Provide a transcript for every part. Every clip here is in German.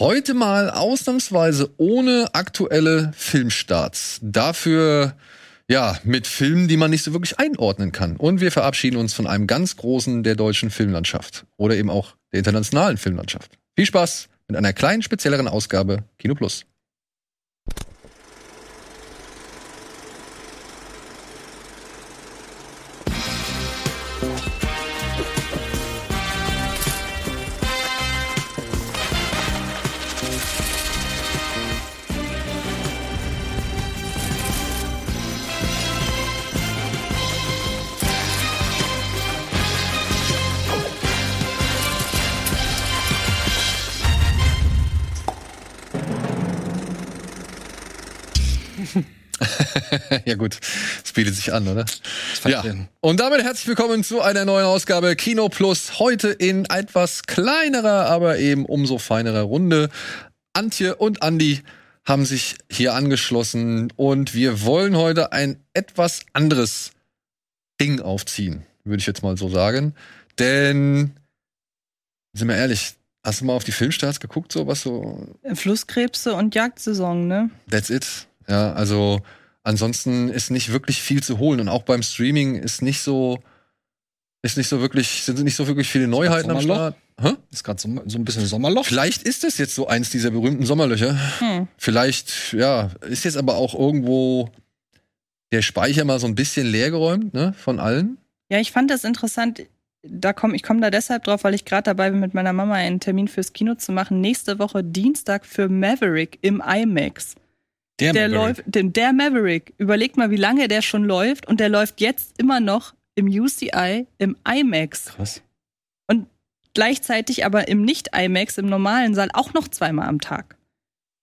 Heute mal ausnahmsweise ohne aktuelle Filmstarts. Dafür ja, mit Filmen, die man nicht so wirklich einordnen kann. Und wir verabschieden uns von einem ganz großen der deutschen Filmlandschaft oder eben auch der internationalen Filmlandschaft. Viel Spaß mit einer kleinen spezielleren Ausgabe Kino Plus. Gut, es bietet sich an, oder? Ja. Und damit herzlich willkommen zu einer neuen Ausgabe Kino Plus. Heute in etwas kleinerer, aber eben umso feinerer Runde. Antje und Andi haben sich hier angeschlossen und wir wollen heute ein etwas anderes Ding aufziehen, würde ich jetzt mal so sagen. Denn, sind wir ehrlich, hast du mal auf die Filmstarts geguckt, so was so? Flusskrebse und Jagdsaison, ne? That's it. Ja, also ansonsten ist nicht wirklich viel zu holen und auch beim Streaming ist nicht so ist nicht so wirklich sind nicht so wirklich viele Neuheiten am Start. Hä? Ist gerade so, so, ein bisschen Sommerloch. Vielleicht ist es jetzt so eins dieser berühmten Sommerlöcher. Hm. Vielleicht, ja, ist jetzt aber auch irgendwo der Speicher mal so ein bisschen leergeräumt, ne, von allen. Ja, ich fand das interessant. Da komm, ich komme da deshalb drauf, weil ich gerade dabei bin, mit meiner Mama einen Termin fürs Kino zu machen. Nächste Woche Dienstag für Maverick im IMAX. Der, der Maverick. läuft, der Maverick. Überlegt mal, wie lange der schon läuft und der läuft jetzt immer noch im UCI, im IMAX. Krass. Und gleichzeitig aber im Nicht-IMAX, im normalen Saal auch noch zweimal am Tag.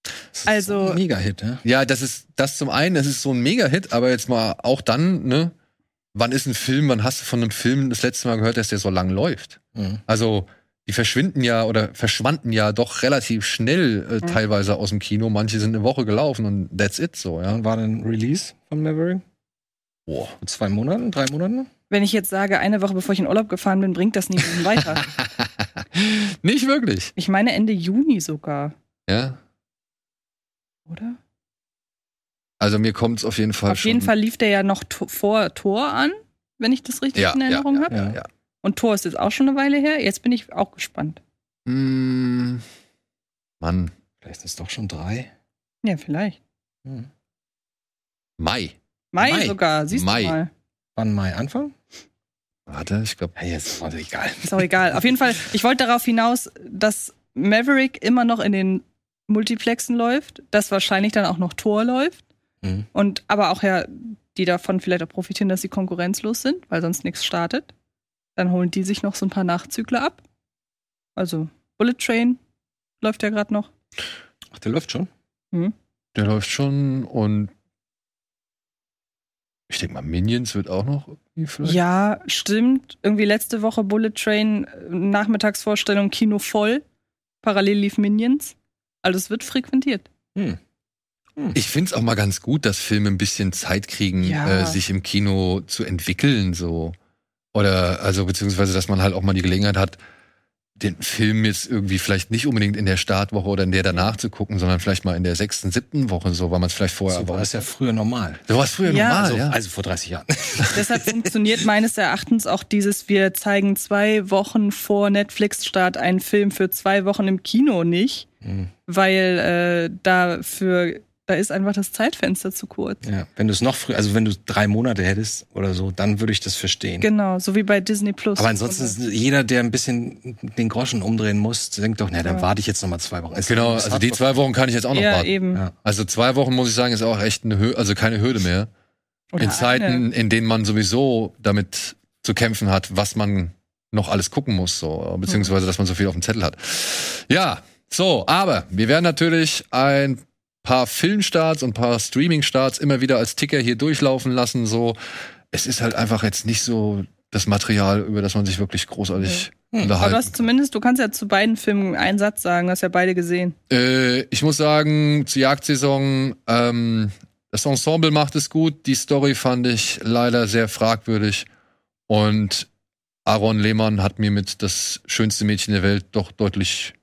Das ist also ein Mega-Hit, ja? Ja, das ist das zum einen, das ist so ein Mega-Hit, aber jetzt mal auch dann, ne? Wann ist ein Film, wann hast du von einem Film das letzte Mal gehört, dass der so lang läuft? Mhm. Also die verschwinden ja oder verschwanden ja doch relativ schnell äh, mhm. teilweise aus dem Kino. Manche sind eine Woche gelaufen und that's it so, ja. Wann war denn Release von Maverick? Boah. Zwei Monaten, drei Monaten? Wenn ich jetzt sage, eine Woche bevor ich in Urlaub gefahren bin, bringt das niemanden weiter. Nicht wirklich. Ich meine Ende Juni sogar. Ja. Oder? Also mir kommt es auf jeden Fall Auf jeden Fall lief der ja noch vor Tor an, wenn ich das richtig ja, in Erinnerung ja, habe. Ja, ja. Und Tor ist jetzt auch schon eine Weile her. Jetzt bin ich auch gespannt. Mm, Mann. Vielleicht ist es doch schon drei. Ja, vielleicht. Hm. Mai. Mai. Mai sogar, siehst Mai. du mal. Wann Mai Anfang? Warte, ich glaube. Hey, ist auch egal. Ist auch egal. Auf jeden Fall, ich wollte darauf hinaus, dass Maverick immer noch in den Multiplexen läuft, dass wahrscheinlich dann auch noch Tor läuft. Mhm. Und aber auch ja, die davon vielleicht auch profitieren, dass sie konkurrenzlos sind, weil sonst nichts startet. Dann holen die sich noch so ein paar Nachzügler ab. Also Bullet Train läuft ja gerade noch. Ach, der läuft schon? Mhm. Der läuft schon und ich denke mal, Minions wird auch noch irgendwie vielleicht. Ja, stimmt. Irgendwie letzte Woche Bullet Train, äh, Nachmittagsvorstellung, Kino voll. Parallel lief Minions. Also es wird frequentiert. Hm. Hm. Ich finde es auch mal ganz gut, dass Filme ein bisschen Zeit kriegen, ja. äh, sich im Kino zu entwickeln, so. Oder, also, beziehungsweise, dass man halt auch mal die Gelegenheit hat, den Film jetzt irgendwie vielleicht nicht unbedingt in der Startwoche oder in der danach zu gucken, sondern vielleicht mal in der sechsten, siebten Woche, so weil man es vielleicht vorher. So war es ja früher normal. So war es früher ja. normal, also, ja. Also vor 30 Jahren. Deshalb funktioniert meines Erachtens auch dieses, wir zeigen zwei Wochen vor Netflix-Start einen Film für zwei Wochen im Kino nicht, mhm. weil äh, dafür da ist einfach das Zeitfenster zu kurz. Ja, wenn du es noch früher, also wenn du drei Monate hättest oder so, dann würde ich das verstehen. Genau, so wie bei Disney Plus. Aber ansonsten ist jeder, der ein bisschen den Groschen umdrehen muss, denkt doch, na, dann ja. warte ich jetzt noch mal zwei Wochen. Ist genau, also die zwei Wochen kann ich jetzt auch noch ja, warten. Eben. Ja. Also zwei Wochen muss ich sagen, ist auch echt eine Hürde, also keine Hürde mehr. Oder in Zeiten, eine. in denen man sowieso damit zu kämpfen hat, was man noch alles gucken muss, so, beziehungsweise, dass man so viel auf dem Zettel hat. Ja, so, aber wir werden natürlich ein paar Filmstarts und paar Streamingstarts immer wieder als Ticker hier durchlaufen lassen. So, es ist halt einfach jetzt nicht so das Material, über das man sich wirklich großartig hm. unterhalten. Aber du hast zumindest, du kannst ja zu beiden Filmen einen Satz sagen, du hast ja beide gesehen. Äh, ich muss sagen, zur Jagdsaison, ähm, das Ensemble macht es gut, die Story fand ich leider sehr fragwürdig und Aaron Lehmann hat mir mit das schönste Mädchen der Welt doch deutlich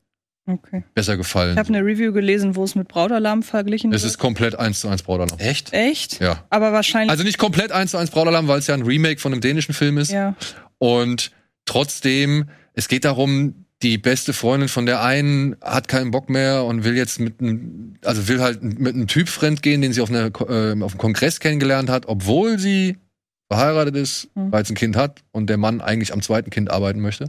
okay. besser gefallen. Ich habe eine Review gelesen, wo es mit Brautalarm verglichen wird. Es ist komplett eins zu eins Brautalarm. Echt? Echt? Ja. Aber wahrscheinlich. Also nicht komplett eins zu eins Brautalarm, weil es ja ein Remake von einem dänischen Film ist. Ja. Und trotzdem, es geht darum, die beste Freundin von der einen hat keinen Bock mehr und will jetzt mit einem, also will halt mit einem Typ fremd gehen, den sie auf, einer, äh, auf einem Kongress kennengelernt hat, obwohl sie verheiratet ist, mhm. bereits ein Kind hat und der Mann eigentlich am zweiten Kind arbeiten möchte.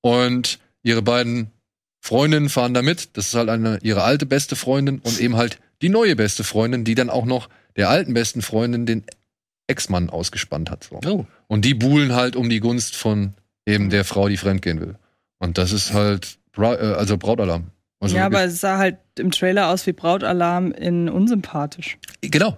Und ihre beiden Freundinnen fahren da mit. Das ist halt eine, ihre alte beste Freundin und eben halt die neue beste Freundin, die dann auch noch der alten besten Freundin den Ex-Mann ausgespannt hat. So. Oh. Und die buhlen halt um die Gunst von eben der Frau, die fremdgehen will. Und das ist halt, äh, also Brautalarm. Also ja, aber es sah halt im Trailer aus wie Brautalarm in unsympathisch. Genau.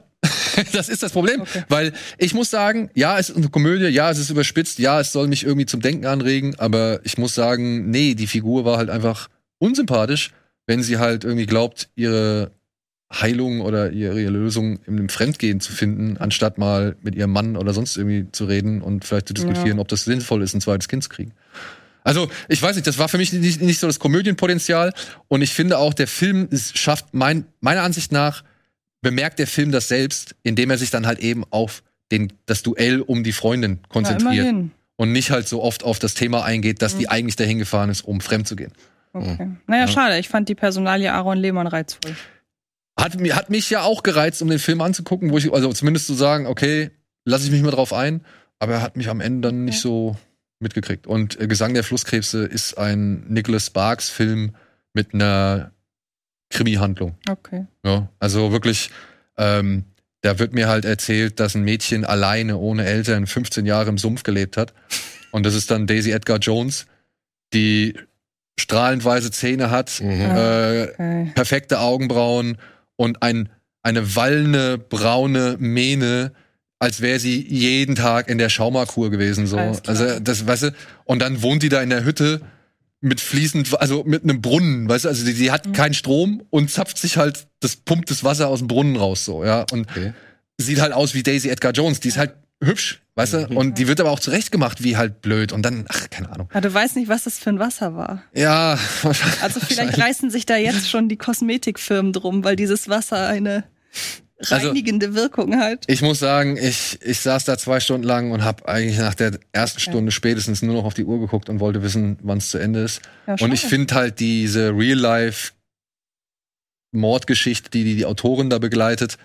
das ist das Problem. Okay. Weil ich muss sagen, ja, es ist eine Komödie, ja, es ist überspitzt, ja, es soll mich irgendwie zum Denken anregen, aber ich muss sagen, nee, die Figur war halt einfach unsympathisch, wenn sie halt irgendwie glaubt, ihre Heilung oder ihre Lösung im Fremdgehen zu finden, anstatt mal mit ihrem Mann oder sonst irgendwie zu reden und vielleicht zu diskutieren, ja. ob das sinnvoll ist, ein zweites Kind zu kriegen. Also, ich weiß nicht, das war für mich nicht, nicht so das Komödienpotenzial. Und ich finde auch, der Film schafft, mein, meiner Ansicht nach, bemerkt der Film das selbst, indem er sich dann halt eben auf den, das Duell um die Freundin konzentriert. Ja, und nicht halt so oft auf das Thema eingeht, dass mhm. die eigentlich dahin gefahren ist, um fremd zu gehen. Okay. Mhm. Naja, ja. schade. Ich fand die Personalie Aaron Lehmann reizvoll. Hat, hat mich ja auch gereizt, um den Film anzugucken, wo ich, also zumindest zu sagen, okay, lasse ich mich mal drauf ein. Aber er hat mich am Ende dann nicht so mitgekriegt. Und äh, Gesang der Flusskrebse ist ein Nicholas Sparks Film mit einer Krimi-Handlung. Okay. Ja, also wirklich, ähm, da wird mir halt erzählt, dass ein Mädchen alleine, ohne Eltern, 15 Jahre im Sumpf gelebt hat. Und das ist dann Daisy Edgar Jones, die strahlend weiße Zähne hat, mhm. äh, okay. perfekte Augenbrauen und ein, eine wallende braune Mähne, als wäre sie jeden Tag in der Schaumakur gewesen. So. Also das, weißt du, und dann wohnt die da in der Hütte mit fließend, also mit einem Brunnen, weißt du, also die, die hat mhm. keinen Strom und zapft sich halt das pumpt das Wasser aus dem Brunnen raus, so, ja. Und okay. sieht halt aus wie Daisy Edgar Jones. Die ist halt hübsch, weißt du? Mhm. Und die wird aber auch zurechtgemacht wie halt blöd. Und dann, ach, keine Ahnung. Ja, du weißt nicht, was das für ein Wasser war. Ja, wahrscheinlich. Also vielleicht reißen sich da jetzt schon die Kosmetikfirmen drum, weil dieses Wasser eine reinigende also, Wirkung halt. Ich muss sagen, ich, ich saß da zwei Stunden lang und habe eigentlich nach der ersten Stunde spätestens nur noch auf die Uhr geguckt und wollte wissen, wann es zu Ende ist. Ja, und ich finde halt diese Real-Life Mordgeschichte, die, die die Autorin da begleitet,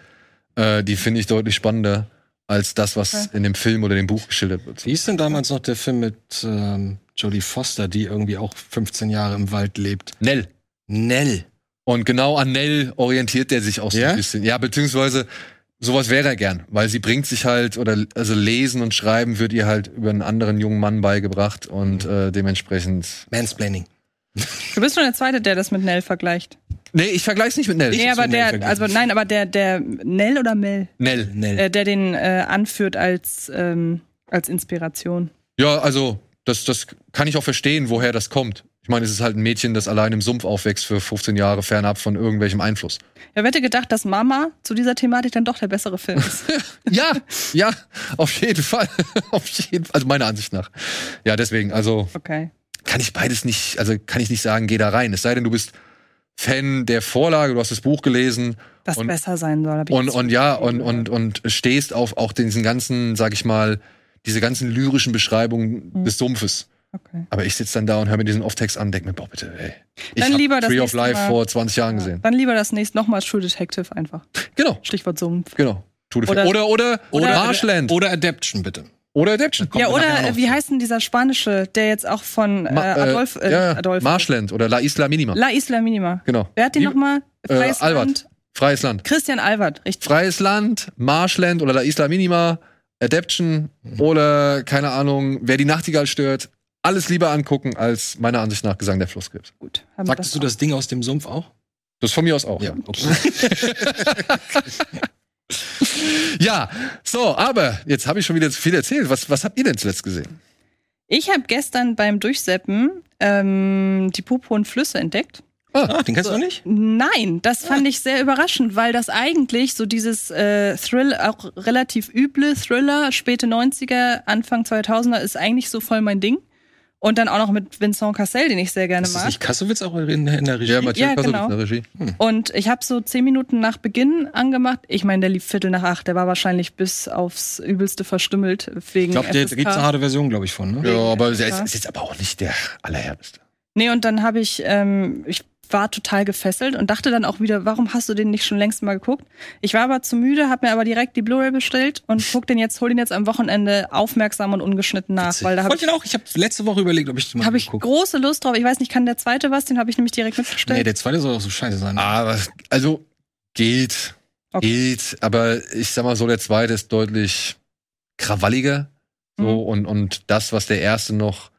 äh, die finde ich deutlich spannender als das, was okay. in dem Film oder dem Buch geschildert wird. Wie ist denn damals noch der Film mit ähm, Jodie Foster, die irgendwie auch 15 Jahre im Wald lebt? Nell. Nell. Und genau an Nell orientiert der sich auch so ja? ein bisschen. Ja, beziehungsweise sowas wäre er gern, weil sie bringt sich halt, oder also lesen und schreiben wird ihr halt über einen anderen jungen Mann beigebracht und mhm. äh, dementsprechend. Mansplaining. Du bist schon der Zweite, der das mit Nell vergleicht. Nee, ich vergleich's nicht mit Nell. Nee, aber der, also nein, aber der, der Nell oder Mel? Nell, Nell. Äh, der den äh, anführt als, ähm, als Inspiration. Ja, also das, das kann ich auch verstehen, woher das kommt. Ich meine, es ist halt ein Mädchen, das allein im Sumpf aufwächst für 15 Jahre fernab von irgendwelchem Einfluss. Ja, wer hätte gedacht, dass Mama zu dieser Thematik dann doch der bessere Film ist? ja, ja, auf jeden Fall. auf jeden Fall. Also meiner Ansicht nach. Ja, deswegen, also. Okay. Kann ich beides nicht, also kann ich nicht sagen, geh da rein. Es sei denn, du bist Fan der Vorlage, du hast das Buch gelesen. Was und, besser sein soll. Hab ich und, und ja, und, und, und stehst auf auch diesen ganzen, sag ich mal, diese ganzen lyrischen Beschreibungen mhm. des Sumpfes. Okay. Aber ich sitze dann da und höre mir diesen Off-Text an und denke mir, boah, bitte, ey. Ich dann lieber Tree of Life Mal, vor 20 Jahren gesehen. Dann lieber das nächste nochmal True Detective einfach. Genau. Stichwort Sumpf. Genau. Oder, oder, oder, oder, Marshland. Oder Adaption, bitte. Oder Adaption. Ja, oder wie heißt denn dieser spanische, der jetzt auch von äh, Adolf, äh, ja, Adolf Marshland oder La Isla Minima. La Isla Minima. Genau. Wer hat die nochmal? Äh, Freies äh, Land. Freies Land. Christian Albert, richtig. Freies Land, Marshland oder La Isla Minima, Adaption mhm. oder keine Ahnung, wer die Nachtigall stört alles lieber angucken als meiner Ansicht nach Gesang der Flusskrebs. Gut. Sagtest das du das Ding aus dem Sumpf auch? Das von mir aus auch. Ja, okay. ja, so, aber jetzt habe ich schon wieder zu viel erzählt. Was, was habt ihr denn zuletzt gesehen? Ich habe gestern beim Durchseppen ähm, die Popo und Flüsse entdeckt. Ah, den kennst so, du nicht? Nein, das fand ah. ich sehr überraschend, weil das eigentlich so dieses äh, Thrill, auch relativ üble Thriller, späte 90er, Anfang 2000er, ist eigentlich so voll mein Ding. Und dann auch noch mit Vincent Cassel, den ich sehr gerne Ist mag. das nicht Kassowitz auch in, in der Regie? Ja, Matthias Ja, Kassel genau. in der Regie. Und ich habe so zehn Minuten nach Beginn angemacht. Ich meine, der lief Viertel nach acht. Der war wahrscheinlich bis aufs Übelste verstümmelt wegen ich glaube, da gibt es eine harte Version, glaube ich, von. Ne? Ja, aber es ist jetzt aber auch nicht der allerherbste. Nee, und dann habe ich, ähm, ich war total gefesselt und dachte dann auch wieder, warum hast du den nicht schon längst mal geguckt? Ich war aber zu müde, habe mir aber direkt die Blu-ray bestellt und guck den jetzt, hol den jetzt am Wochenende aufmerksam und ungeschnitten nach, weil da habe Wollte ich, ich auch. Ich habe letzte Woche überlegt, ob ich den mal hab ich große Lust drauf. Ich weiß nicht, kann der zweite was? Den habe ich nämlich direkt mitbestellt. Nee, der zweite soll auch so scheiße sein. Aber, also, geht. Okay. Geht. Aber ich sag mal so, der zweite ist deutlich krawalliger. So, Mhm. und, und das, was der erste noch,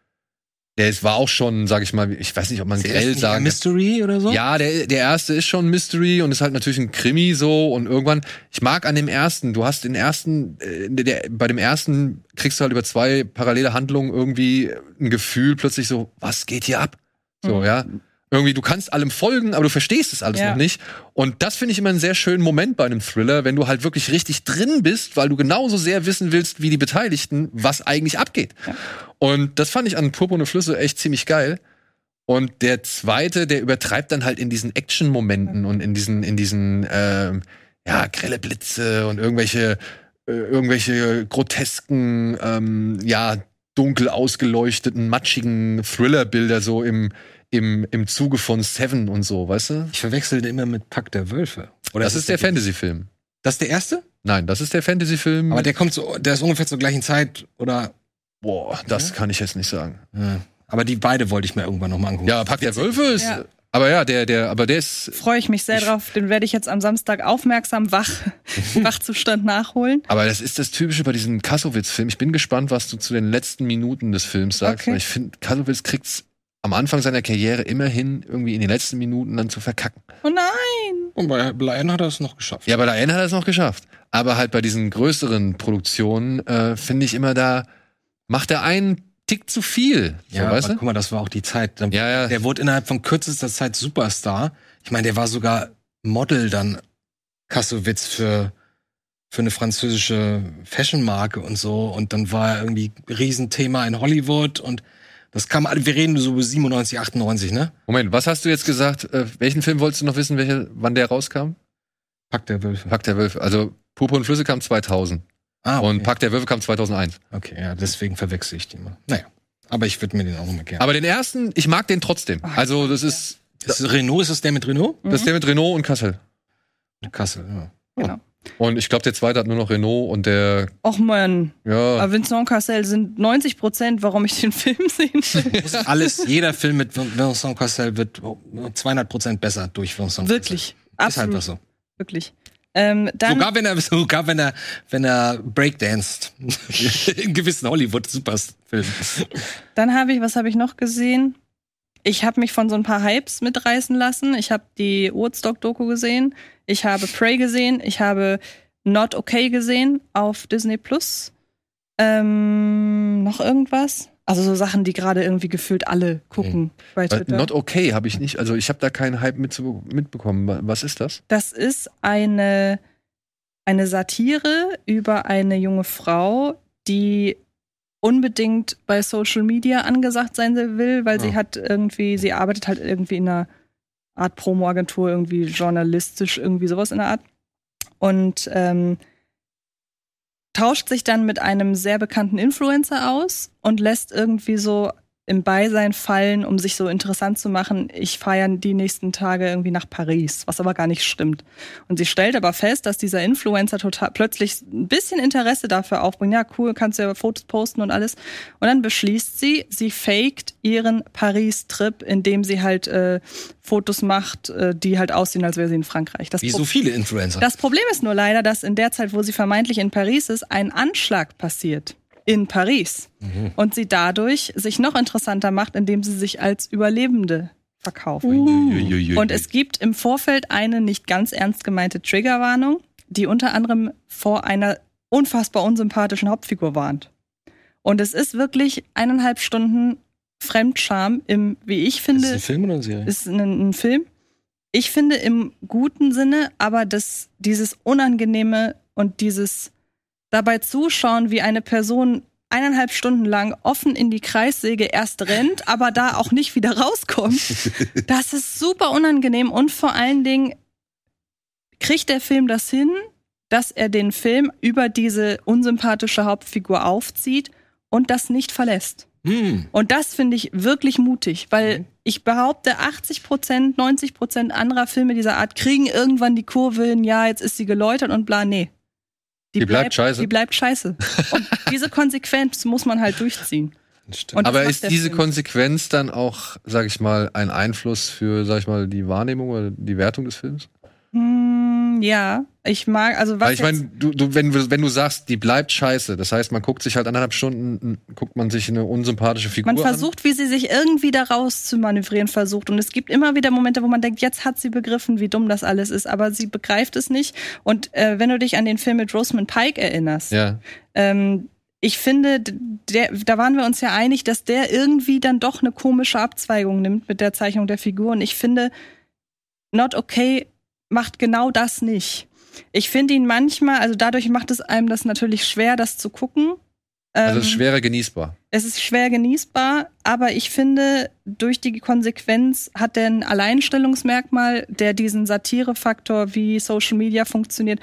der ist, war auch schon, sag ich mal, ich weiß nicht, ob man Ist grell sagen Mystery oder so? Ja, der, der erste ist schon Mystery und ist halt natürlich ein Krimi so und irgendwann, ich mag an dem ersten, du hast den ersten, äh, der, bei dem ersten kriegst du halt über zwei parallele Handlungen irgendwie ein Gefühl plötzlich so, was geht hier ab? So, Mhm. ja. Irgendwie, du kannst allem folgen, aber du verstehst es alles Ja. noch nicht. Und das finde ich immer einen sehr schönen Moment bei einem Thriller, wenn du halt wirklich richtig drin bist, weil du genauso sehr wissen willst, wie die Beteiligten, was eigentlich abgeht. Und das fand ich an Purpurne Flüsse echt ziemlich geil. Und der zweite, der übertreibt dann halt in diesen Action-Momenten und in diesen, in diesen, ähm, ja, grelle Blitze und irgendwelche, äh, irgendwelche grotesken, ähm, ja, dunkel ausgeleuchteten, matschigen Thriller-Bilder so im, im, im Zuge von Seven und so, weißt du? Ich verwechsel den immer mit Pack der Wölfe. Oder das ist der Fantasy-Film. Das ist der erste? Nein, das ist der Fantasy-Film. Aber der kommt so, der ist ungefähr zur gleichen Zeit oder. boah, das kann ich jetzt nicht sagen. Ja. Aber die beide wollte ich mir irgendwann noch mal angucken. Ja, Pack der Wölfe ist, Ja. aber ja, der, der, aber der ist, Freue ich mich sehr Ich- drauf. Den werde ich jetzt am Samstag aufmerksam wach, Wachzustand nachholen. Aber das ist das Typische bei diesem Kassowitz-Film. Ich bin gespannt, was du zu den letzten Minuten des Films sagst, Okay. weil ich finde, Kassowitz kriegt's am Anfang seiner Karriere immerhin irgendwie in den letzten Minuten dann zu verkacken. Oh nein! Und bei Lion hat er es noch geschafft. Ja, bei der N hat er es noch geschafft. Aber halt bei diesen größeren Produktionen äh, finde ich immer, da macht er einen Tick zu viel. So, Ja, weißt aber du? guck mal, das war auch die Zeit. Dann- Ja, ja. Der wurde innerhalb von kürzester Zeit Superstar. Ich meine, der war sogar Model dann Kassowitz für, für eine französische Fashionmarke und so. Und dann war er irgendwie Riesenthema in Hollywood und das kam, wir reden so über 97, 98, ne? Moment, was hast du jetzt gesagt? Äh, welchen Film wolltest du noch wissen, welche, wann der rauskam? Pack der Wölfe. Pack der Wölfe. Also Purpur und Flüsse kam 2000 Ah, okay. und Pack der Wölfe kam 2001. Okay, ja, deswegen verwechsel ich die mal. Naja, aber ich würde mir den auch noch mal gerne. Aber den ersten, ich mag den trotzdem. Also das ist, ist es Renault, ist es der mit Renault? das ist der mit Renault und Kassel. Kassel, ja. Genau. Und ich glaube, der zweite hat nur noch Renault und der, Och man, ja, aber Vincent Cassel sind 90 Prozent, warum ich den Film sehen will. Alles, jeder Film mit Vincent Cassel wird 200 Prozent besser durch Vincent Wirklich. Cassel. Ist halt Absolut. was so. Wirklich. Ähm, dann, Sogar wenn er, sogar wenn er, wenn er breakdanced. In gewissen Hollywood-Superfilmen. dann habe ich, was habe ich noch gesehen? Ich habe mich von so ein paar Hypes mitreißen lassen. Ich habe die Woodstock-Doku gesehen. Ich habe Prey gesehen. Ich habe Not Okay gesehen auf Disney Plus. Ähm, noch irgendwas? Also so Sachen, die gerade irgendwie gefühlt alle gucken bei äh, Twitter. Not Okay habe ich nicht. Also ich habe da keinen Hype mit, mitbekommen. Wa- Was ist das? Das ist eine, eine Satire über eine junge Frau, die unbedingt bei Social Media angesagt sein will, weil sie Ah. hat irgendwie, sie arbeitet halt irgendwie in einer Art Promo-Agentur, irgendwie journalistisch, irgendwie sowas in der Art. Und ähm, tauscht sich dann mit einem sehr bekannten Influencer aus und lässt irgendwie so im Beisein fallen, um sich so interessant zu machen, ich feiere die nächsten Tage irgendwie nach Paris, was aber gar nicht stimmt. Und sie stellt aber fest, dass dieser Influencer total plötzlich ein bisschen Interesse dafür aufbringt. Ja, cool, kannst du ja Fotos posten und alles. Und dann beschließt sie, sie faked ihren Paris-Trip, indem sie halt äh, Fotos macht, äh, die halt aussehen, als wäre sie in Frankreich. Das Wie Pro- so viele Influencer. das Problem ist nur leider, dass in der Zeit, wo sie vermeintlich in Paris ist, ein Anschlag passiert in Paris und sie dadurch sich noch interessanter macht, indem sie sich als Überlebende verkauft. Und es gibt im Vorfeld eine nicht ganz ernst gemeinte Triggerwarnung, die unter anderem vor einer unfassbar unsympathischen Hauptfigur warnt. Und es ist wirklich eineinhalb Stunden Fremdscham im, wie ich ist finde, das ein Film oder eine Serie? ist ein, ein Film. Ich finde im guten Sinne, aber das, dieses Unangenehme und dieses dabei zuschauen, wie eine Person eineinhalb Stunden lang offen in die Kreissäge erst rennt, aber da auch nicht wieder rauskommt. Das ist super unangenehm und vor allen Dingen kriegt der Film das hin, dass er den Film über diese unsympathische Hauptfigur aufzieht und das nicht verlässt. Mm. Und das finde ich wirklich mutig, weil mm. ich behaupte, 80 Prozent, 90 Prozent anderer Filme dieser Art kriegen irgendwann die Kurve hin, ja, jetzt ist sie geläutert und bla, nee. Die, die bleibt, bleibt, scheiße. Die bleibt scheiße. Und diese Konsequenz muss man halt durchziehen. Aber ist diese Film. Konsequenz dann auch, sag ich mal, ein Einfluss für, sag ich mal, die Wahrnehmung oder die Wertung des Films? Hm, ja, ich mag, also was. Weil ich meine, du, du, wenn, wenn du sagst, die bleibt scheiße, das heißt, man guckt sich halt anderthalb Stunden, guckt man sich eine unsympathische Figur an. Man versucht, an. wie sie sich irgendwie da raus zu manövrieren versucht. Und es gibt immer wieder Momente, wo man denkt, jetzt hat sie begriffen, wie dumm das alles ist, aber sie begreift es nicht. Und äh, wenn du dich an den Film mit Rosamund Pike erinnerst, ja. ähm, ich finde, der, da waren wir uns ja einig, dass der irgendwie dann doch eine komische Abzweigung nimmt mit der Zeichnung der Figur. Und ich finde, Not Okay macht genau das nicht. Ich finde ihn manchmal, also dadurch macht es einem das natürlich schwer, das zu gucken. Also es ist ähm, schwerer genießbar. Es ist schwer genießbar, aber ich finde, durch die Konsequenz hat er ein Alleinstellungsmerkmal, der diesen Satirefaktor, wie Social Media funktioniert,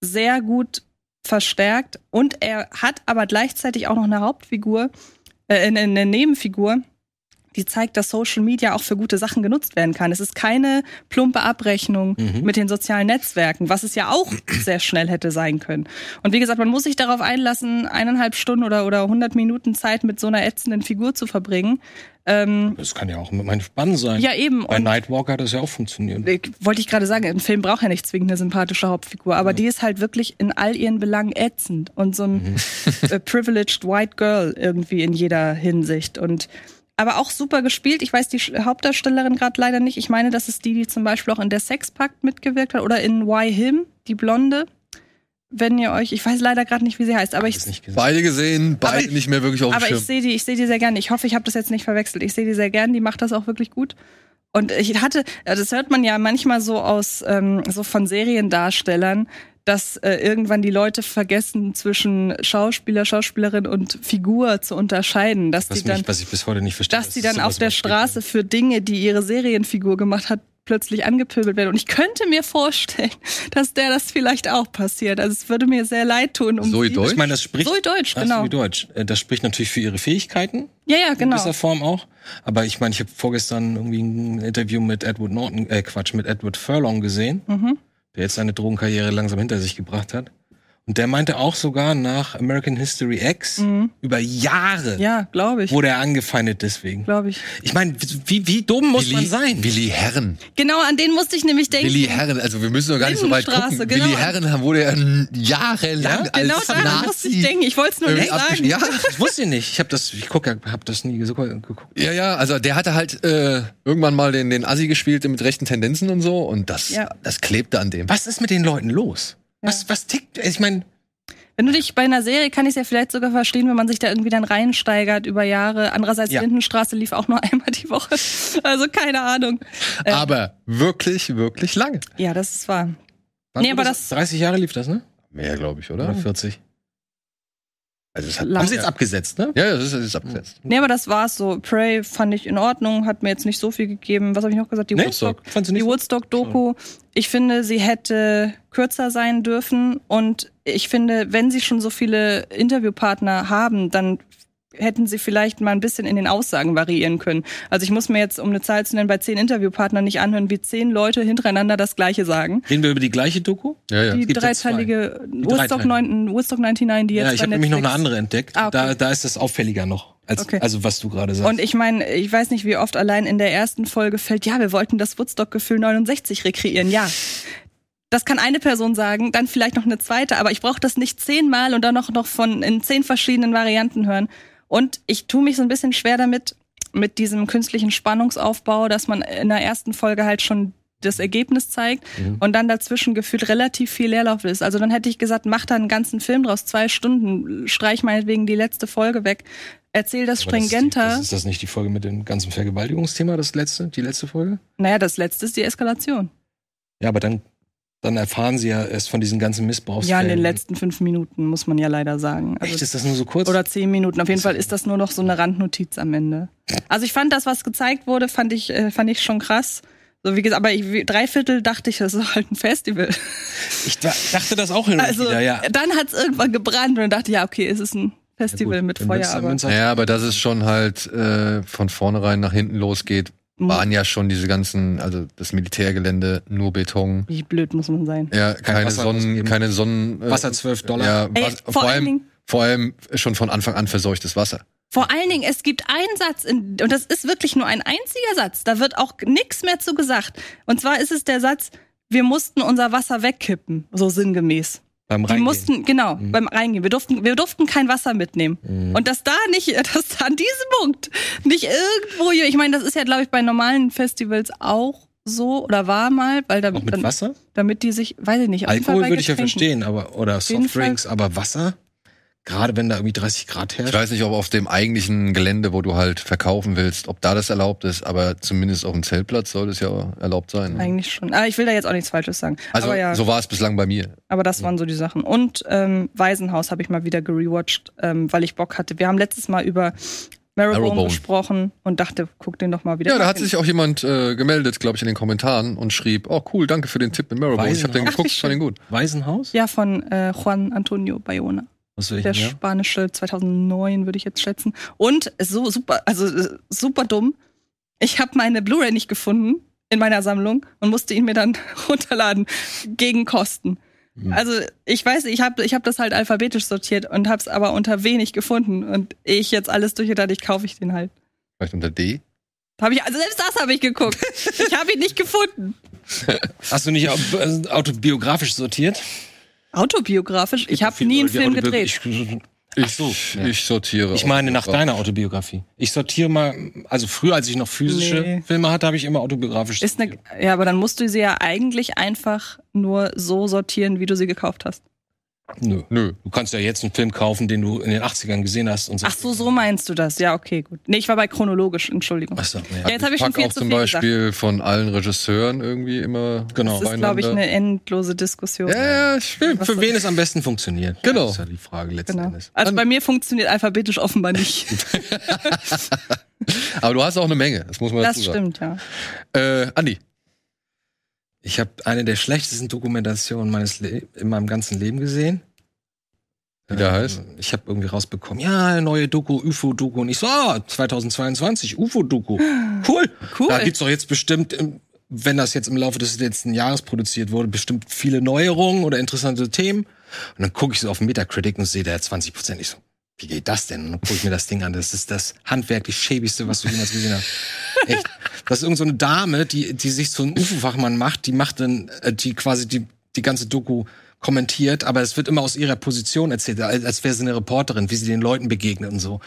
sehr gut verstärkt. Und er hat aber gleichzeitig auch noch eine Hauptfigur, äh, eine Nebenfigur, die zeigt, dass Social Media auch für gute Sachen genutzt werden kann. Es ist keine plumpe Abrechnung mhm. mit den sozialen Netzwerken, was es ja auch sehr schnell hätte sein können. Und wie gesagt, man muss sich darauf einlassen, eineinhalb Stunden oder, oder 100 Minuten Zeit mit so einer ätzenden Figur zu verbringen. Ähm, das kann ja auch mit meinem Spann sein. Ja, eben. Bei Nightwalker hat das ja auch funktioniert. Wollte ich gerade sagen, ein Film braucht ja nicht zwingend eine sympathische Hauptfigur, aber ja. die ist halt wirklich in all ihren Belangen ätzend und so ein mhm. Äh, privileged white girl irgendwie in jeder Hinsicht. Und aber auch super gespielt. Ich weiß die Hauptdarstellerin gerade leider nicht. Ich meine, das ist die, die zum Beispiel auch in der Sexpakt mitgewirkt hat oder in Why Him, die Blonde. Wenn ihr euch, ich weiß leider gerade nicht, wie sie heißt, aber ich beide gesehen, beide ich, nicht mehr wirklich auf dem Aber Schirm. ich sehe die, ich sehe die sehr gerne. Ich hoffe, ich habe das jetzt nicht verwechselt. Ich sehe die sehr gerne. Die macht das auch wirklich gut. Und ich hatte, das hört man ja manchmal so aus ähm, so von Seriendarstellern, dass äh, irgendwann die Leute vergessen, zwischen Schauspieler, Schauspielerin und Figur zu unterscheiden. Dass was, die dann, mich, was ich bis heute nicht verstehe. Dass sie dann auf der Straße für Dinge, die ihre Serienfigur gemacht hat, plötzlich angepöbelt werden. Und ich könnte mir vorstellen, dass der das vielleicht auch passiert. Also es würde mir sehr leid tun. Um so Deutsch? Ich meine, das spricht. So Deutsch, genau. So Deutsch. Äh, das spricht natürlich für ihre Fähigkeiten. Ja, ja, genau. In gewisser Form auch. Aber ich meine, ich habe vorgestern irgendwie ein Interview mit Edward Norton, äh Quatsch, mit Edward Furlong gesehen. Mhm der jetzt seine Drogenkarriere langsam hinter sich gebracht hat. Und der meinte auch sogar nach American History X mhm. über Jahre. Ja, glaube ich. Wurde er angefeindet deswegen. Glaube ich. Ich meine, wie, wie dumm muss Willi, man sein? Willi Herren. Genau, an den musste ich nämlich denken. Willi Herren, also wir müssen doch gar nicht so weit gucken. Genau. Willi Herren wurde ja jahrelang ja? genau als daran Nazi musste ich denken. Ich wollte es nur nicht sagen. Ja, ich wusste nicht. Ich habe das, ich guck, hab das nie geguckt. Ja, ja, also der hatte halt äh, irgendwann mal den, den Assi gespielt mit rechten Tendenzen und so und das, ja. das klebte an dem. Was ist mit den Leuten los? Was, was tickt? Ich meine, wenn du dich bei einer Serie, kann ich es ja vielleicht sogar verstehen, wenn man sich da irgendwie dann reinsteigert über Jahre. Andererseits, ja. Lindenstraße lief auch nur einmal die Woche. Also keine Ahnung. Ähm, aber wirklich, wirklich lange. Ja, das ist wahr. Wann nee, aber das, 30 Jahre lief das, ne? Mehr, glaube ich, oder? Oder 40. Also es hat, haben sie jetzt abgesetzt, ne? Ja, das ist jetzt abgesetzt. Nee, aber das war's so. Prey fand ich in Ordnung, hat mir jetzt nicht so viel gegeben. Was habe ich noch gesagt? Die nee, Woodstock, die Woodstock-Doku. Ich finde, sie hätte kürzer sein dürfen. Und ich finde, wenn sie schon so viele Interviewpartner haben, dann hätten sie vielleicht mal ein bisschen in den Aussagen variieren können. Also ich muss mir jetzt, um eine Zahl zu nennen, bei zehn Interviewpartnern nicht anhören, wie zehn Leute hintereinander das Gleiche sagen. Reden wir über die gleiche Doku? Ja, ja. Die dreiteilige Woodstock, 9, Woodstock 99, die jetzt Ja, ich habe nämlich noch eine andere entdeckt. Ah, okay. da, da ist das auffälliger noch. Als, okay. Also was du gerade sagst. Und ich meine, ich weiß nicht, wie oft allein in der ersten Folge fällt, ja, wir wollten das Woodstock-Gefühl 69 rekreieren. Ja, das kann eine Person sagen, dann vielleicht noch eine zweite, aber ich brauche das nicht zehnmal und dann noch, noch von in zehn verschiedenen Varianten hören. Und ich tue mich so ein bisschen schwer damit, mit diesem künstlichen Spannungsaufbau, dass man in der ersten Folge halt schon das Ergebnis zeigt mhm. und dann dazwischen gefühlt relativ viel Leerlauf ist. Also dann hätte ich gesagt, mach da einen ganzen Film draus, zwei Stunden, streich meinetwegen die letzte Folge weg, erzähl das Aber stringenter. Das ist, ist, das nicht die Folge mit dem ganzen Vergewaltigungsthema, das letzte, die letzte Folge? Naja, das letzte ist die Eskalation. Ja, aber dann dann erfahren sie ja erst von diesen ganzen Missbrauchsfällen. Ja, in den letzten fünf Minuten, muss man ja leider sagen. Also, Echt, ist das nur so kurz? Oder zehn Minuten. Auf jeden Fall ist das nur noch so eine Randnotiz am Ende. Also ich fand das, was gezeigt wurde, fand ich, äh, fand ich schon krass. So wie gesagt, aber ich, drei Viertel dachte ich, das ist halt ein Festival. Ich dachte das auch hin und also, wieder, ja. Dann hat es irgendwann gebrannt und dann dachte ich, ja, okay, es ist ein Festival ja, mit Feuer. Aber. Ja, aber dass es schon halt äh, von vornherein nach hinten losgeht. Waren ja schon diese ganzen, also das Militärgelände, nur Beton. Wie blöd muss man sein. Ja, keine Wasser Sonnen, keine Sonnen. Äh, Wasser 12 Dollar. Ja, Ey, was, vor, vor allem, vor allem schon von Anfang an verseuchtes Wasser. Vor allen Dingen, es gibt einen Satz, in, und das ist wirklich nur ein einziger Satz, da wird auch nichts mehr zu gesagt. Und zwar ist es der Satz, wir mussten unser Wasser wegkippen, so sinngemäß. Beim Reingehen. Die mussten, genau, mhm. beim Reingehen. Wir durften, wir durften kein Wasser mitnehmen. Mhm. Und dass da nicht, dass da an diesem Punkt nicht irgendwo, ich meine, das ist ja, glaube ich, bei normalen Festivals auch so oder war mal, weil damit, auch mit Wasser? damit die sich, weiß ich nicht, Alkohol würde ich ja verstehen, aber oder Softdrinks, aber Wasser? Gerade wenn da irgendwie 30 Grad herrscht. Ich weiß nicht, ob auf dem eigentlichen Gelände, wo du halt verkaufen willst, ob da das erlaubt ist, aber zumindest auf dem Zeltplatz soll es ja erlaubt sein. Eigentlich schon. Aber ah, ich will da jetzt auch nichts Falsches sagen. Also ja, so war es bislang bei mir. Aber das waren so die Sachen. Und ähm, Waisenhaus habe ich mal wieder gerewatcht, ähm, weil ich Bock hatte. Wir haben letztes Mal über Marrowbone, gesprochen und dachte, guck den doch mal wieder. Ja, da hat sich auch jemand äh, gemeldet, glaube ich, in den Kommentaren und schrieb, oh cool, danke für den Tipp mit Marrowbone. Ich habe den geguckt, fand den gut. Waisenhaus? Ja, von äh, Juan Antonio Bayona. Will ich, der ja? spanische 2009 würde ich jetzt schätzen. Und so super, also super dumm. Ich habe meine Blu-ray nicht gefunden in meiner Sammlung und musste ihn mir dann runterladen gegen Kosten. Mhm. Also ich weiß, ich habe ich hab das halt alphabetisch sortiert und habe es aber unter wenig gefunden und ich jetzt alles durchgedacht, ich kaufe ich den halt. Vielleicht unter D? Habe ich also selbst das habe ich geguckt. ich habe ihn nicht gefunden. Hast du nicht autobiografisch sortiert? Autobiografisch? Ich habe nie einen Film gedreht. Ich, so, ja. ich sortiere. Ich meine nach deiner Autobiografie. Ich sortiere mal, also früher, als ich noch physische nee. Filme hatte, habe ich immer autobiografisch Ist eine, Ja, aber dann musst du sie ja eigentlich einfach nur so sortieren, wie du sie gekauft hast. Nö. Nö. Du kannst ja jetzt einen Film kaufen, den du in den 80ern gesehen hast und so. Ach so, so meinst du das? Ja, okay, gut. Nee, ich war bei chronologisch, Entschuldigung. Ach so, ja. ja jetzt habe ich schon viel auch zu zum Beispiel gesagt. von allen Regisseuren irgendwie immer. Genau. Das ist, glaube ich, eine endlose Diskussion. Ja, ja für, für wen es am besten funktioniert. Genau. Das ist ja die Frage letzten genau. Endes. Also bei mir funktioniert alphabetisch offenbar nicht. Aber du hast auch eine Menge, das muss man das dazu sagen. Das stimmt, ja. Äh, Andi. Ich habe eine der schlechtesten Dokumentationen meines Le in meinem ganzen Leben gesehen. Wie der heißt? Ähm, ich habe irgendwie rausbekommen, ja, neue Doku, UFO-Doku. Und ich so, ah, 2022, UFO-Doku. Cool. Cool. Da gibt's doch jetzt bestimmt, wenn das jetzt im Laufe des letzten Jahres produziert wurde, bestimmt viele Neuerungen oder interessante Themen. Und dann gucke ich so auf Metacritic und sehe da 20 Prozent. Ich so, wie geht das denn? Und dann gucke ich mir das Ding an. Das ist das handwerklich schäbigste, was du jemals gesehen hast. Echt. Das ist irgend so Dame, die, die sich so einen UFO-Fachmann macht, die macht dann, äh, die quasi die, die ganze Doku kommentiert, aber es wird immer aus ihrer Position erzählt, als wäre sie eine Reporterin, wie sie den Leuten begegnet und so.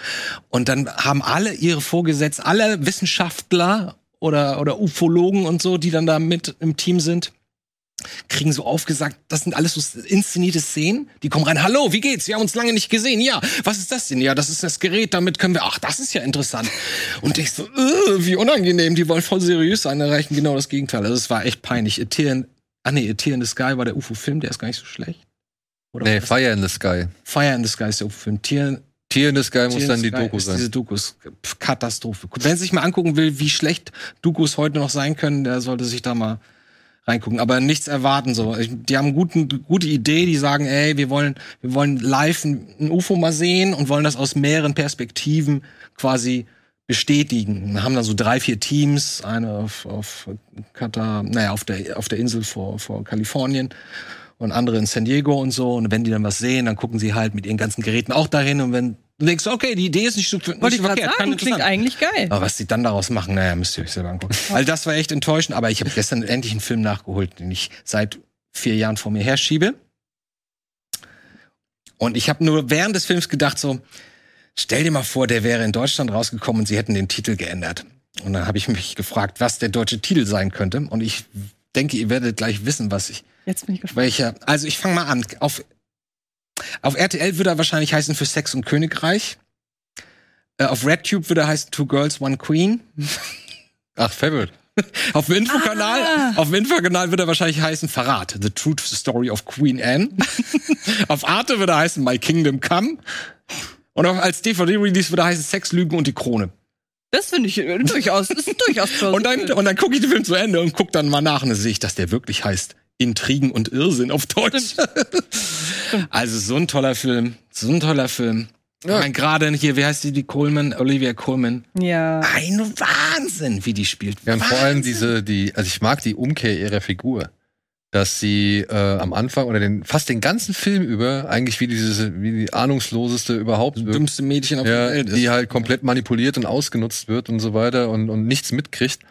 Und dann haben alle ihre Vorgesetzten, alle Wissenschaftler oder, oder Ufologen und so, die dann da mit im Team sind, kriegen so aufgesagt, das sind alles so inszenierte Szenen. Die kommen rein, hallo, wie geht's? Wir haben uns lange nicht gesehen. Ja, was ist das denn? Ja, das ist das Gerät, damit können wir, ach, das ist ja interessant. Und ich so, äh, wie unangenehm, die wollen voll seriös sein, erreichen genau das Gegenteil. Also es war echt peinlich. Ethereum, ah nee, Tear in the Sky war der UFO-Film, der ist gar nicht so schlecht. Oder nee, Fire in the Sky. Fire in the Sky ist der UFO-Film. Tier, Tier in the Sky muss dann die Sky Doku sein. Diese Dokus. Katastrophe. Wer sich mal angucken will, wie schlecht Dokus heute noch sein können, der sollte sich da mal reingucken, aber nichts erwarten so. Die haben guten, gute Idee, die sagen, ey, wir wollen, wir wollen live ein, ein UFO mal sehen und wollen das aus mehreren Perspektiven quasi bestätigen. Wir haben dann so drei, vier Teams, eine auf, auf Katar, naja, auf der, auf der Insel vor, vor Kalifornien und andere in San Diego und so. Und wenn die dann was sehen, dann gucken sie halt mit ihren ganzen Geräten auch dahin. Und wenn du denkst, okay, die Idee ist nicht so nicht Wollte ich verkehrt, sagen, klingt eigentlich geil. Aber was sie dann daraus machen, naja, müsst ihr euch selber angucken. Weil das war echt enttäuschend. Aber ich habe gestern endlich einen Film nachgeholt, den ich seit vier Jahren vor mir herschiebe. Und ich habe nur während des Films gedacht so, Stell dir mal vor, der wäre in Deutschland rausgekommen und sie hätten den Titel geändert. Und dann habe ich mich gefragt, was der deutsche Titel sein könnte. Und ich denke, ihr werdet gleich wissen, was ich. Jetzt bin ich gespannt. Welcher. Also ich fange mal an. Auf, auf RTL würde er wahrscheinlich heißen für Sex und Königreich. Äh, auf RedTube würde er heißen Two Girls, One Queen. Ach, Favorite. auf dem Infokanal, ah. auf dem Infokanal wird er wahrscheinlich heißen Verrat, The Truth Story of Queen Anne. auf Arte wird er heißen My Kingdom Come. Und auch als DVD-Release würde er heißen Sex, Lügen und die Krone. Das finde ich äh, durchaus, das ist durchaus plausibel. Und dann, und dann gucke ich den Film zu Ende und gucke dann mal nach und dann sehe ich, dass der wirklich heißt Intrigen und Irrsinn auf Deutsch. also so ein toller Film, so ein toller Film. Ja. Ich meine, gerade hier, wie heißt die, die Coleman, Olivia Coleman? Ja. Ein Wahnsinn, wie die spielt. Ja, und vor allem diese, die, also ich mag die Umkehr ihrer Figur dass sie äh, am Anfang oder den fast den ganzen Film über eigentlich wie diese wie die ahnungsloseste überhaupt das dümmste Mädchen auf ja, der Welt ist. die halt komplett manipuliert und ausgenutzt wird und so weiter und und nichts mitkriegt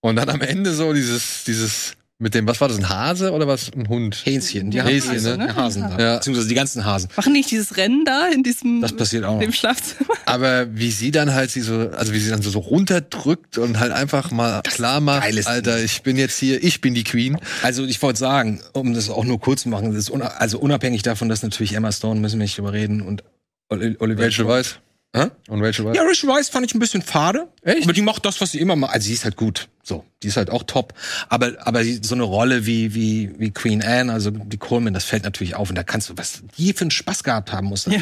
und dann am Ende so dieses dieses mit dem, was war das, ein Hase oder was? Ein Hund? Häschen, die Häschen, Hase, ne? Hasen da. Ja. Beziehungsweise die ganzen Hasen. Machen nicht dieses Rennen da in diesem das passiert auch dem Schlafzimmer? Aber wie sie dann halt sie so, also wie sie dann so, so runterdrückt und halt einfach mal das klar macht, Alter, ich bin jetzt hier, ich bin die Queen. Also ich wollte sagen, um das auch nur kurz zu machen, das ist also unabhängig davon, dass natürlich Emma Stone, müssen wir nicht überreden, und Oliver Rachel Weiss. Hä? Und Rachel Weisz? Ja, Rachel Weisz fand ich ein bisschen fade. Echt? Aber die macht das, was sie immer macht. Also sie ist halt gut. So, die ist halt auch top. Aber aber so eine Rolle wie wie wie Queen Anne, also die Coleman, das fällt natürlich auf. Und da kannst du was die für einen Spaß gehabt haben muss. Ja.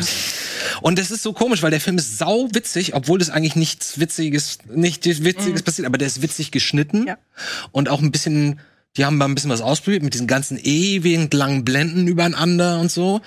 Und das ist so komisch, weil der Film ist sau witzig, obwohl das eigentlich nichts Witziges, nicht Witziges mhm. passiert. Aber der ist witzig geschnitten ja. und auch ein bisschen. Die haben mal ein bisschen was ausprobiert mit diesen ganzen ewigen langen Blenden übereinander und so.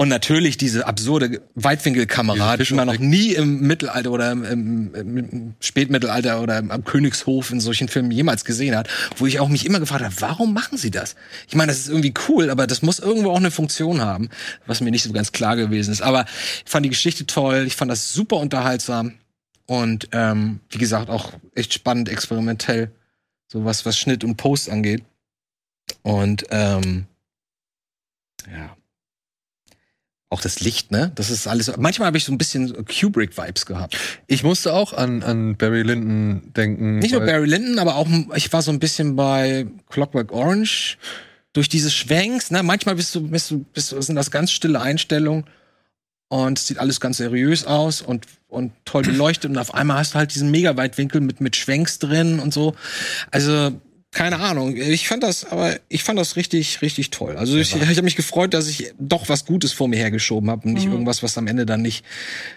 Und natürlich diese absurde Weitwinkelkamera, die man noch nie im Mittelalter oder im, im, im Spätmittelalter oder am Königshof in solchen Filmen jemals gesehen hat, wo ich auch mich immer gefragt habe, warum machen sie das? Ich meine, das ist irgendwie cool, aber das muss irgendwo auch eine Funktion haben, was mir nicht so ganz klar gewesen ist. Aber ich fand die Geschichte toll, ich fand das super unterhaltsam und ähm, wie gesagt auch echt spannend, experimentell, so was was Schnitt und Post angeht. Und ähm, ja, auch das Licht, ne? Das ist alles. Manchmal habe ich so ein bisschen Kubrick-Vibes gehabt. Ich musste auch an, an Barry Lyndon denken. Nicht nur Barry Lyndon, aber auch ich war so ein bisschen bei Clockwork Orange durch diese Schwenks. Ne? Manchmal bist du, bist du, bist du, sind das ganz stille Einstellungen und es sieht alles ganz seriös aus und und toll beleuchtet und auf einmal hast du halt diesen Megaweitwinkel mit mit Schwenks drin und so. Also keine Ahnung. Ich fand das, aber ich fand das richtig, richtig toll. Also ich, ich habe mich gefreut, dass ich doch was Gutes vor mir hergeschoben habe und nicht mhm. irgendwas, was am Ende dann nicht,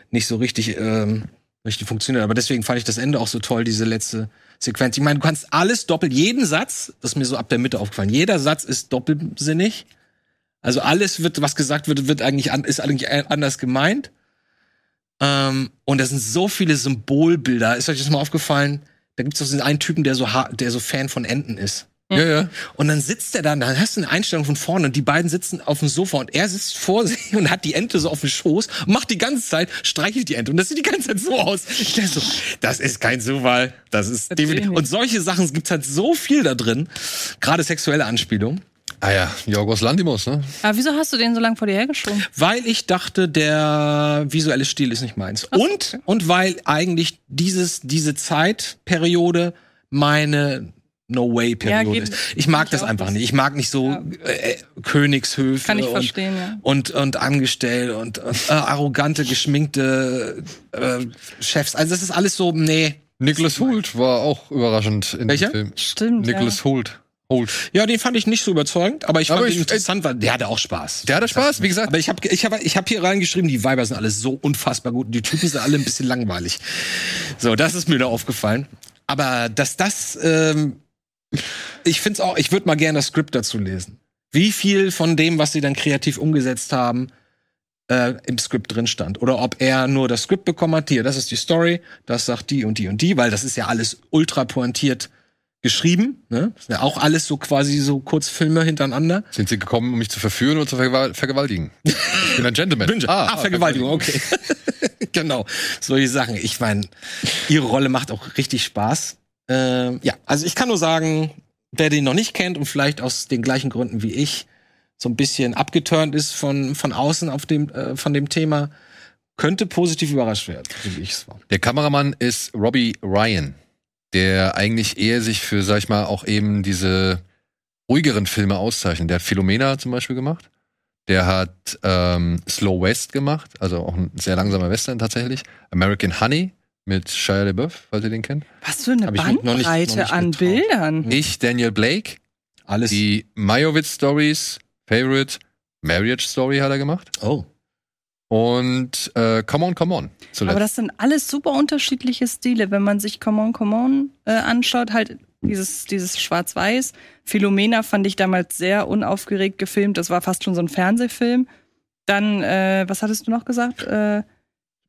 nicht so richtig, ähm, richtig funktioniert. Aber deswegen fand ich das Ende auch so toll, diese letzte Sequenz. Ich meine, du kannst alles doppelt, jeden Satz, das ist mir so ab der Mitte aufgefallen, jeder Satz ist doppelsinnig. Also alles wird, was gesagt wird, wird eigentlich an, ist eigentlich anders gemeint. Ähm, und da sind so viele Symbolbilder. Ist euch das mal aufgefallen? Da gibt es doch einen Typen, der so, der so Fan von Enten ist. Ja, ja. Und dann sitzt er da, dann hast du eine Einstellung von vorne und die beiden sitzen auf dem Sofa und er sitzt vor sich und hat die Ente so auf dem Schoß, macht die ganze Zeit, streichelt die Ente und das sieht die ganze Zeit so aus. Ich denke so, das ist kein Zufall, das ist definitiv. Und solche Sachen gibt's halt so viel da drin, gerade sexuelle Anspielungen. Ah ja, Jorgos Lantimos, ne? Aber wieso hast du den so lange vor dir hergeschoben? Weil ich dachte, der visuelle Stil ist nicht meins. So. Und, und weil eigentlich dieses, diese Zeitperiode meine No-Way-Periode ja, ist. Ich mag das einfach nicht. Ich mag nicht so ja. äh, Königshöfe Kann ich und, verstehen, ja. und, und angestellt und, und äh, arrogante, geschminkte äh, Chefs. Also das ist alles so, nee. Nicholas Hoult war auch überraschend in Welcher? dem Film. Stimmt. Nicholas ja. Hoult. Holt. Ja, den fand ich nicht so überzeugend, aber ich fand aber ich, ihn interessant, weil der hatte auch Spaß. Der hatte Spaß, wie gesagt. Aber ich habe ich hab, ich hab hier reingeschrieben, die Weiber sind alle so unfassbar gut und die Typen sind alle ein bisschen langweilig. So, das ist mir da aufgefallen. Aber dass das, ähm, ich find's auch, ich würde mal gerne das Skript dazu lesen. Wie viel von dem, was sie dann kreativ umgesetzt haben, äh, im Skript drin stand. Oder ob er nur das Skript bekommen hat, hier, das ist die Story, das sagt die und die und die, weil das ist ja alles ultra pointiert geschrieben. Ne? Das sind ja auch alles so quasi so Kurzfilme hintereinander. Sind sie gekommen, um mich zu verführen oder zu vergewaltigen? Ich bin ein Gentleman. Bin, ah, ah, Vergewaltigung, okay. genau, solche Sachen. Ich meine, ihre Rolle macht auch richtig Spaß. Ähm, ja, also ich kann nur sagen, wer den noch nicht kennt und vielleicht aus den gleichen Gründen wie ich so ein bisschen abgeturnt ist von, von außen auf dem, äh, von dem Thema, könnte positiv überrascht werden, wie ich es war. Der Kameramann ist Robbie Ryan der eigentlich eher sich für, sag ich mal, auch eben diese ruhigeren Filme auszeichnet. Der hat Philomena zum Beispiel gemacht. Der hat ähm, Slow West gemacht, also auch ein sehr langsamer Western tatsächlich. American Honey mit Shia LaBeouf, falls ihr den kennt. Was für eine Bandbreite an Bildern. Ich, Daniel Blake. Alles. Die Majowitz Stories, Favorite, Marriage Story hat er gemacht. Oh. Und äh, Come On, Come On. Zuletzt. Aber das sind alles super unterschiedliche Stile. Wenn man sich Come On, Come On äh, anschaut, halt dieses, dieses Schwarz-Weiß. Philomena fand ich damals sehr unaufgeregt gefilmt. Das war fast schon so ein Fernsehfilm. Dann, äh, was hattest du noch gesagt? Äh,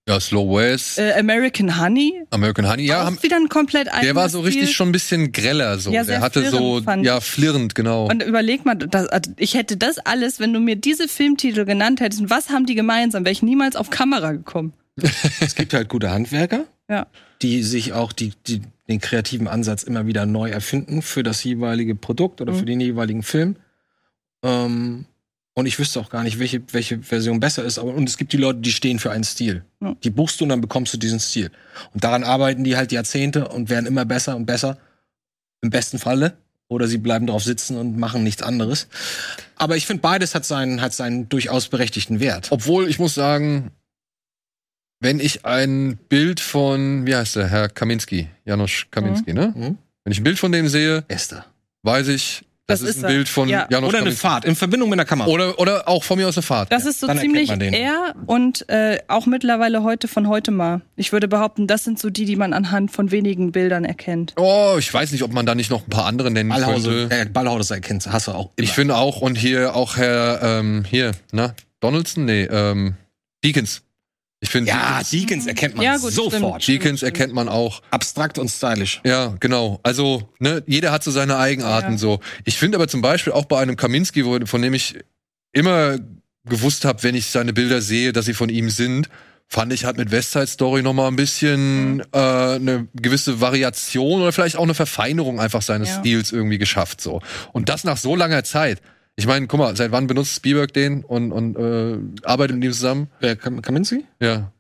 ja, Slow West. Äh, American Honey. American Honey, ja. Auch wieder ein komplett Der war so richtig schon ein bisschen greller so. Ja, der hatte so, ja, flirrend, genau. Und überleg mal, das, also ich hätte das alles, wenn du mir diese Filmtitel genannt hättest, was haben die gemeinsam? Wäre ich niemals auf Kamera gekommen. es gibt halt gute Handwerker, ja. die sich auch die, die, den kreativen Ansatz immer wieder neu erfinden für das jeweilige Produkt oder mhm. für den jeweiligen Film. Ähm, und ich wüsste auch gar nicht, welche, welche Version besser ist. Aber, und es gibt die Leute, die stehen für einen Stil. Ja. Die buchst du und dann bekommst du diesen Stil. Und daran arbeiten die halt Jahrzehnte und werden immer besser und besser. Im besten Falle. Oder sie bleiben drauf sitzen und machen nichts anderes. Aber ich finde, beides hat seinen, hat seinen durchaus berechtigten Wert. Obwohl, ich muss sagen, wenn ich ein Bild von, wie heißt der, Herr Kaminski, Janusz Kaminski, mhm. ne? Mhm. Wenn ich ein Bild von dem sehe, Esther. weiß ich, das, das ist, ist ein Bild von ja. Janusz Oder eine Fahrt in Verbindung mit einer Kamera. Oder, oder auch von mir aus eine Fahrt. Das ist so Dann ziemlich er und äh, auch mittlerweile heute von heute mal. Ich würde behaupten, das sind so die, die man anhand von wenigen Bildern erkennt. Oh, ich weiß nicht, ob man da nicht noch ein paar andere nennen Ballhause, könnte. Äh, Ballhause erkennst, hast du auch immer. Ich finde auch, und hier auch Herr, ähm, hier, na, Donaldson? Nee, ähm, Deakins. Ich finde ja, Deakins, Deakins erkennt man ja, gut, sofort. Stimmt, Deakins stimmt. erkennt man auch. Abstrakt und stylisch. Ja, genau. Also, ne, jeder hat so seine Eigenarten ja. so. Ich finde aber zum Beispiel auch bei einem Kaminski, von dem ich immer gewusst habe, wenn ich seine Bilder sehe, dass sie von ihm sind, fand ich halt mit Westside Story noch mal ein bisschen mhm. äh, eine gewisse Variation oder vielleicht auch eine Verfeinerung einfach seines ja. Stils irgendwie geschafft so. Und das nach so langer Zeit. Ich meine, guck mal, seit wann benutzt Spielberg den und, und äh, arbeitet mit ihm zusammen? Wer, Kaminski? Ja.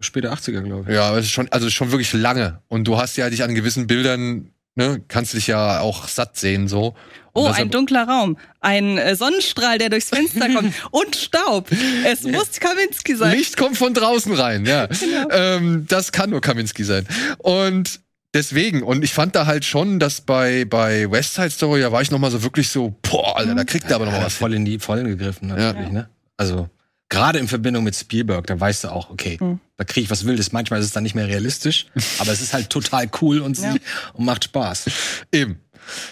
Später 80er, glaube ich. Ja, aber es ist schon, also schon wirklich lange. Und du hast ja dich an gewissen Bildern, ne, kannst du dich ja auch satt sehen, so. Oh, ein dunkler Raum. Ein äh, Sonnenstrahl, der durchs Fenster kommt. Und Staub. Es muss Kaminski sein. Licht kommt von draußen rein, ja. genau. ähm, das kann nur Kaminski sein. Und Deswegen, und ich fand da halt schon, dass bei, bei West Side Story, da war ich noch mal so wirklich so, boah, Alter, da kriegt er aber noch mal was. Voll in die Vollen gegriffen, natürlich, ja. ne? Also, gerade in Verbindung mit Spielberg, da weißt du auch, okay, mhm. da kriege ich was Wildes. Manchmal ist es dann nicht mehr realistisch, aber es ist halt total cool und, ja. und macht Spaß. Eben.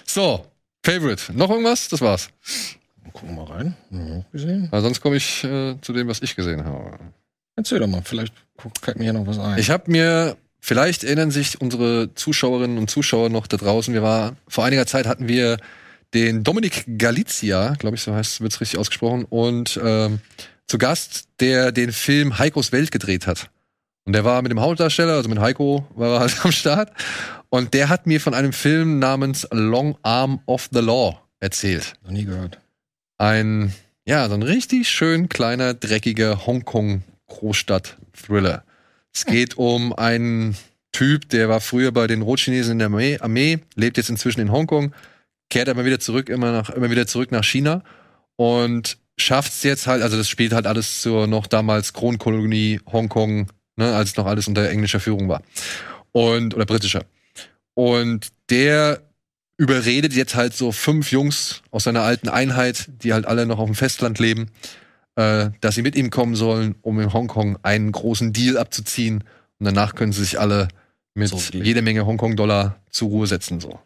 So, Favorite. Noch irgendwas? Das war's. Gucken wir mal rein. Ja, gesehen. Also sonst komme ich äh, zu dem, was ich gesehen habe. Erzähl doch mal, vielleicht fällt mir hier noch was ein. Ich habe mir Vielleicht erinnern sich unsere Zuschauerinnen und Zuschauer noch da draußen. Wir war vor einiger Zeit hatten wir den Dominik Galizia, glaube ich, so heißt wird's richtig ausgesprochen, und ähm, zu Gast, der den Film Heikos Welt gedreht hat. Und der war mit dem Hauptdarsteller, also mit Heiko, war er halt am Start. Und der hat mir von einem Film namens Long Arm of the Law erzählt. Noch nie gehört. Ein, ja, so ein richtig schön kleiner, dreckiger Hongkong-Großstadt-Thriller. Es geht um einen Typ, der war früher bei den Rotchinesen in der Armee, Armee, lebt jetzt inzwischen in Hongkong, kehrt aber wieder zurück, immer, nach, immer wieder zurück nach China und schafft es jetzt halt, also das spielt halt alles zur noch damals Kronkolonie Hongkong, ne, als noch alles unter englischer Führung war. Und, oder britischer. Und der überredet jetzt halt so fünf Jungs aus seiner alten Einheit, die halt alle noch auf dem Festland leben, äh, dass sie mit ihm kommen sollen, um in Hongkong einen großen Deal abzuziehen. Und danach können sie sich alle mit so jede Menge Hongkong-Dollar zur Ruhe setzen. So.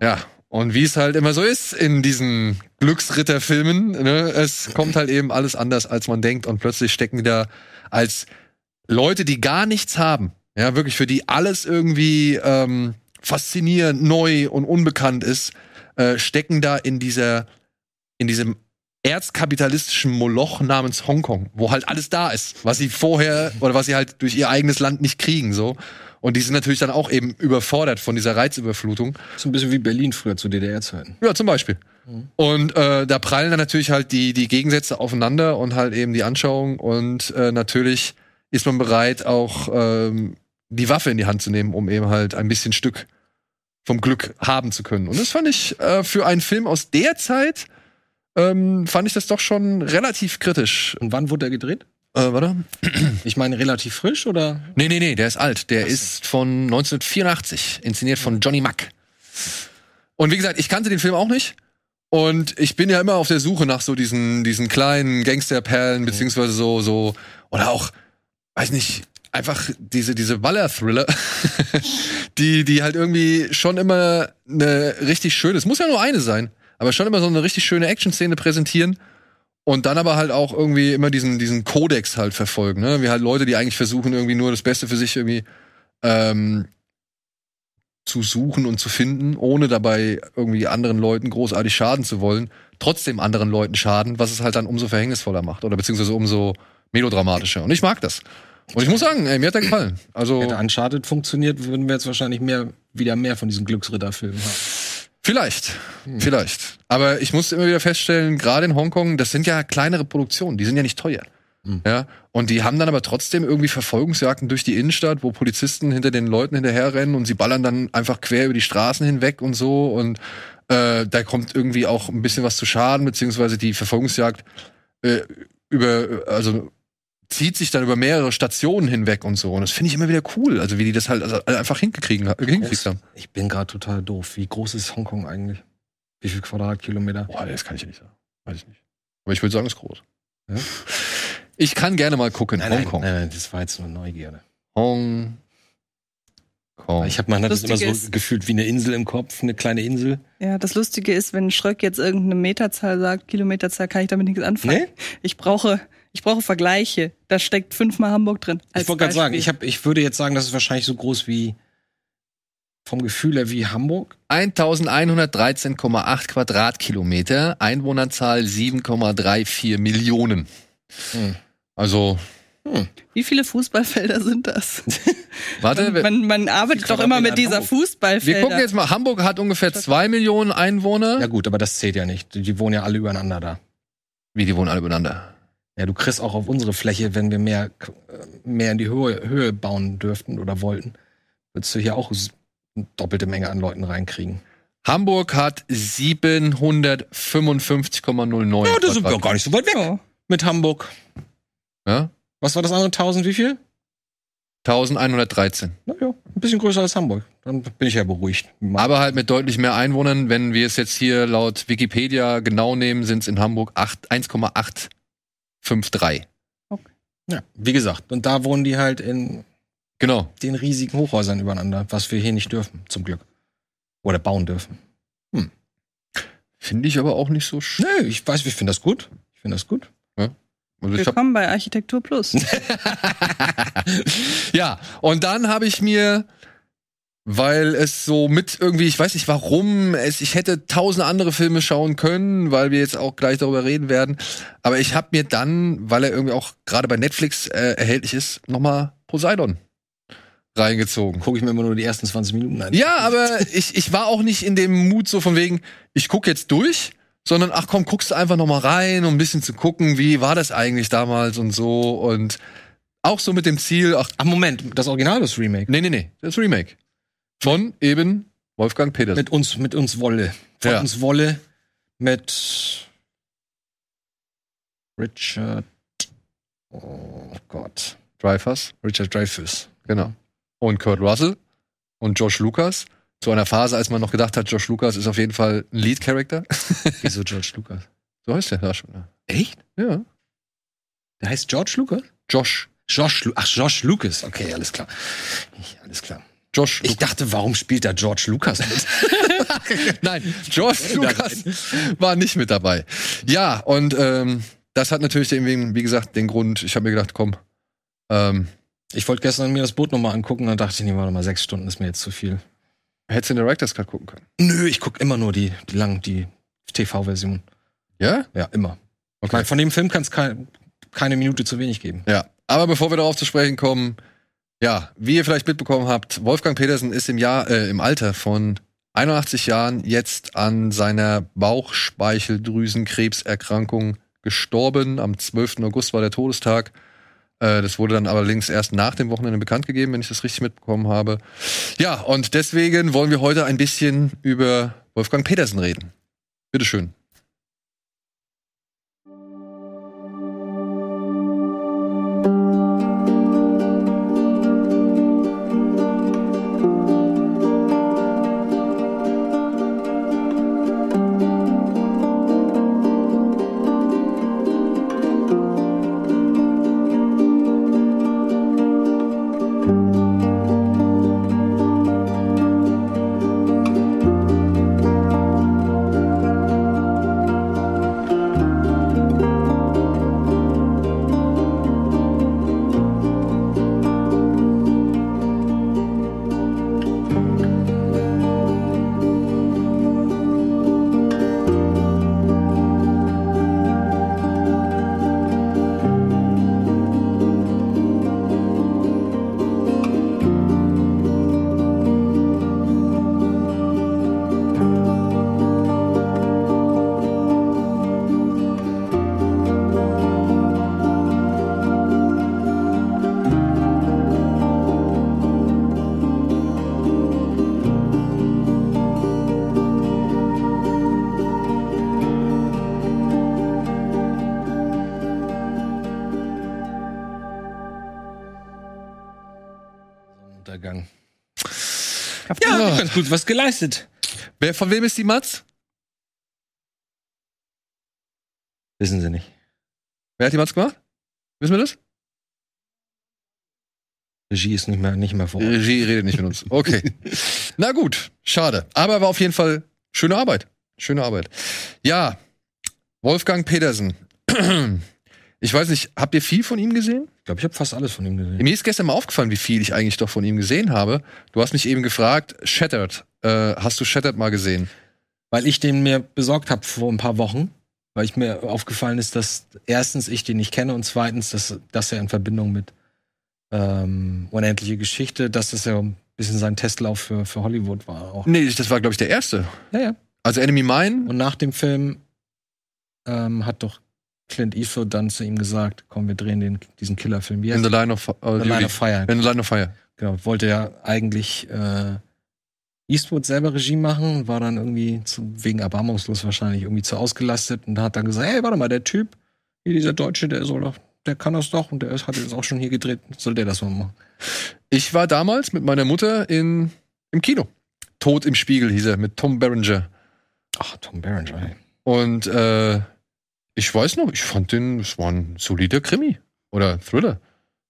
Ja, und wie es halt immer so ist in diesen Glücksritterfilmen, ne, es kommt halt eben alles anders, als man denkt. Und plötzlich stecken die da als Leute, die gar nichts haben, ja, wirklich für die alles irgendwie ähm, faszinierend, neu und unbekannt ist, äh, stecken da in dieser, in diesem erzkapitalistischen Moloch namens Hongkong, wo halt alles da ist, was sie vorher oder was sie halt durch ihr eigenes Land nicht kriegen, so. Und die sind natürlich dann auch eben überfordert von dieser Reizüberflutung. So ein bisschen wie Berlin früher zu DDR-Zeiten. Ja, zum Beispiel. Mhm. Und äh, da prallen dann natürlich halt die, die Gegensätze aufeinander und halt eben die Anschauung. Und äh, natürlich ist man bereit, auch ähm, die Waffe in die Hand zu nehmen, um eben halt ein bisschen Stück vom Glück haben zu können. Und das fand ich äh, für einen Film aus der Zeit ähm, fand ich das doch schon relativ kritisch. Und wann wurde er gedreht? Äh, warte. Ich meine, relativ frisch oder? Nee, nee, nee, der ist alt. Der ist von 1984, inszeniert von Johnny Mack. Und wie gesagt, ich kannte den Film auch nicht. Und ich bin ja immer auf der Suche nach so diesen, diesen kleinen Gangsterperlen, beziehungsweise so, so, oder auch, weiß nicht, einfach diese, diese Baller-Thriller, die, die halt irgendwie schon immer eine richtig schöne, es muss ja nur eine sein, aber schon immer so eine richtig schöne Action-Szene präsentieren und dann aber halt auch irgendwie immer diesen, diesen Kodex halt verfolgen, ne? Wie halt Leute, die eigentlich versuchen, irgendwie nur das Beste für sich irgendwie ähm, zu suchen und zu finden, ohne dabei irgendwie anderen Leuten großartig schaden zu wollen, trotzdem anderen Leuten schaden, was es halt dann umso verhängnisvoller macht oder beziehungsweise umso melodramatischer. Und ich mag das. Und ich muss sagen, ey, mir hat er gefallen. Also Hätte Uncharted funktioniert, würden wir jetzt wahrscheinlich mehr, wieder mehr von diesen Glücksritterfilmen haben. Vielleicht, hm. vielleicht. Aber ich muss immer wieder feststellen, gerade in Hongkong, das sind ja kleinere Produktionen, die sind ja nicht teuer. Hm. Ja, und die haben dann aber trotzdem irgendwie Verfolgungsjagden durch die Innenstadt, wo Polizisten hinter den Leuten hinterherrennen und sie ballern dann einfach quer über die Straßen hinweg und so. Und äh, da kommt irgendwie auch ein bisschen was zu Schaden, beziehungsweise die Verfolgungsjagd äh, über, also zieht sich dann über mehrere Stationen hinweg und so. Und das finde ich immer wieder cool, also wie die das halt also einfach hingekriegen, hingekriegt haben. Ich bin gerade total doof. Wie groß ist Hongkong eigentlich? Wie viel Quadratkilometer? Boah, das kann ich nicht sagen. Weiß ich nicht. Aber ich würde sagen, es ist groß. Ja? Ich kann gerne mal gucken. Nein, Hongkong. Nein, nein, das war jetzt nur Neugierde. Hong Kong. Ich habe man hat das immer so ist, gefühlt wie eine Insel im Kopf, eine kleine Insel. Ja, das Lustige ist, wenn Schröck jetzt irgendeine Meterzahl sagt, Kilometerzahl, kann ich damit nichts anfangen. Nee? Ich brauche ich brauche Vergleiche. Da steckt fünfmal Hamburg drin. Ich wollte gerade sagen, ich, hab, ich würde jetzt sagen, das ist wahrscheinlich so groß wie vom Gefühl her wie Hamburg. 1113,8 Quadratkilometer, Einwohnerzahl 7,34 Millionen. Hm. Also. Hm. Wie viele Fußballfelder sind das? Warte, man, man, man arbeitet doch immer mit dieser Fußballfelder. Wir gucken jetzt mal, Hamburg hat ungefähr zwei Millionen Einwohner. Ja gut, aber das zählt ja nicht. Die wohnen ja alle übereinander da. Wie, die wohnen alle übereinander? Ja, du kriegst auch auf unsere Fläche, wenn wir mehr, mehr in die Höhe, Höhe bauen dürften oder wollten, würdest du hier auch eine doppelte Menge an Leuten reinkriegen. Hamburg hat 755,09. Ja, das ist ja gar nicht so weit weg ja. mit Hamburg. Ja? Was war das andere? 1000 wie viel? 1113. Na ja, ein bisschen größer als Hamburg. Dann bin ich ja beruhigt. Aber halt mit deutlich mehr Einwohnern. Wenn wir es jetzt hier laut Wikipedia genau nehmen, sind es in Hamburg 1,8 5-3. Okay. Ja, wie gesagt, und da wohnen die halt in genau. den riesigen Hochhäusern übereinander, was wir hier nicht dürfen, zum Glück. Oder bauen dürfen. Hm. Finde ich aber auch nicht so schön. Nee, ich weiß, ich finde das gut. Ich finde das gut. Ja. Also Willkommen bei Architektur Plus. ja, und dann habe ich mir weil es so mit irgendwie, ich weiß nicht warum, es, ich hätte tausend andere Filme schauen können, weil wir jetzt auch gleich darüber reden werden. Aber ich habe mir dann, weil er irgendwie auch gerade bei Netflix äh, erhältlich ist, nochmal Poseidon reingezogen. Gucke ich mir immer nur die ersten 20 Minuten an. Ja, aber ich, ich war auch nicht in dem Mut so von wegen, ich guck jetzt durch, sondern ach komm, guckst du einfach nochmal rein, um ein bisschen zu gucken, wie war das eigentlich damals und so und auch so mit dem Ziel, ach, ach Moment, das Original ist Remake? Nee, nee, nee, das Remake. Von eben Wolfgang Peters. Mit uns, mit uns Wolle. Von ja. uns Wolle mit Richard. Oh Gott. Dreyfus. Richard Dreyfus. Genau. Und Kurt Russell und Josh Lucas. Zu einer Phase, als man noch gedacht hat, Josh Lucas ist auf jeden Fall ein Lead-Character. Wieso George Lucas? So heißt der da schon. Ja. Echt? Ja. Der heißt George Lucas? Josh. Josh, ach, Josh Lucas. Okay, alles klar. Alles klar. Josh Ich dachte, warum spielt da George Lucas mit? Nein, George Lucas war nicht mit dabei. Ja, und ähm, das hat natürlich den, wie gesagt, den Grund, ich habe mir gedacht, komm. Ähm, ich wollte gestern mir das Boot nochmal angucken, dann dachte ich, nee, warte mal, sechs Stunden ist mir jetzt zu viel. Hättest du den Director's Cut gucken können? Nö, ich gucke immer nur die, die langen, die TV-Version. Ja? Ja, immer. Okay. Ich mein, von dem Film kann es kein, keine Minute zu wenig geben. Ja, aber bevor wir darauf zu sprechen kommen, ja, wie ihr vielleicht mitbekommen habt, Wolfgang Petersen ist im Jahr, äh, im Alter von 81 Jahren jetzt an seiner Bauchspeicheldrüsenkrebserkrankung gestorben. Am 12. August war der Todestag. Äh, das wurde dann allerdings erst nach dem Wochenende bekannt gegeben, wenn ich das richtig mitbekommen habe. Ja, und deswegen wollen wir heute ein bisschen über Wolfgang Petersen reden. Bitteschön. Gut was geleistet. Wer, von wem ist die Matz? Wissen sie nicht. Wer hat die Matz gemacht? Wissen wir das? Regie ist nicht mehr, nicht mehr vor. Regie redet nicht mit uns. Okay. Na gut, schade. Aber war auf jeden Fall schöne Arbeit. Schöne Arbeit. Ja, Wolfgang Petersen. Ich weiß nicht, habt ihr viel von ihm gesehen? Ich glaube, ich habe fast alles von ihm gesehen. Mir ist gestern mal aufgefallen, wie viel ich eigentlich doch von ihm gesehen habe. Du hast mich eben gefragt, Shattered. Äh, hast du Shattered mal gesehen? Weil ich den mir besorgt habe vor ein paar Wochen. Weil ich mir aufgefallen ist, dass erstens ich den nicht kenne und zweitens, dass, dass er in Verbindung mit ähm, Unendliche Geschichte, dass das ja ein bisschen sein Testlauf für, für Hollywood war. Auch. Nee, das war, glaube ich, der erste. Ja, ja. Also Enemy Mine. Und nach dem Film ähm, hat doch Clint Eastwood dann zu ihm gesagt, komm, wir drehen den, diesen Killerfilm. Wie In the Line of, uh, the Line of Fire. In the Line of Fire. Genau, wollte ja eigentlich äh, Eastwood selber Regie machen, war dann irgendwie zu, wegen erbarmungslos wahrscheinlich irgendwie zu ausgelastet und hat dann gesagt, hey, warte mal, der Typ, hier dieser Deutsche, der soll doch, der kann das doch und der hat jetzt auch schon hier gedreht, soll der das mal machen. Ich war damals mit meiner Mutter in, im Kino. Tod im Spiegel hieß er, mit Tom Berenger. Ach, Tom Berenger, ey. Und äh, ich weiß noch, ich fand den, es war ein solider Krimi oder Thriller.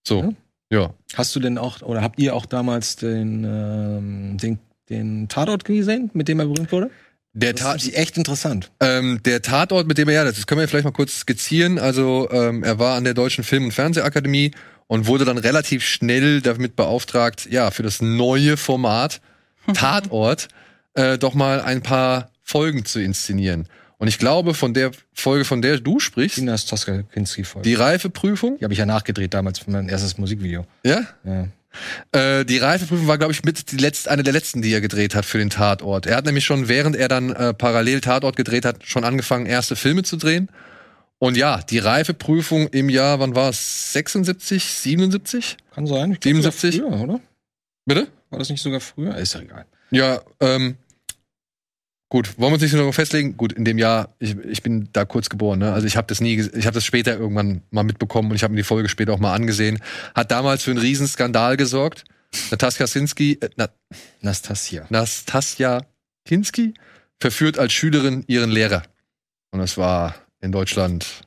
So, ja. ja. Hast du denn auch, oder habt ihr auch damals den, ähm, den, den Tatort gesehen, mit dem er berühmt wurde? Der Das Tat, ist echt interessant. ähm, der Tatort, mit dem er, ja, das können wir vielleicht mal kurz skizzieren. Also, ähm, er war an der Deutschen Film- und Fernsehakademie und wurde dann relativ schnell damit beauftragt, ja, für das neue Format Tatort äh, doch mal ein paar Folgen zu inszenieren. Und ich glaube, von der Folge, von der du sprichst, Tinas Toska-Kinski-Folge. die Reifeprüfung, Die habe ich ja nachgedreht damals für mein erstes Musikvideo. ja, Ja. Äh, die Reifeprüfung war, glaube ich, mit die letzte, eine der letzten, die er gedreht hat für den Tatort. Er hat nämlich schon, während er dann äh, parallel Tatort gedreht hat, schon angefangen, erste Filme zu drehen. Und ja, die Reifeprüfung im Jahr, wann war es? 76, 77? Kann sein. Ich glaub, 77? sogar Früher, oder? Bitte? War das nicht sogar früher? Ist ja egal. Ja, ähm, gut, wollen wir uns nicht so darauf festlegen? Gut, in dem Jahr, ich, ich bin da kurz geboren, ne? Also ich habe das nie, ich habe das später irgendwann mal mitbekommen und ich habe mir die Folge später auch mal angesehen. Hat damals für einen Riesenskandal gesorgt. Natascha Sinski, äh, na, Nastasia. Nastasia Kinski verführt als Schülerin ihren Lehrer. Und es war in Deutschland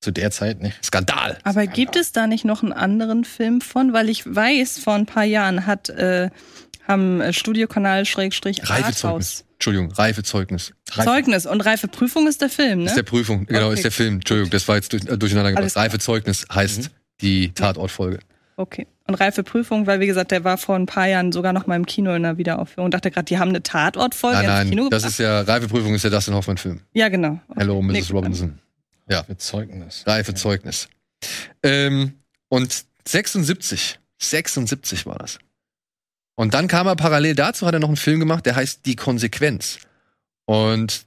Zu der Zeit nicht. Skandal. Aber gibt es da nicht noch einen anderen Film von? Weil ich weiß, vor ein paar Jahren hat äh, haben äh, Studiokanal Schrägstrich Reifezeugnis. Entschuldigung, Reifezeugnis. Zeugnis und Reifeprüfung ist der Film, ne? Ist der Prüfung, genau, Okay. ist der Film. Entschuldigung, das war jetzt durch, äh, durcheinander gebracht. Reifezeugnis heißt die Tatortfolge. Okay. Und Reifeprüfung, weil wie gesagt, der war vor ein paar Jahren sogar noch mal im Kino in einer Wiederaufführung. Und dachte gerade, die haben eine Tatortfolge Nein, ins Kino nein, das gebracht. ist ja, Reifeprüfung ist ja Dustin Hoffmann-Film. Ja, genau. Okay. Hello, Nee, Mrs. gut, Robinson. Ja, Für Zeugnis. Reifezeugnis. Ähm, und 76, 76 war das. Und dann kam er parallel dazu, hat er noch einen Film gemacht, der heißt Die Konsequenz. Und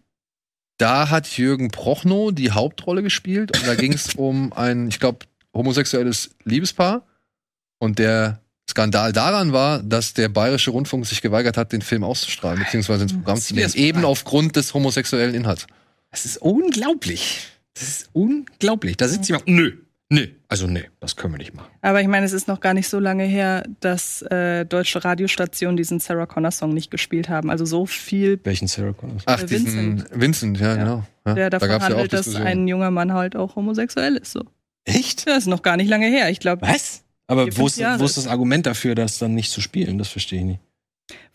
da hat Jürgen Prochnow die Hauptrolle gespielt und da ging es um ein, ich glaube, homosexuelles Liebespaar. Und der Skandal daran war, dass der Bayerische Rundfunk sich geweigert hat, den Film auszustrahlen, beziehungsweise ins Programm zu nehmen, Das- eben aufgrund des homosexuellen Inhalts. Das ist unglaublich. Das ist unglaublich. Da sitzt jemand. Nö. Nö. Also nee, das können wir nicht machen. Aber ich meine, es ist noch gar nicht so lange her, dass äh, deutsche Radiostationen diesen Sarah Connor Song nicht gespielt haben. Also so viel, Welchen Sarah Connors? Ach, Äh, diesen Vincent. Vincent, ja, genau. Ja, der da davon ja auch handelt, dass Diskussionen. ein junger Mann halt auch homosexuell ist. So. Echt? Das ist noch gar nicht lange her. Ich glaube, Was? Aber wo ist, wo ist das Argument dafür, das dann nicht zu spielen? Das verstehe ich nicht.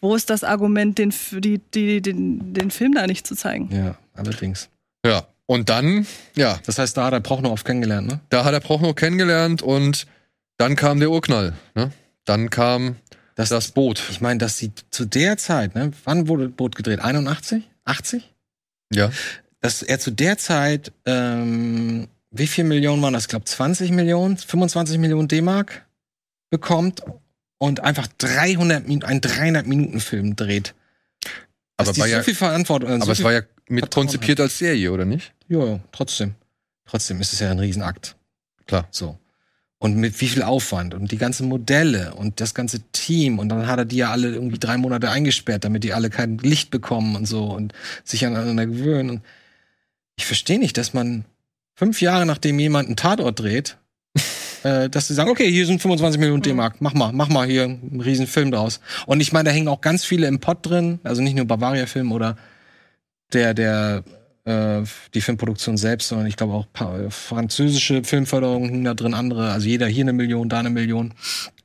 wo ist das Argument, den, die, die, den, den Film da nicht zu zeigen? Ja, allerdings. Ja, und dann, ja, Das heißt, da hat er Prochnow oft kennengelernt, ne? da hat er Prochnow kennengelernt und dann kam der Urknall. Ne? Dann kam Das, das Boot. ich meine, dass sie zu der Zeit, ne? Wann wurde das Boot gedreht? 81? 80? Ja. Dass er zu der Zeit, ähm, wie viel Millionen waren das? Ich glaube 20 Millionen, 25 Millionen D-Mark bekommt und einfach 300, Min- einen 300 Minuten Film dreht. Dass Aber, war so ja, viel Verantwortung. aber so es war ja mit Vertrauen konzipiert als Serie, oder nicht? Ja, trotzdem. Trotzdem ist es ja ein Riesenakt. Klar. So. Und mit wie viel Aufwand und die ganzen Modelle und das ganze Team und dann hat er die ja alle irgendwie drei Monate eingesperrt, damit die alle kein Licht bekommen und so und sich aneinander gewöhnen. Und ich verstehe nicht, dass man fünf Jahre nachdem jemand einen Tatort dreht, äh, dass sie sagen, okay, hier sind 25 Millionen D-Mark, mach mal, mach mal hier einen riesen Film draus. Und ich meine, da hängen auch ganz viele im Pott drin, also nicht nur Bavaria-Film oder der, der, die Filmproduktion selbst, sondern ich glaube auch paar, französische Filmförderungen da drin, andere, also jeder hier eine Million, da eine Million.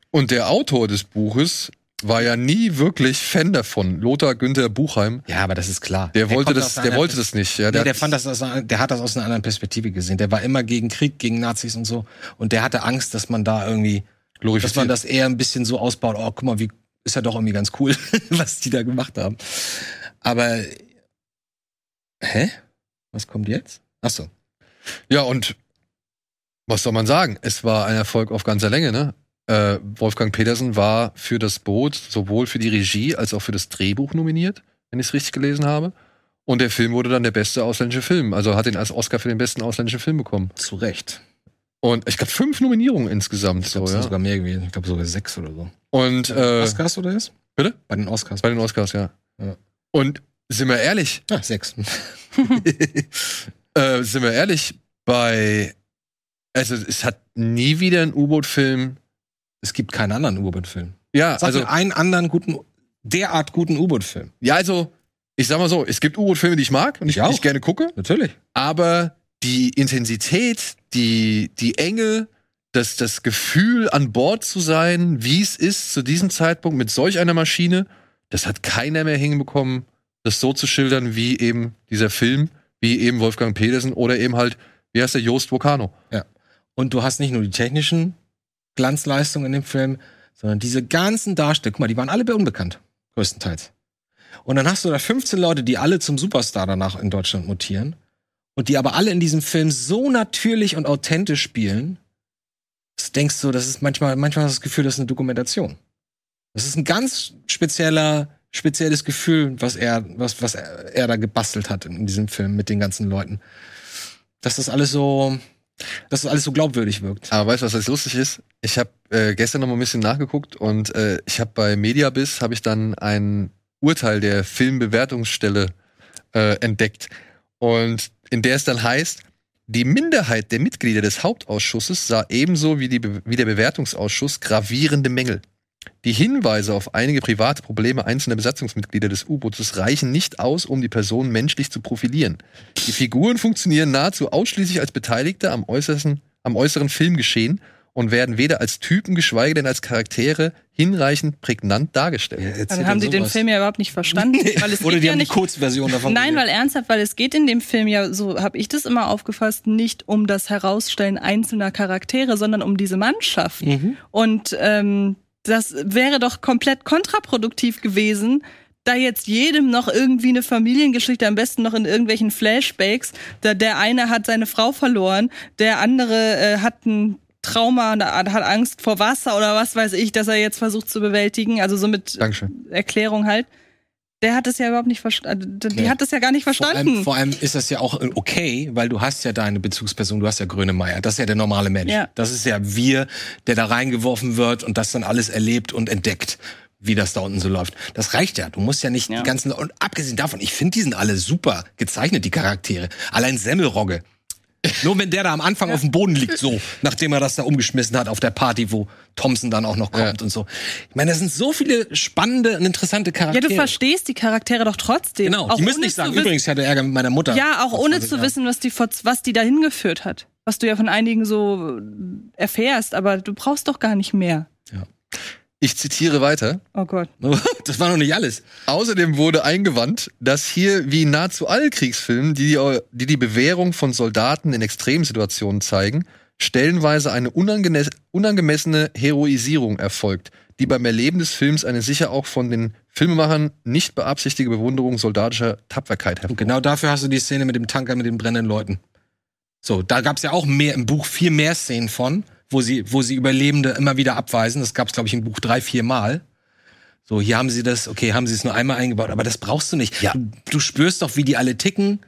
Und der Autor des Buches war ja nie wirklich Fan davon. Lothar Günther Buchheim. Ja, aber das ist klar. Der, der wollte das, der wollte das nicht. Ja, der, nee, der fand das, aus, der hat das aus einer anderen Perspektive gesehen. Der war immer gegen Krieg, gegen Nazis und so. Und der hatte Angst, dass man da irgendwie, dass man das eher ein bisschen so ausbaut. Oh, guck mal, wie ist ja doch irgendwie ganz cool, was die da gemacht haben. Aber hä? Was kommt jetzt? Ach so. Ja, und was soll man sagen? Es war ein Erfolg auf ganzer Länge, ne? Äh, Wolfgang Petersen war für das Boot sowohl für die Regie als auch für das Drehbuch nominiert, wenn ich es richtig gelesen habe. Und der Film wurde dann der beste ausländische Film. Also hat ihn als Oscar für den besten ausländischen Film bekommen. Zu Recht. Und ich glaube fünf Nominierungen insgesamt. Ich glaube, so, ja. sogar mehr gewesen. Ich glaube sogar sechs oder so. Und äh, Oscars oder ist? Bitte? Bei den Oscars. Bei den Oscars, ja. ja. Und sind wir ehrlich? Ah, sechs. äh, sind wir ehrlich? Bei also es hat nie wieder ein U-Boot-Film es gibt keinen anderen U-Boot-Film. Ja, Sag also einen anderen guten, derart guten U-Boot-Film. Ja, also ich sag mal so, es gibt U-Boot-Filme, die ich mag und ich, ich, ich gerne gucke. Natürlich. Aber die Intensität, die die Enge, das das Gefühl an Bord zu sein, wie es ist zu diesem Zeitpunkt mit solch einer Maschine, das hat keiner mehr hinbekommen, das so zu schildern wie eben dieser Film, wie eben Wolfgang Pedersen oder eben halt, wie heißt der Joost Vulcano. Ja. Und du hast nicht nur die technischen Glanzleistung in dem Film, sondern diese ganzen Darsteller, guck mal, die waren alle unbekannt, größtenteils. Und dann hast du da 15 Leute, die alle zum Superstar danach in Deutschland mutieren und die aber alle in diesem Film so natürlich und authentisch spielen, das denkst du, das ist manchmal, manchmal hast du das Gefühl, das ist eine Dokumentation. Das ist ein ganz spezieller, spezielles Gefühl, was er, was, was er, er da gebastelt hat in diesem Film mit den ganzen Leuten. Dass das alles so, dass das alles so glaubwürdig wirkt. Aber weißt du, was das lustig ist? Ich habe äh, gestern noch mal ein bisschen nachgeguckt und äh, ich habe bei Mediabiss habe ich dann ein Urteil der Filmbewertungsstelle äh, entdeckt und in der es dann heißt, die Minderheit der Mitglieder des Hauptausschusses sah ebenso wie, die, wie der Bewertungsausschuss gravierende Mängel. Die Hinweise auf einige private Probleme einzelner Besatzungsmitglieder des U-Bootes reichen nicht aus, um die Person menschlich zu profilieren. Die Figuren funktionieren nahezu ausschließlich als Beteiligte am äußeren, am äußeren Filmgeschehen und werden weder als Typen, geschweige denn als Charaktere hinreichend prägnant dargestellt. Ja, Dann haben sie den Film ja überhaupt nicht verstanden. weil es Oder die ja haben die Kurzversion davon. Nein, weil ernsthaft, weil es geht in dem Film ja, so habe ich das immer aufgefasst, nicht um das Herausstellen einzelner Charaktere, sondern um diese Mannschaft. Mhm. Und ähm, das wäre doch komplett kontraproduktiv gewesen, da jetzt jedem noch irgendwie eine Familiengeschichte, am besten noch in irgendwelchen Flashbacks, da der eine hat seine Frau verloren, der andere äh, hat ein Trauma, hat Angst vor Wasser oder was weiß ich, dass er jetzt versucht zu bewältigen, also so mit Dankeschön. Erklärung halt der hat es ja überhaupt nicht verstanden. Die nee. hat es ja gar nicht verstanden. Vor allem, vor allem, ist das ja auch okay, weil du hast ja deine Bezugsperson, du hast ja Grönemeyer. Das ist ja der normale Mensch. Ja. Das ist ja wir, der da reingeworfen wird und das dann alles erlebt und entdeckt wie das da unten so läuft. Das reicht ja. Du musst ja nicht ja. die ganzen und abgesehen davon, ich finde, die sind alle super gezeichnet, die Charaktere. Allein Semmelrogge, nur wenn der da am Anfang auf dem Boden liegt, so, nachdem er das da umgeschmissen hat auf der Party, wo Thompson dann auch noch kommt ja. und so. Ich meine, da sind so viele spannende und interessante Charaktere. Ja, du verstehst die Charaktere doch trotzdem. Genau, auch die müssen nicht sagen, übrigens, ich hatte Ärger mit meiner Mutter. Ja, auch ohne zu wissen, was die, was die da hingeführt hat. Was du ja von einigen so erfährst, aber du brauchst doch gar nicht mehr. Ja. Ich zitiere weiter. Oh Gott. Das war noch nicht alles. Außerdem wurde eingewandt, dass hier wie in nahezu allen Kriegsfilmen, die die, die Bewährung von Soldaten in Extremsituationen zeigen, stellenweise eine unangemessene Heroisierung erfolgt, die beim Erleben des Films eine sicher auch von den Filmemachern nicht beabsichtigte Bewunderung soldatischer Tapferkeit hervorruft. Genau dafür hast du die Szene mit dem Tanker mit den brennenden Leuten. So, da gab's ja auch mehr im Buch viel mehr Szenen von wo sie, wo sie Überlebende immer wieder abweisen. Das gab es, glaube ich, im Buch drei, vier Mal. So, hier haben sie das, okay, haben sie es nur einmal eingebaut, aber das brauchst du nicht. Ja. Du, du spürst doch, wie die alle ticken.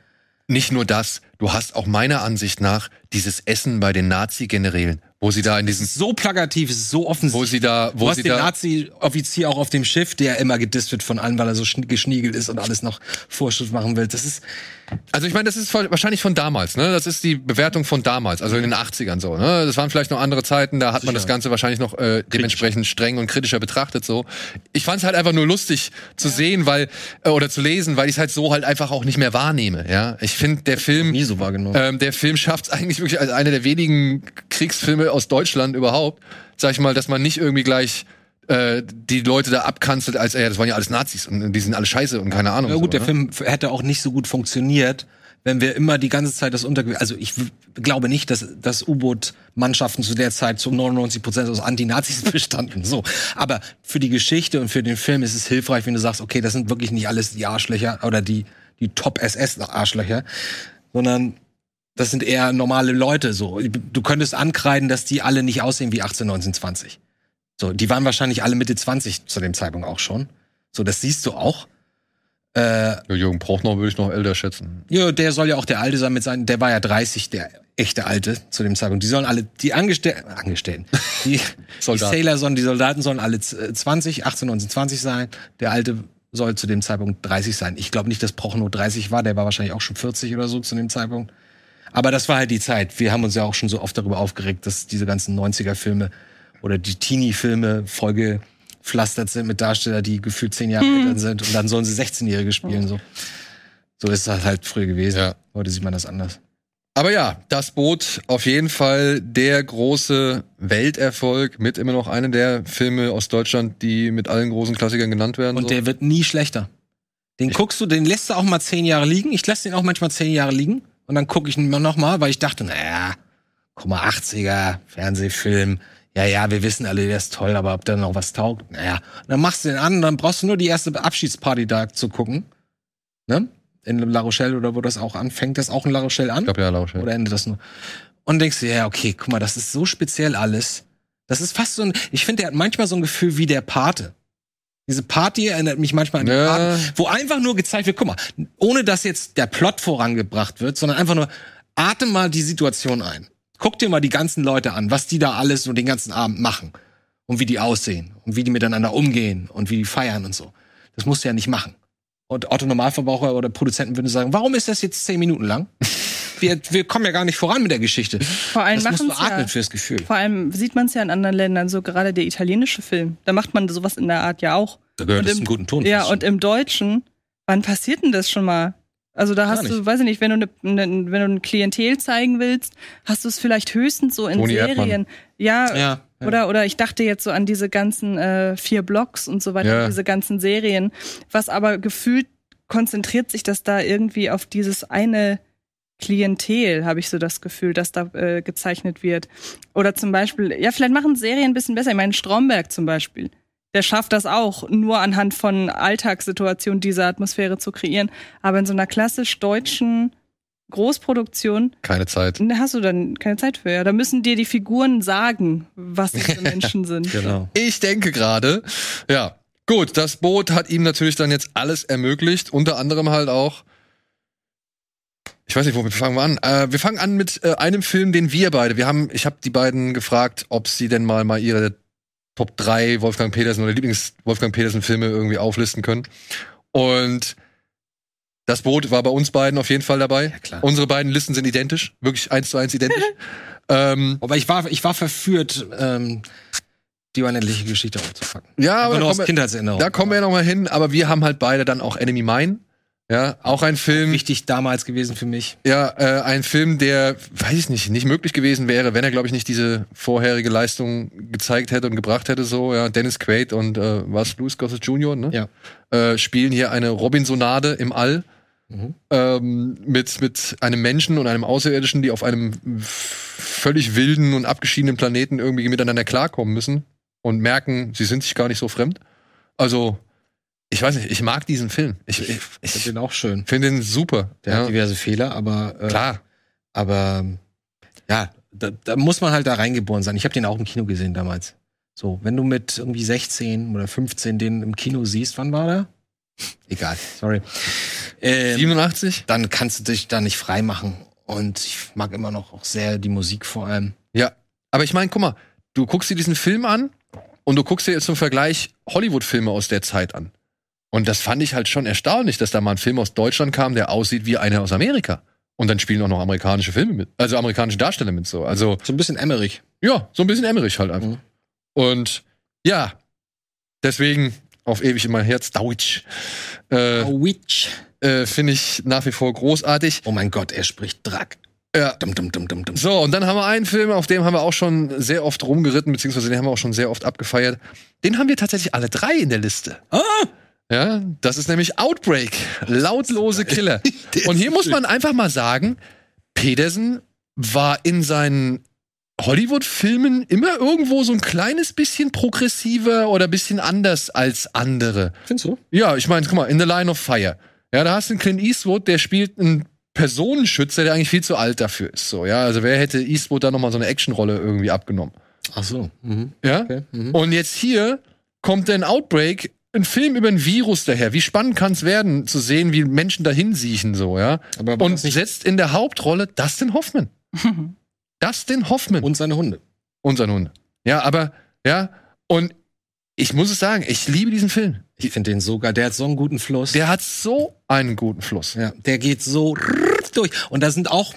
Nicht nur das, du hast auch meiner Ansicht nach dieses Essen bei den Nazi-Generälen, wo sie da in diesen so plakativ, so offensichtlich. wo sie da, wo du hast sie den Nazi-Offizier auch auf dem Schiff, der immer gedisst wird von allen, weil er so schn- geschniegelt ist und alles noch Vorschrift machen will. Das ist also ich meine, das ist wahrscheinlich von damals, ne? Das ist die Bewertung von damals, also in den 80ern so, ne? Das waren vielleicht noch andere Zeiten, da hat man Sicher. das Ganze wahrscheinlich noch äh, dementsprechend streng und kritischer betrachtet so. Ich fand es halt einfach nur lustig zu sehen, weil äh, oder zu lesen, weil ich es halt so halt einfach auch nicht mehr wahrnehme, ja? Ich finde der Film nie so wahrgenommen. Ähm, der Film schafft es eigentlich wirklich als einer der wenigen Kriegsfilme aus Deutschland überhaupt, sag ich mal, dass man nicht irgendwie gleich äh, die Leute da abkanzelt, als, ey, das waren ja alles Nazis und die sind alle scheiße und keine Ahnung. Ja gut, so, der ne? Film hätte auch nicht so gut funktioniert, wenn wir immer die ganze Zeit das Untergewicht. Also ich glaube nicht, dass, dass U-Boot-Mannschaften zu der Zeit zu 99 Prozent aus Antinazis bestanden. So, aber für die Geschichte und für den Film ist es hilfreich, wenn du sagst, okay, das sind wirklich nicht alles die Arschlöcher oder die die Top-SS-Arschlöcher, sondern das sind eher normale Leute. So, du könntest ankreiden, dass die alle nicht aussehen wie 18, 19, 20. So, die waren wahrscheinlich alle Mitte 20 zu dem Zeitpunkt auch schon. So, das siehst du auch. Äh, Ja, Jürgen Prochnow würde ich noch älter schätzen. ja, der soll ja auch der Alte sein mit seinen, der war ja 30, der echte Alte zu dem Zeitpunkt. Die sollen alle, die Angestell Angestellten, die, die. Sailor sollen, die Soldaten sollen alle z- 20, 18, 19, 20 sein. Der Alte soll zu dem Zeitpunkt 30 sein. Ich glaube nicht, dass Prochnow 30 war, der war wahrscheinlich auch schon 40 oder so zu dem Zeitpunkt. Aber das war halt die Zeit. Wir haben uns ja auch schon so oft darüber aufgeregt, dass diese ganzen 90er-Filme oder die Teenie-Filme vollgepflastert sind mit Darstellern, die gefühlt zehn Jahre älter sind und dann sollen sie 16-Jährige spielen. So. so ist das halt früher gewesen. Ja. Heute sieht man das anders. Aber ja, das Boot auf jeden Fall der große Welterfolg mit immer noch einem der Filme aus Deutschland, die mit allen großen Klassikern genannt werden. Und so. der wird nie schlechter. Den guckst du, den lässt du auch mal zehn Jahre liegen. Ich lasse den auch manchmal zehn Jahre liegen. Und dann gucke ich ihn noch mal, weil ich dachte, naja, guck mal, 80er, Fernsehfilm. Ja, ja, wir wissen alle, der ist toll, aber ob der noch was taugt, naja. Und dann machst du den an, dann brauchst du nur die erste Abschiedsparty da zu gucken. Ne? In La Rochelle oder wo das auch anfängt. Das auch in La Rochelle an? ich glaube ja, Lausch. Ja. Oder endet das nur? Und denkst du, ja, okay, guck mal, das ist so speziell alles. Das ist fast so ein, ich finde, der hat manchmal so ein Gefühl wie der Pate. Diese Party erinnert mich manchmal an den Ja. Paten, wo einfach nur gezeigt wird, guck mal, ohne dass jetzt der Plot vorangebracht wird, sondern einfach nur, atem mal die Situation ein. Guck dir mal die ganzen Leute an, was die da alles so den ganzen Abend machen. Und wie die aussehen. Und wie die miteinander umgehen. Und wie die feiern und so. Das musst du ja nicht machen. Und Otto Normalverbraucher oder Produzenten würden sagen, warum ist das jetzt zehn Minuten lang? Wir, wir kommen ja gar nicht voran mit der Geschichte. Vor allem Das musst du atmen ja, fürs Gefühl. vor allem sieht man es ja in anderen Ländern, so gerade der italienische Film. Da macht man sowas in der Art ja auch. Da gehört es zum guten Ton. Ja, und im Deutschen, wann passiert denn das schon mal? Also da hast du, nicht. weiß ich nicht, wenn du ne, ne, wenn du ein Klientel zeigen willst, hast du es vielleicht höchstens so in Toni. Serien. Ja, ja, ja. Oder, oder ich dachte jetzt so an diese ganzen äh, vier Blocks und so weiter, Ja. diese ganzen Serien. Was aber gefühlt konzentriert sich das da irgendwie auf dieses eine Klientel, habe ich so das Gefühl, dass da äh, gezeichnet wird. Oder zum Beispiel, ja, vielleicht machen Serien ein bisschen besser. Ich meine, Stromberg zum Beispiel. Der schafft das auch, nur anhand von Alltagssituationen diese Atmosphäre zu kreieren. Aber in so einer klassisch deutschen Großproduktion Keine Zeit. da hast du dann keine Zeit für. Ja. Da müssen dir die Figuren sagen, was für Menschen sind. Genau. Ich denke gerade, ja. Gut, das Boot hat ihm natürlich dann jetzt alles ermöglicht, unter anderem halt auch. Ich weiß nicht, womit fangen wir an? Äh, wir fangen an mit äh, einem Film, den wir beide. Wir haben, ich habe die beiden gefragt, ob sie denn mal mal ihre Top 3 Wolfgang Petersen oder Lieblings Wolfgang Petersen Filme irgendwie auflisten können. Und das Boot war bei uns beiden auf jeden Fall dabei. Ja, klar. Unsere beiden Listen sind identisch, wirklich eins zu eins identisch. ähm, Aber ich war, ich war verführt, ähm, die unendliche Geschichte aufzupacken. ja, Aber aber nur aus Kindheitserinnerung. da kommen wir ja noch mal hin. Aber wir haben halt beide dann auch Enemy Mine. Ja, auch ein Film, Wichtig damals gewesen für mich. ja, äh, ein Film, der, weiß ich nicht, nicht möglich gewesen wäre, wenn er, glaube ich, nicht diese vorherige Leistung gezeigt hätte und gebracht hätte. So, ja, Dennis Quaid und äh, was, Louis Gossett Jr., ne? Ja. Äh, spielen hier eine Robinsonade im All Mhm. ähm, mit, mit einem Menschen und einem Außerirdischen, die auf einem völlig wilden und abgeschiedenen Planeten irgendwie miteinander klarkommen müssen und merken, sie sind sich gar nicht so fremd. Also, ich weiß nicht, ich mag diesen Film. Ich, ich, Ich ich finde den auch schön. finde ihn super. Der ja. hat diverse Fehler, aber äh, Klar. aber ja, da, da muss man halt da reingeboren sein. Ich habe den auch im Kino gesehen damals. So, wenn du mit irgendwie 16 oder 15 den im Kino siehst, wann war der? Egal, sorry. Ähm, 87? dann kannst du dich da nicht frei machen. Und ich mag immer noch auch sehr die Musik vor allem. Ja. Aber ich meine, guck mal, du guckst dir diesen Film an und du guckst dir jetzt zum Vergleich Hollywood-Filme aus der Zeit an. Und das fand ich halt schon erstaunlich, dass da mal ein Film aus Deutschland kam, der aussieht wie einer aus Amerika. Und dann spielen auch noch amerikanische Filme mit, also amerikanische Darsteller mit so. Also so ein bisschen Emmerich. Ja, so ein bisschen Emmerich halt einfach. Mhm. Und ja, deswegen auf ewig in mein Herz Deutsch. Äh, Deutsch. Äh, Finde ich nach wie vor großartig. Oh mein Gott, er spricht Drack. Ja. Dum, dum, dum, dum, dum. So, und dann haben wir einen Film, auf dem haben wir auch schon sehr oft rumgeritten, beziehungsweise den haben wir auch schon sehr oft abgefeiert. Den haben wir tatsächlich alle drei in der Liste. Ah! Ja, das ist nämlich Outbreak. Lautlose Killer. Und hier muss man einfach mal sagen, Pedersen war in seinen Hollywood-Filmen immer irgendwo so ein kleines bisschen progressiver oder ein bisschen anders als andere. Findest du? Ja, ich meine, guck mal, in The Line of Fire. Ja, da hast du einen Clint Eastwood, der spielt einen Personenschützer, der eigentlich viel zu alt dafür ist. So, ja, also wer hätte Eastwood da nochmal so eine Actionrolle irgendwie abgenommen? Ach so. Mhm. Ja. Okay. Mhm. Und jetzt hier kommt ein Outbreak, ein Film über ein Virus daher. Wie spannend kann es werden, zu sehen, wie Menschen dahin siechen, so, ja? Aber und setzt in der Hauptrolle Dustin Hoffman. Dustin Hoffman. Und seine Hunde. Und seine Hunde. Ja, aber, ja, und ich muss es sagen, ich liebe diesen Film. Ich finde den sogar, der hat so einen guten Fluss. Der hat so einen guten Fluss. Ja, der geht so durch. Und da sind auch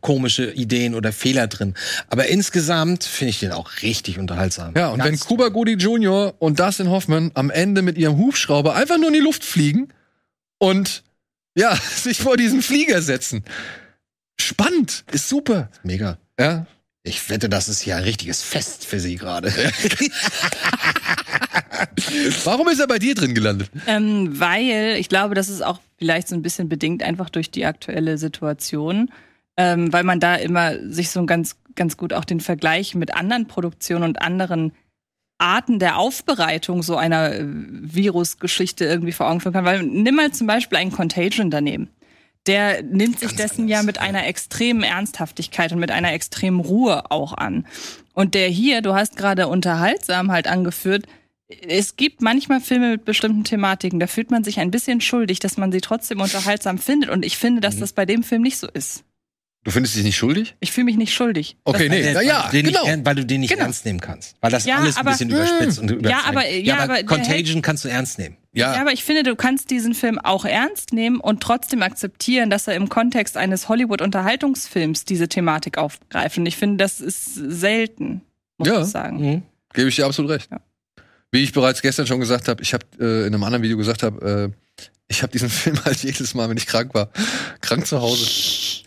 komische Ideen oder Fehler drin. Aber insgesamt finde ich den auch richtig unterhaltsam. Ja, und Ganz wenn Cuba Goody Jr. und Dustin Hoffman am Ende mit ihrem Hubschrauber einfach nur in die Luft fliegen und ja, sich vor diesen Flieger setzen. Spannend, ist super. Mega. Ja. Ich wette, das ist hier ein richtiges Fest für Sie gerade. Warum ist er bei dir drin gelandet? Ähm, weil ich glaube, das ist auch vielleicht so ein bisschen bedingt einfach durch die aktuelle Situation, ähm, weil man da immer sich so ganz, ganz gut auch den Vergleich mit anderen Produktionen und anderen Arten der Aufbereitung so einer äh, Virusgeschichte irgendwie vor Augen führen kann. Weil nimm mal zum Beispiel einen Contagion daneben der nimmt sich Ganz dessen anders, ja mit ja. einer extremen Ernsthaftigkeit und mit einer extremen Ruhe auch an. Und der hier, du hast gerade unterhaltsam halt angeführt, es gibt manchmal Filme mit bestimmten Thematiken, da fühlt man sich ein bisschen schuldig, dass man sie trotzdem unterhaltsam findet. Und ich finde, dass mhm. das bei dem Film nicht so ist. Du findest dich nicht schuldig? Ich fühle mich nicht schuldig. Okay, das, nee, der, ja, ja genau. Nicht, weil du den nicht genau. ernst nehmen kannst. Weil das ja, alles ein bisschen überspitzt und überzeugend. Ja, aber, ja, ja, aber Contagion kannst du ernst nehmen. Ja. ja, aber ich finde, du kannst diesen Film auch ernst nehmen und trotzdem akzeptieren, dass er im Kontext eines Hollywood-Unterhaltungsfilms diese Thematik aufgreift. Und ich finde, das ist selten, muss ja. ich sagen. Mhm. Gebe ich dir absolut recht. Ja. Wie ich bereits gestern schon gesagt habe, ich habe äh, in einem anderen Video gesagt habe, äh, ich habe diesen Film halt jedes Mal, wenn ich krank war, krank zu Hause,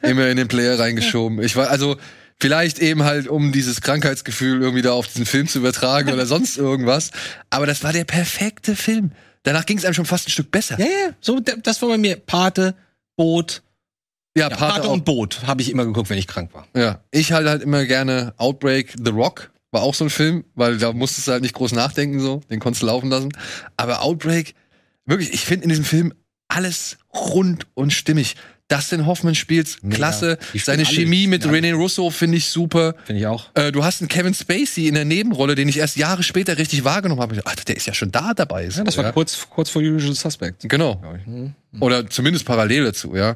immer in den Player reingeschoben. Ich war also vielleicht eben halt, um dieses Krankheitsgefühl irgendwie da auf diesen Film zu übertragen oder sonst irgendwas. Aber das war der perfekte Film. Danach ging es einem schon fast ein Stück besser. Ja, ja. So, das war bei mir Pate, Boot. Ja, ja Pate, Pate und Boot habe ich immer geguckt, wenn ich krank war. Ja, ich halt halt immer gerne Outbreak, The Rock war auch so ein Film, weil da musstest du halt nicht groß nachdenken so, den konntest du laufen lassen. Aber Outbreak wirklich, ich finde in diesem Film alles rund und stimmig. Dustin Hoffman spielt klasse. Seine Chemie mit René Russo finde ich super. Finde ich auch. Äh, du hast einen Kevin Spacey in der Nebenrolle, den ich erst Jahre später richtig wahrgenommen habe. Alter, der ist ja schon da dabei. So, ja, das war ja. kurz, kurz vor Usual Suspect. Genau. Mhm. Oder zumindest parallel dazu, ja.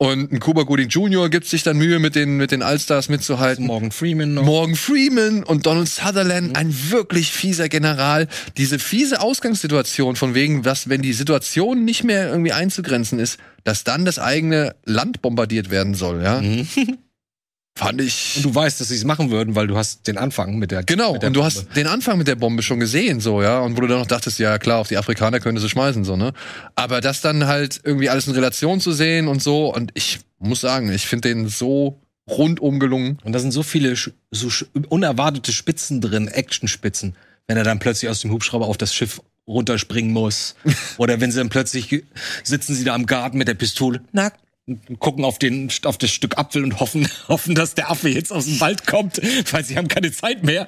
Und ein Cuba Gooding Jr. gibt sich dann Mühe, mit den, mit den Allstars mitzuhalten. Morgan Freeman noch. Morgan Freeman und Donald Sutherland, mhm. ein wirklich fieser General. Diese fiese Ausgangssituation von wegen, was, wenn die Situation nicht mehr irgendwie einzugrenzen ist, dass dann das eigene Land bombardiert werden soll, ja. Mhm. Fand ich. Und du weißt, dass sie es machen würden, weil du hast den Anfang mit der Genau, mit der und du hast den Anfang mit der Bombe schon gesehen, so, ja. Und wo du dann noch dachtest, ja klar, auf die Afrikaner könnte sie schmeißen, so, ne? Aber das dann halt irgendwie alles in Relation zu sehen und so, und ich muss sagen, ich finde den so rundum gelungen. Und da sind so viele so unerwartete Spitzen drin, Actionspitzen, wenn er dann plötzlich aus dem Hubschrauber auf das Schiff runterspringen muss. Oder wenn sie dann plötzlich sitzen sie da am Garten mit der Pistole. Na, gucken auf den auf das Stück Apfel und hoffen hoffen, dass der Affe jetzt aus dem Wald kommt, weil sie haben keine Zeit mehr.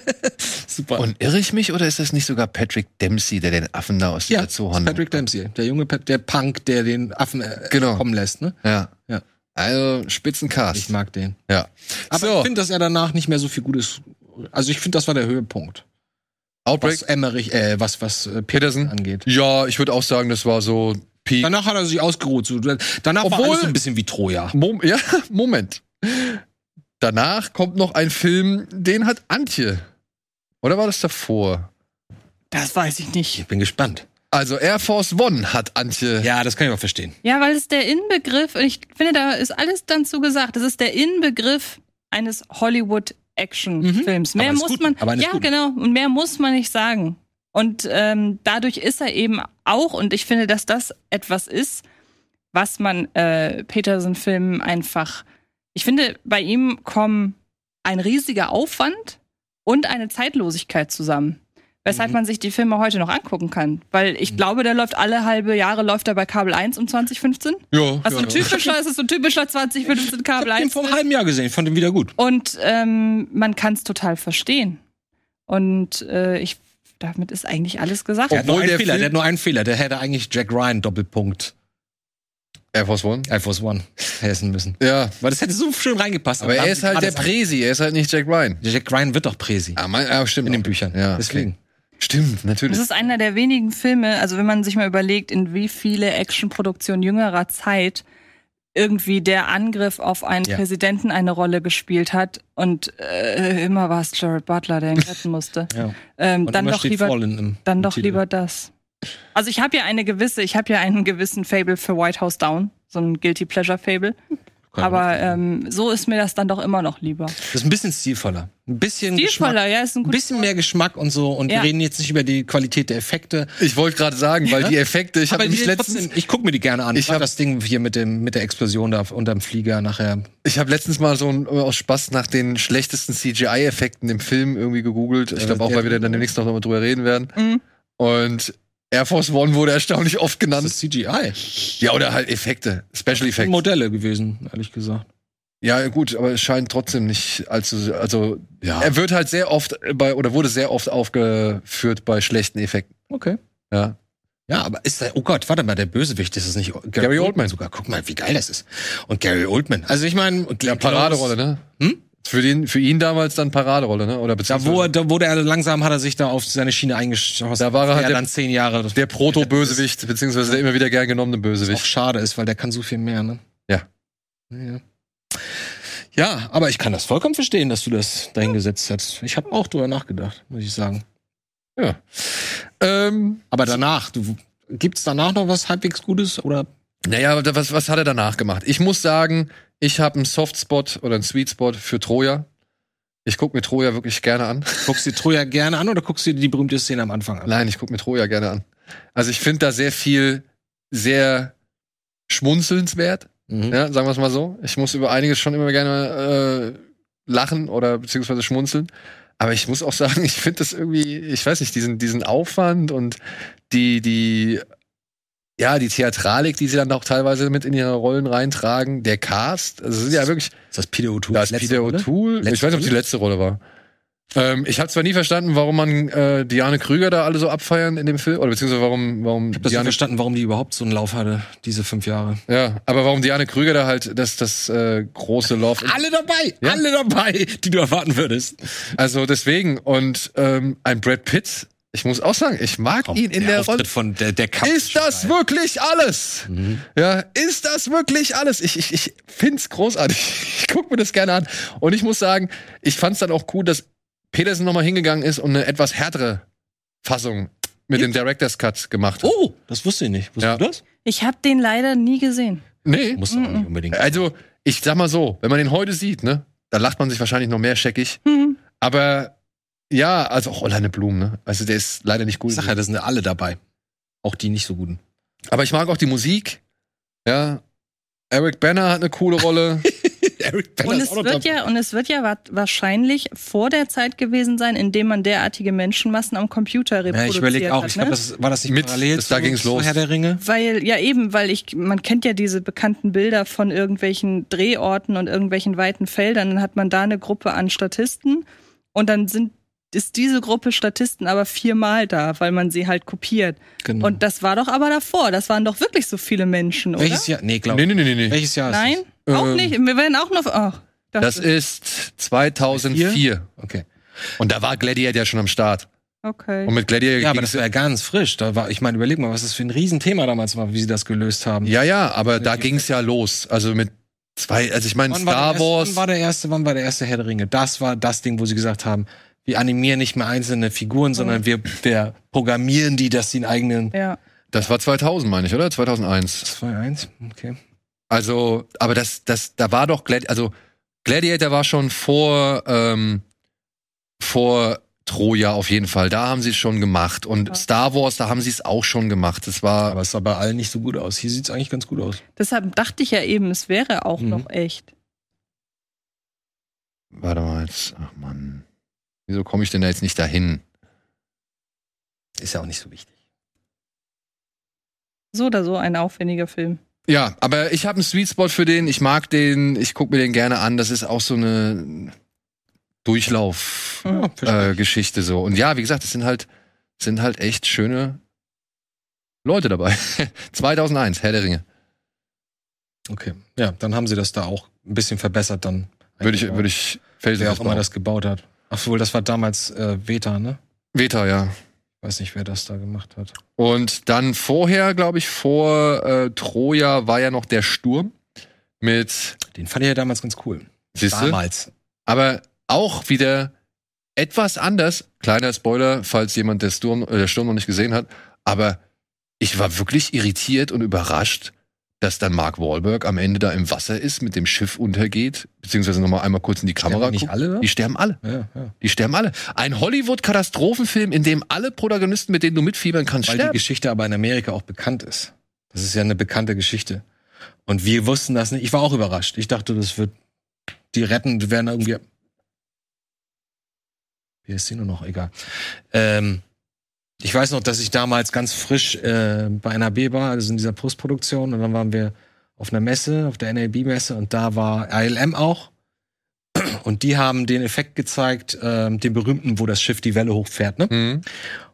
Super. Und irre ich mich oder ist das nicht sogar Patrick Dempsey, der den Affen da aus ja, der Zoo Patrick Dempsey, der junge der Punk, der den Affen äh, genau. kommen lässt, ne? Ja. Ja. Also Spitzencast. Ich mag den. Ja. Aber so. ich finde, dass er danach nicht mehr so viel Gutes. Also ich finde, das war der Höhepunkt. Outbreak. Was Emmerich, äh, was was äh, Peterson angeht. Ja, ich würde auch sagen, das war so Peak. Danach hat er sich ausgeruht. Danach Obwohl, war alles so ein bisschen wie Troja. Mom ja, Moment. danach kommt noch ein Film, den hat Antje. Oder war das davor? Das weiß ich nicht. Ich bin gespannt. Also Air Force One hat Antje. Ja, das kann ich auch verstehen. Ja, weil es der Inbegriff, und ich finde, da ist alles dann zu gesagt. Das ist der Inbegriff eines Hollywood Actionfilms. Mhm. Mehr Aber muss gut. man, ja Guten. genau, und mehr muss man nicht sagen. Und ähm, dadurch ist er eben auch, und ich finde, dass das etwas ist, was man äh, Peterson-Filmen einfach, ich finde, bei ihm kommen ein riesiger Aufwand und eine Zeitlosigkeit zusammen. Weshalb Mhm. man sich die Filme heute noch angucken kann. Weil ich glaube, der läuft alle halbe Jahre, läuft er bei Kabel 1 um 2015. Ja, Was so ein typischer, ist es so ein typischer 2015 Kabel Ich hab den 1. vor einem halben Jahr gesehen, ich fand den wieder gut. Und ähm, man kann es total verstehen. Und äh, ich, damit ist eigentlich alles gesagt. Der hat nur einen der Fehler, Film- der hat nur einen Fehler. Der hätte eigentlich Jack Ryan Doppelpunkt Air Force One. Air Force One heißen müssen. Ja. Weil das hätte so schön reingepasst. Aber da er ist halt der Presi, er ist halt nicht Jack Ryan. Jack Ryan wird doch Presi. Ah, mein, ah stimmt. in den Büchern. Ja, Deswegen. okay. Stimmt, natürlich. Das ist einer der wenigen Filme, also wenn man sich mal überlegt, in wie viele Actionproduktionen jüngerer Zeit irgendwie der Angriff auf einen Ja. Präsidenten eine Rolle gespielt hat und äh, immer war es Jared Butler, der ihn retten musste. Ja. Ähm, dann doch lieber im, Dann im doch Titel. lieber das. Also ich habe ja eine gewisse, ich habe ja einen gewissen Fable für White House Down, so ein Guilty Pleasure Fable. Kann Aber ähm, so ist mir das dann doch immer noch lieber. Das ist ein bisschen stilvoller. Ein bisschen Stilvoller, Geschmack, ja, ist ein bisschen mehr Geschmack und so. Und Ja. wir reden jetzt nicht über die Qualität der Effekte. Ich wollte gerade sagen, weil Ja? die Effekte, ich habe mich letztens, trotzdem, ich gucke mir die gerne an. Ich Ich hab hab- das Ding hier mit dem mit der Explosion da unterm Flieger nachher. ich habe letztens mal so ein, aus Spaß nach den schlechtesten CGI-Effekten im Film irgendwie gegoogelt. Ich glaube auch, weil wir dann demnächst noch mal drüber reden werden. Mhm. Und Air Force One wurde erstaunlich oft Das genannt. ist CGI. Ja, oder halt Effekte, Special Effects. Modelle gewesen, ehrlich gesagt. Ja, gut, aber es scheint trotzdem nicht allzu, also Ja. er wird halt sehr oft bei oder wurde sehr oft aufgeführt bei schlechten Effekten. Okay. Ja. Ja, aber ist der, oh Gott, warte mal, der Bösewicht ist es nicht Gary Oldman. sogar. Guck mal, wie geil das ist. Und Gary Oldman. Also ich meine, Ja, Paraderolle, ne? Hm? Für, den, für ihn damals dann Paraderolle, ne? Oder Da, wo da wurde er langsam, hat er sich da auf seine Schiene eingeschossen. Da war er halt der- dann zehn Jahre. der Proto-Bösewicht, beziehungsweise der immer wieder gern genommene Was auch Bösewicht. schade ist, weil der kann so viel mehr, ne? Ja. Ja, ja aber ich kann das vollkommen verstehen, dass du das dahingesetzt hast. Ich habe auch drüber nachgedacht, muss ich sagen. Ja. Ähm, Aber danach, du, gibt's danach noch was halbwegs Gutes oder? naja, was, was hat er danach gemacht? Ich muss sagen, ich habe einen Softspot oder einen Sweetspot für Troja. Ich gucke mir Troja wirklich gerne an. Guckst du dir Troja gerne an oder guckst du dir die berühmte Szene am Anfang an? Nein, ich gucke mir Troja gerne an. Also ich finde da sehr viel sehr schmunzelnswert. Mhm. Ja, sagen wir es mal so. Ich muss über einiges schon immer gerne äh, lachen oder beziehungsweise schmunzeln. Aber ich muss auch sagen, ich finde das irgendwie, ich weiß nicht, diesen, diesen Aufwand und die, die, ja, die Theatralik, die sie dann auch teilweise mit in ihre Rollen reintragen, der Cast, also sind ja wirklich, Ist das Peter O'Toole? da ist Letzte Peter? O'Toole, ich weiß nicht, ob die letzte Rolle war. Ähm, ich habe zwar nie verstanden, warum man äh, Diane Krüger da alle so abfeiern in dem Film, oder beziehungsweise warum, warum Ich hab das nicht Diane verstanden, warum die überhaupt so einen Lauf hatte, diese fünf Jahre. ja, aber warum Diane Krüger da halt das, das äh, große Love. Alle dabei! Ja. Alle dabei, die du erwarten würdest. Also deswegen. Und ähm, ein Brad Pitt, ich muss auch sagen, ich mag ihn in der, Rolle. Auftritt von der, der Kampf Ist das wirklich alles? Mhm. Ja, ist das wirklich alles? Ich, ich, ich find's großartig. Ich guck mir das gerne an. Und ich muss sagen, ich fand's dann auch cool, dass Peterson nochmal hingegangen ist und eine etwas härtere Fassung mit dem Director's Cut gemacht hat. Oh, das wusste ich nicht. Wusstest Ja. du das? Ich habe den leider nie gesehen. Nee. Musst du auch nicht unbedingt. Also, ich sag mal so, wenn man den heute sieht, ne, da lacht man sich wahrscheinlich noch mehr scheckig. Hm. Aber ja, also auch Orlando Bloom, ne? Also der ist leider nicht gut. Sag ja, das sind ja alle dabei. Auch die nicht so guten. Aber ich mag auch die Musik. Ja. Eric Banner hat eine coole Rolle. Eric Und es wird ja, und es wird ja wa wahrscheinlich vor der Zeit gewesen sein, in dem man derartige Menschenmassen am Computer Ja, reproduziert ich überlege auch, hat. ich glaube, ne? das war das nicht Mit- parallel das- da ging's zu los. Herr der Ringe. Weil, ja eben, weil ich, man kennt ja diese bekannten Bilder von irgendwelchen Drehorten und irgendwelchen weiten Feldern, dann hat man da eine Gruppe an Statisten und dann sind, ist diese Gruppe Statisten aber viermal da, weil man sie halt kopiert. Genau. Und das war doch aber davor, das waren doch wirklich so viele Menschen, oder? Welches Jahr? Nee, glaube nee, nee, nee, nee, nee. Welches Jahr ist Nein? das? Auch Ähm, nicht. Wir werden auch noch. Ach, Das ist 2004. Okay. Und da war Gladiator ja schon am Start. okay. Und mit Gladiator Ja, aber das war ja ganz frisch. Da war, ich meine, überleg mal, was das für ein Riesenthema damals war, wie sie das gelöst haben. ja, ja, aber da ging's ja los. Also mit Zwei, also ich meine, Star Wars. Wann war der erste, wann war der erste Herr der Ringe? Das war das Ding, wo sie gesagt haben, wir animieren nicht mehr einzelne Figuren, sondern wir, wir programmieren die, dass sie einen eigenen. Ja. Das war 2000, meine ich, oder? 2001. 2001, okay. Also, aber das, das, da war doch Gladi also Gladiator war schon vor, ähm, vor Troja auf jeden Fall. Da haben sie es schon gemacht. Und ja. Star Wars, da haben sie es auch schon gemacht. Das war. Aber es sah bei allen nicht so gut aus. Hier sieht es eigentlich ganz gut aus. Deshalb dachte ich ja eben, es wäre auch mhm. noch echt. Warte mal jetzt. Ach Mann. Wieso komme ich denn da jetzt nicht dahin? Ist ja auch nicht so wichtig. So oder so ein aufwendiger Film. Ja, aber ich habe einen Sweet Spot für den. Ich mag den. Ich gucke mir den gerne an. Das ist auch so eine Durchlauf-Geschichte ja, äh, so. Und ja, wie gesagt, es sind halt, sind halt echt schöne Leute dabei. 2001, Herr der Ringe. Okay, ja, dann haben sie das da auch ein bisschen verbessert dann. Würde ich, würde ich Wer auch immer das gebaut hat. Ach wohl, das war damals äh, Veta, ne? Veta, ja. Weiß nicht, wer das da gemacht hat. Und dann vorher, glaube ich, vor äh, Troja war ja noch der Sturm mit. Den fand ich ja damals ganz cool. Siehste? Damals. Aber auch wieder etwas anders. Kleiner Spoiler, falls jemand der Sturm, äh, der Sturm noch nicht gesehen hat. Aber ich war wirklich irritiert und überrascht, dass dann Mark Wahlberg am Ende da im Wasser ist, mit dem Schiff untergeht, beziehungsweise nochmal einmal kurz in die Kamera guckt. Nicht alle, ne? Die sterben alle. Ja, ja. Die sterben alle. Ein Hollywood-Katastrophenfilm, in dem alle Protagonisten, mit denen du mitfiebern kannst, Weil sterben. die Geschichte aber in Amerika auch bekannt ist. Das ist ja eine bekannte Geschichte. Und wir wussten das nicht. Ich war auch überrascht. Ich dachte, das wird die retten, die werden irgendwie wie ist sie nur noch? Egal. Ähm, ich weiß noch, dass ich damals ganz frisch äh, bei NAB war, also in dieser Postproduktion, und dann waren wir auf einer Messe, auf der NAB-Messe, und da war ILM auch. Und die haben den Effekt gezeigt, äh, den berühmten, wo das Schiff die Welle hochfährt, ne? Mhm.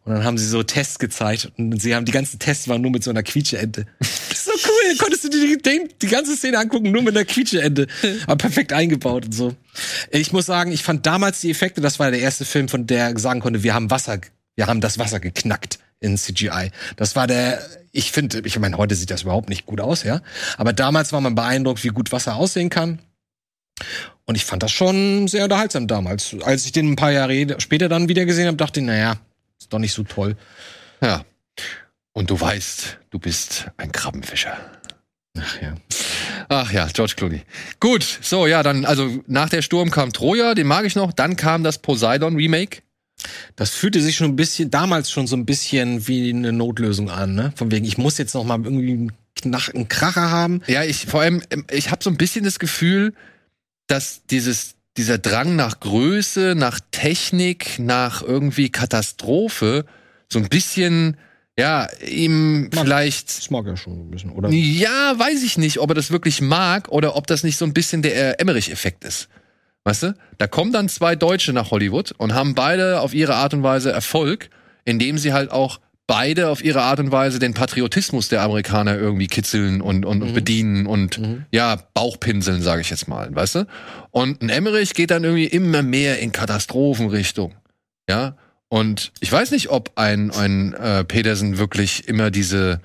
Und dann haben sie so Tests gezeigt und sie haben die ganzen Tests waren nur mit so einer Quietscheente. so cool, konntest du dir die, die, ganze Szene angucken, nur mit einer Quietscheente. Aber perfekt eingebaut und so. Ich muss sagen, ich fand damals die Effekte, das war der erste Film, von der sagen konnte, wir haben Wasser, wir haben das Wasser geknackt in CGI. Das war der, ich finde, ich meine, heute sieht das überhaupt nicht gut aus, ja. Aber damals war man beeindruckt, wie gut Wasser aussehen kann. Und ich fand das schon sehr unterhaltsam damals. Als ich den ein paar Jahre später dann wieder gesehen habe, dachte ich, naja, ist doch nicht so toll. Ja. Und du weißt, du bist ein Krabbenfischer. Ach ja. Ach ja, George Clooney. Gut, so ja, dann also nach der Sturm kam Troja, den mag ich noch. Dann kam das Poseidon Remake. Das fühlte sich schon ein bisschen damals schon so ein bisschen wie eine Notlösung an, ne? Von wegen, ich muss jetzt noch mal irgendwie einen, Knach, einen Kracher haben. Ja, ich vor allem, ich habe so ein bisschen das Gefühl, dass dieses dieser Drang nach Größe, nach Technik, nach irgendwie Katastrophe so ein bisschen ja, ihm mag, vielleicht. Das mag er schon ein bisschen, oder? Ja, weiß ich nicht, ob er das wirklich mag oder ob das nicht so ein bisschen der Emmerich-Effekt ist. Weißt du? Da kommen dann zwei Deutsche nach Hollywood und haben beide auf ihre Art und Weise Erfolg, indem sie halt auch beide auf ihre Art und Weise den Patriotismus der Amerikaner irgendwie kitzeln und, und, mhm. bedienen und mhm. ja, Bauchpinseln, sage ich jetzt mal, weißt du? Und ein Emmerich geht dann irgendwie immer mehr in Katastrophenrichtung. Ja. Und ich weiß nicht, ob ein, ein äh, Peterson wirklich immer diese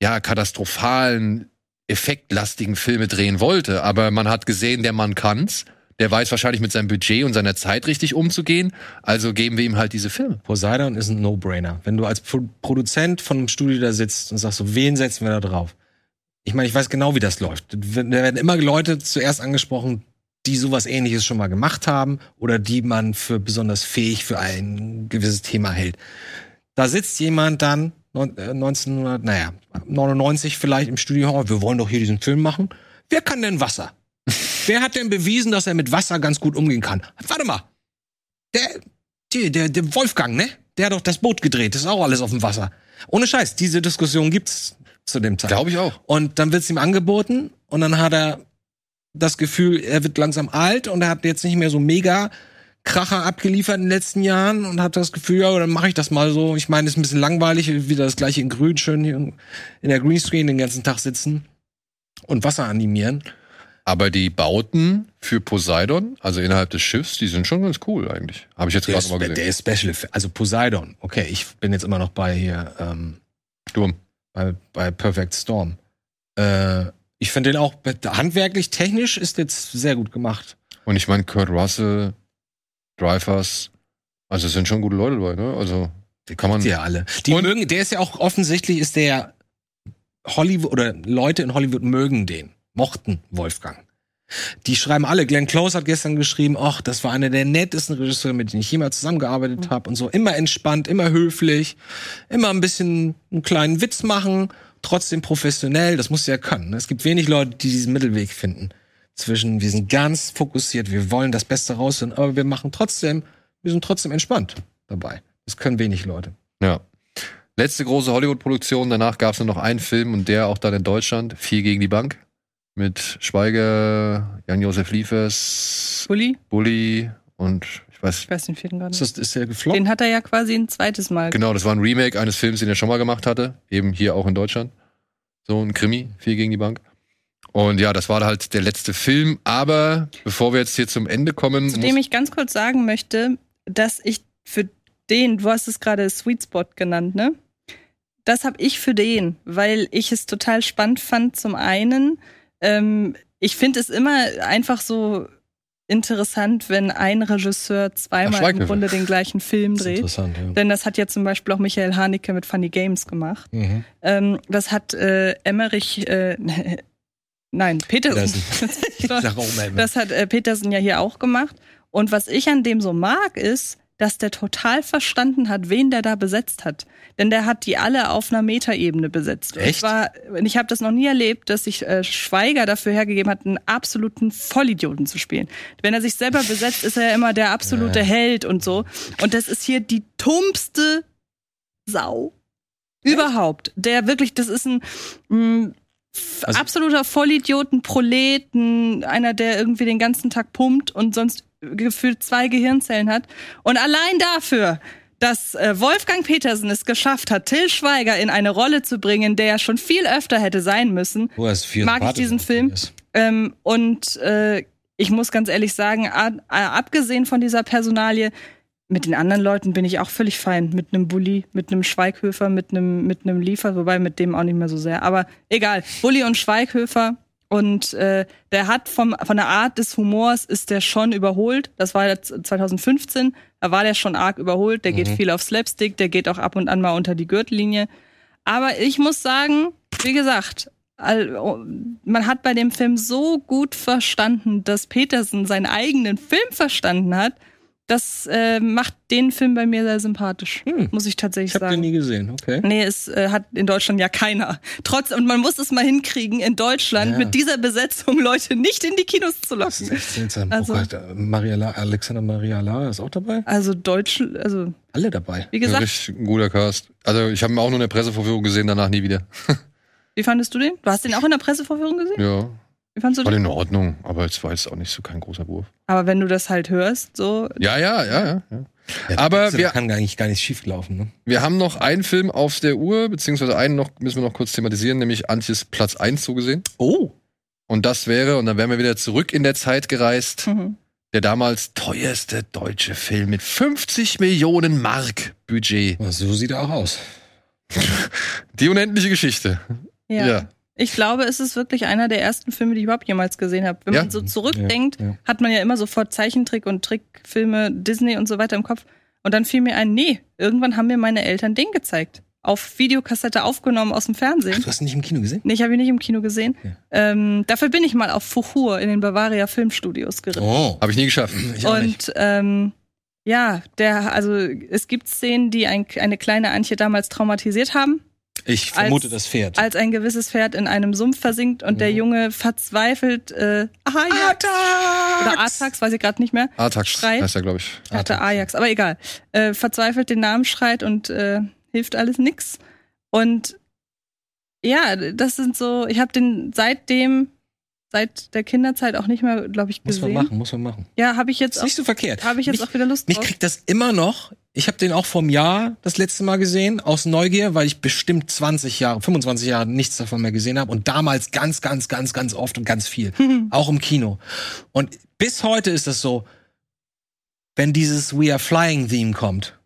ja, katastrophalen, effektlastigen Filme drehen wollte, aber man hat gesehen, der Mann kann's der weiß wahrscheinlich mit seinem Budget und seiner Zeit richtig umzugehen. Also geben wir ihm halt diese Filme. Poseidon ist ein No-Brainer. Wenn du als Pro Produzent von einem Studio da sitzt und sagst so, wen setzen wir da drauf? Ich meine, ich weiß genau, wie das läuft. Da werden immer Leute zuerst angesprochen, die sowas ähnliches schon mal gemacht haben oder die man für besonders fähig für ein gewisses Thema hält. Da sitzt jemand dann 1900, äh, naja, 99 vielleicht im Studio, wir wollen doch hier diesen Film machen. Wer kann denn Wasser? Wer hat denn bewiesen, dass er mit Wasser ganz gut umgehen kann? Warte mal. Der, der, der Wolfgang, ne? Der hat doch das Boot gedreht. Das ist auch alles auf dem Wasser. Ohne Scheiß, diese Diskussion gibt's zu dem Zeitpunkt. Glaube ich auch. Und dann wird's ihm angeboten und dann hat er das Gefühl, er wird langsam alt und er hat jetzt nicht mehr so mega Kracher abgeliefert in den letzten Jahren und hat das Gefühl, ja, dann mache ich das mal so. Ich meine, ist ein bisschen langweilig, wieder das gleiche in Grün, schön hier in der Greenscreen den ganzen Tag sitzen und Wasser animieren. Aber die Bauten für Poseidon, also innerhalb des Schiffs, die sind schon ganz cool eigentlich. Habe ich jetzt gerade mal gesehen. Der ist Special, also Poseidon. Okay, ich bin jetzt immer noch bei hier ähm, Sturm. Bei, bei Perfect Storm. Äh, ich finde den auch handwerklich, technisch ist jetzt sehr gut gemacht. Und ich meine, Kurt Russell, Dreyfus, also es sind schon gute Leute dabei, ne? Also, die kann man. Ja, alle. Die Und- mögen, der ist ja auch offensichtlich, ist der Hollywood oder Leute in Hollywood mögen den, mochten Wolfgang. Die schreiben alle, Glenn Close hat gestern geschrieben, ach, das war einer der nettesten Regisseure, mit denen ich jemals zusammengearbeitet habe und so. Immer entspannt, immer höflich, immer ein bisschen einen kleinen Witz machen, trotzdem professionell, das muss ja können. ne? Es gibt wenig Leute, die diesen Mittelweg finden. Zwischen, wir sind ganz fokussiert, wir wollen das Beste rausfinden, aber wir machen trotzdem, wir sind trotzdem entspannt dabei. Das können wenig Leute. Ja. Letzte große Hollywood-Produktion, danach gab es nur noch einen Film und der auch dann in Deutschland, Vier gegen die Bank. Mit Schweiger, Jan-Josef Liefers, Bulli? Bulli und ich weiß, Ich weiß den vierten gerade Ist, nicht. das, ist der gefloppt? Den hat er ja quasi ein zweites Mal. genau, das war ein Remake eines Films, den er schon mal gemacht hatte. Eben hier auch in Deutschland. So ein Krimi, Vier gegen die Bank. Und ja, das war halt der letzte Film. Aber bevor wir jetzt hier zum Ende kommen, Zu dem ich ganz kurz sagen möchte, dass ich für den, du hast es gerade Sweet Spot genannt, ne? Das habe ich für den, weil ich es total spannend fand. Zum einen, ähm, ich finde es immer einfach so interessant, wenn ein Regisseur Ach, zweimal im Schweighöfer. Grunde den gleichen Film Das ist dreht. interessant, ja. Denn das hat ja zum Beispiel auch Michael Haneke mit Funny Games gemacht. Mhm. Ähm, das hat äh, Emmerich, äh, nein, Petersen. Mal, Das hat äh, Petersen ja hier auch gemacht. Und was ich an dem so mag, ist, dass der total verstanden hat, wen der da besetzt hat. Denn der hat die alle auf einer Metaebene besetzt. Und Echt? zwar, und ich habe das noch nie erlebt, dass sich äh, Schweiger dafür hergegeben hat, einen absoluten Vollidioten zu spielen. Wenn er sich selber besetzt, ist er ja immer der absolute Held und so. Und das ist hier die tumpste Sau überhaupt. Der wirklich, das ist ein mh, f- Also- absoluter Vollidioten, Proleten, einer, der irgendwie den ganzen Tag pumpt und sonst gefühlt zwei Gehirnzellen hat. Und allein dafür, dass äh, Wolfgang Petersen es geschafft hat, Till Schweiger in eine Rolle zu bringen, der ja schon viel öfter hätte sein müssen, viel Mag ich diesen Film? ähm, und äh, ich muss ganz ehrlich sagen, abgesehen von dieser Personalie, mit den anderen Leuten bin ich auch völlig fein. Mit einem Bulli, mit einem Schweighöfer, mit einem, mit einem Liefer, wobei mit dem auch nicht mehr so sehr. Aber egal, Bulli und Schweighöfer. Und äh, der hat vom, von der Art des Humors ist der schon überholt. Das war jetzt 2015. Da war der schon arg überholt. Der geht viel auf Slapstick, der geht auch ab und an mal unter die Gürtellinie. Aber ich muss sagen, wie gesagt, oh, man hat bei dem Film so gut verstanden, dass Petersen seinen eigenen Film verstanden hat. Das äh, macht den Film bei mir sehr sympathisch, Hm. muss ich tatsächlich Ich habe den sagen. nie gesehen, okay. Nee, es äh, hat in Deutschland ja keiner. Trotz, und man muss es mal hinkriegen, in Deutschland Ja. mit dieser Besetzung Leute nicht in die Kinos zu Das ist locken. echt seltsam. Also- oh Gott, Maria La Alexander Maria Lara ist auch dabei? Also Deutsch, also Alle dabei. wie ein gesagt, richtig guter Cast. Also ich habe ihn auch nur in der Pressevorführung gesehen, danach nie wieder. wie fandest du den? Du hast den auch in der Pressevorführung gesehen? Ja, Wie fandest du war den? in Ordnung, aber es war jetzt auch nicht so kein großer Wurf. Aber wenn du das halt hörst, so, Ja, ja, ja, ja. ja. Ja, Aber das wir- kann eigentlich gar nicht schief laufen, ne? Wir haben noch einen Film auf der Uhr, beziehungsweise einen noch, müssen wir noch kurz thematisieren, nämlich Antjes Platz 1 so gesehen. Oh. Und das wäre, und dann wären wir wieder zurück in der Zeit gereist, mhm. der damals teuerste deutsche Film mit 50 Millionen Mark Budget. So sieht er auch aus. Die unendliche Geschichte. ja. Ja. Ich glaube, es ist wirklich einer der ersten Filme, die ich überhaupt jemals gesehen habe. Wenn Ja. man so zurückdenkt, Ja, ja. hat man ja immer sofort Zeichentrick und Trickfilme, Disney und so weiter im Kopf. Und dann fiel mir ein, nee, irgendwann haben mir meine Eltern den gezeigt. Auf Videokassette aufgenommen aus dem Ach, Fernsehen. du hast ihn nicht im Kino gesehen? Nee, ich habe ihn nicht im Kino gesehen. Ja. Ähm, dafür bin ich mal auf Fuchur in den Bavaria Filmstudios geritten. Oh. Habe ich nie geschafft. Ich auch nicht. Und ähm, ja, der, also es gibt Szenen, die ein, eine kleine Antje damals traumatisiert haben, Ich vermute als- das Pferd. als ein gewisses Pferd in einem Sumpf versinkt und der Mhm. Junge verzweifelt äh, Ajax oder Atax, weiß ich gerade nicht mehr. Artax Schreit. heißt er, glaube ich. Ich dachte Atax, Ajax, aber egal. Äh, verzweifelt den Namen schreit und äh, hilft alles nix. Und ja, das sind so, ich habe den seitdem, seit der Kinderzeit auch nicht mehr, glaube ich, Muss man gesehen. machen, muss man machen. Ja, habe ich jetzt Ist auch, nicht so verkehrt. habe ich jetzt Mich- auch wieder Lust Mich drauf. kriegt das immer noch. Ich habe den auch vom Jahr das letzte Mal gesehen, aus Neugier, weil ich bestimmt 20 Jahre, 25 Jahre nichts davon mehr gesehen habe und damals ganz, ganz, ganz, ganz oft und ganz viel. auch im Kino. Und bis heute ist es so, wenn dieses We Are Flying Theme kommt.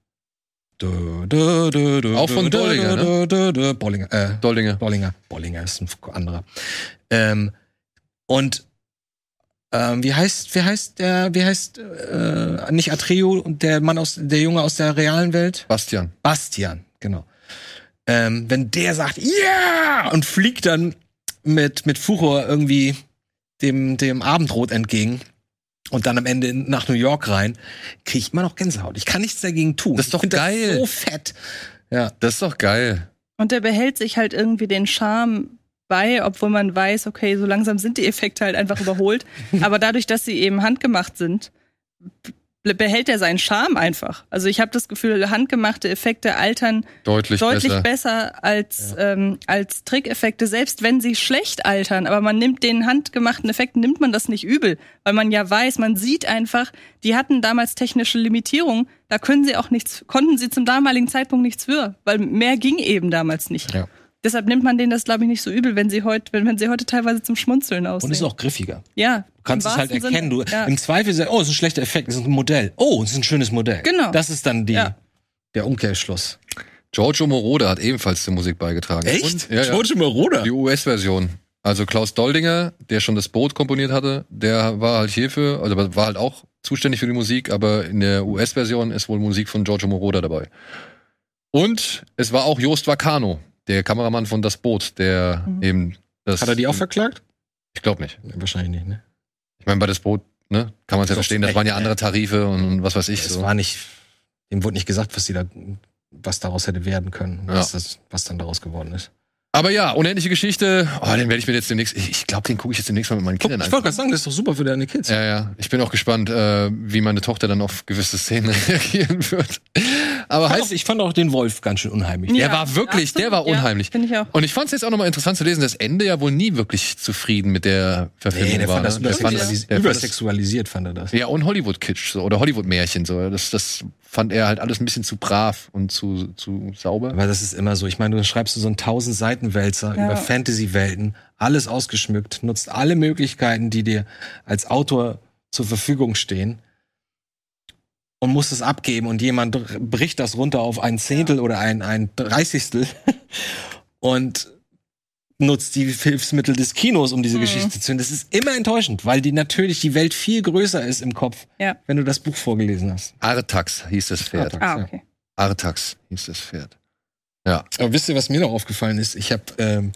Du, du, du, du, Auch von Dollinger, ne? äh, Dollinge. Bollinger. Bollinger ist ein anderer. Ähm, und ähm, wie heißt, wie heißt der, wie heißt äh, nicht Atreo und der Mann aus, der Junge aus der realen Welt? Bastian. Bastian, genau. Ähm, wenn der sagt, ja, yeah! und fliegt dann mit, mit Furor irgendwie dem, dem Abendrot entgegen und dann am Ende nach New York rein, kriege ich immer noch Gänsehaut. Ich kann nichts dagegen tun. Das ist doch geil. Das so fett. Ja. Das ist doch geil. Und der behält sich halt irgendwie den Charme bei, obwohl man weiß, okay, so langsam sind die Effekte halt einfach überholt. Aber dadurch, dass sie eben handgemacht sind, behält er seinen Charme einfach. Also ich habe das Gefühl, handgemachte Effekte altern deutlich, deutlich besser, besser als, ja. ähm, als Trickeffekte, selbst wenn sie schlecht altern. Aber man nimmt den handgemachten Effekten, nimmt man das nicht übel, weil man ja weiß, man sieht einfach, die hatten damals technische Limitierungen, da können sie auch nichts, konnten sie zum damaligen Zeitpunkt nichts für, weil mehr ging eben damals nicht. Ja. Deshalb nimmt man denen das, glaube ich, nicht so übel, wenn sie heute, wenn, wenn sie heute teilweise zum Schmunzeln aussehen. Und ist auch griffiger. Ja. Du kannst es halt erkennen. Du, ja. Im Zweifel sagst, oh, es ist ein schlechter Effekt, es ist ein Modell. Oh, es ist ein schönes Modell. Genau. Das ist dann die, ja. der Umkehrschluss. Giorgio Moroder hat ebenfalls zur Musik beigetragen. Echt? Und, ja, Giorgio Moroder? Die US-Version. Also Klaus Doldinger, der schon das Boot komponiert hatte, der war halt hierfür, also war halt auch zuständig für die Musik, aber in der US-Version ist wohl Musik von Giorgio Moroder dabei. Und es war auch Jost Vacano, der Kameramann von Das Boot, der mhm. eben das. Hat er die auch verklagt? Ich glaube nicht. Ja, wahrscheinlich nicht, ne? Ich meine, bei Das Boot, ne, kann man es ja verstehen, das waren ja andere Tarife und was weiß ich. Es so. war nicht, dem wurde nicht gesagt, was die da, was daraus hätte werden können, ja. was, das, was dann daraus geworden ist. Aber ja, unendliche Geschichte. Oh, den werde ich mir jetzt demnächst. Ich, ich glaube, den gucke ich jetzt demnächst mal mit meinen Kindern an. Ich wollte gerade sagen, das ist doch super für deine Kids. Ja, ja. Ich bin auch gespannt, äh, wie meine Tochter dann auf gewisse Szenen reagieren wird. Aber ich heißt, auch, ich fand auch den Wolf ganz schön unheimlich. Ja, der war wirklich, absolut, der war unheimlich. Ja, ich auch. Und ich fand es jetzt auch nochmal interessant zu lesen, dass Ende ja wohl nie wirklich zufrieden mit der Verfilmung nee, der war. Fand das ne? übersexualis ja. übersexualisiert, fand er das. Ja, und Hollywood-Kitsch so, oder Hollywood-Märchen. So. Das, das fand er halt alles ein bisschen zu brav und zu, zu sauber. Aber das ist immer so. Ich meine, du schreibst so einen tausend Seiten Wälzer ja. über Fantasy-Welten, alles ausgeschmückt, nutzt alle Möglichkeiten, die dir als Autor zur Verfügung stehen und muss es abgeben und jemand bricht das runter auf ein Zehntel ja. oder ein, ein Dreißigstel und nutzt die Hilfsmittel des Kinos, um diese mhm. Geschichte zu hören. Das ist immer enttäuschend, weil die natürlich die Welt viel größer ist im Kopf, ja. wenn du das Buch vorgelesen hast. Artax hieß das Pferd. Artax, ah, okay. Artax hieß das Pferd. Ja. Aber wisst ihr, was mir noch aufgefallen ist? Ich habe ähm,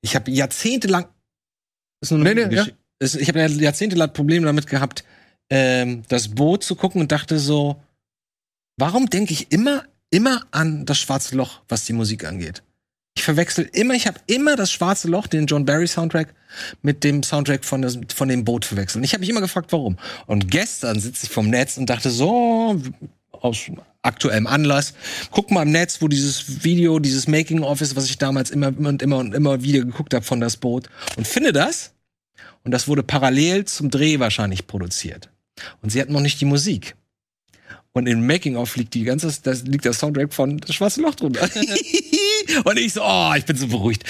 ich habe jahrzehntelang ist nur eine nee, nee, ja. ich habe jahrzehntelang Probleme damit gehabt, ähm, das Boot zu gucken und dachte so, warum denke ich immer, immer an das schwarze Loch, was die Musik angeht? Ich verwechsel immer, ich habe immer das schwarze Loch, den John Barry Soundtrack, mit dem Soundtrack von, das, von dem Boot verwechselt. Ich habe mich immer gefragt, warum. Und gestern sitze ich vom Netz und dachte so, aus aktuellem Anlass, guck mal im Netz, wo dieses Video, dieses Making-of ist, was ich damals immer und immer und immer wieder geguckt habe von das Boot und finde das. Und das wurde parallel zum Dreh wahrscheinlich produziert. Und sie hatten noch nicht die Musik. Und im Making-of liegt die ganze, das liegt der Soundtrack von Das Schwarze Loch drunter. und ich so, oh, ich bin so beruhigt.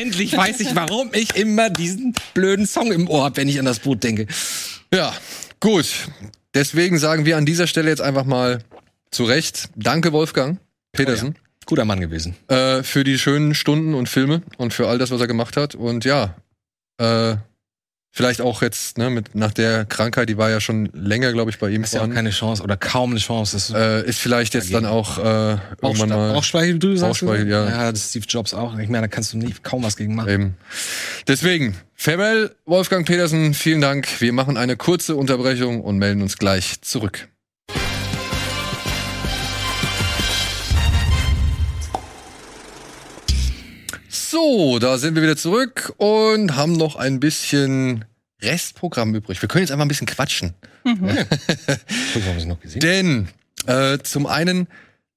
Endlich weiß ich, warum ich immer diesen blöden Song im Ohr habe, wenn ich an das Boot denke. Ja, gut. Deswegen sagen wir an dieser Stelle jetzt einfach mal zu Recht, danke Wolfgang Petersen. Oh ja. Guter Mann gewesen. Äh, für die schönen Stunden und Filme und für all das, was er gemacht hat. Und ja, äh, Vielleicht auch jetzt, ne, mit, nach der Krankheit, die war ja schon länger, glaube ich, bei ihm. Ist ja auch keine Chance oder kaum eine Chance. Ist, äh, ist vielleicht jetzt dann auch äh, irgendwann mal. Bauchspeicheldrüse, Bauchspeichel, ja. Ja, das Steve Jobs auch. Ich meine, da kannst du nicht, kaum was gegen machen. Eben. Deswegen, Farewell, Wolfgang Petersen, vielen Dank. Wir machen eine kurze Unterbrechung und melden uns gleich zurück. So, da sind wir wieder zurück und haben noch ein bisschen Restprogramm übrig. Wir können jetzt einfach ein bisschen quatschen. Mhm. Denn äh, zum einen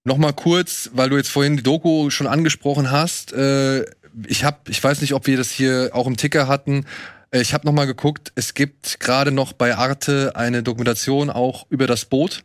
noch mal kurz, weil du jetzt vorhin die Doku schon angesprochen hast. Äh, ich habe, ich weiß nicht, ob wir das hier auch im Ticker hatten. Äh, ich habe noch mal geguckt. Es gibt gerade noch bei Arte eine Dokumentation auch über das Boot.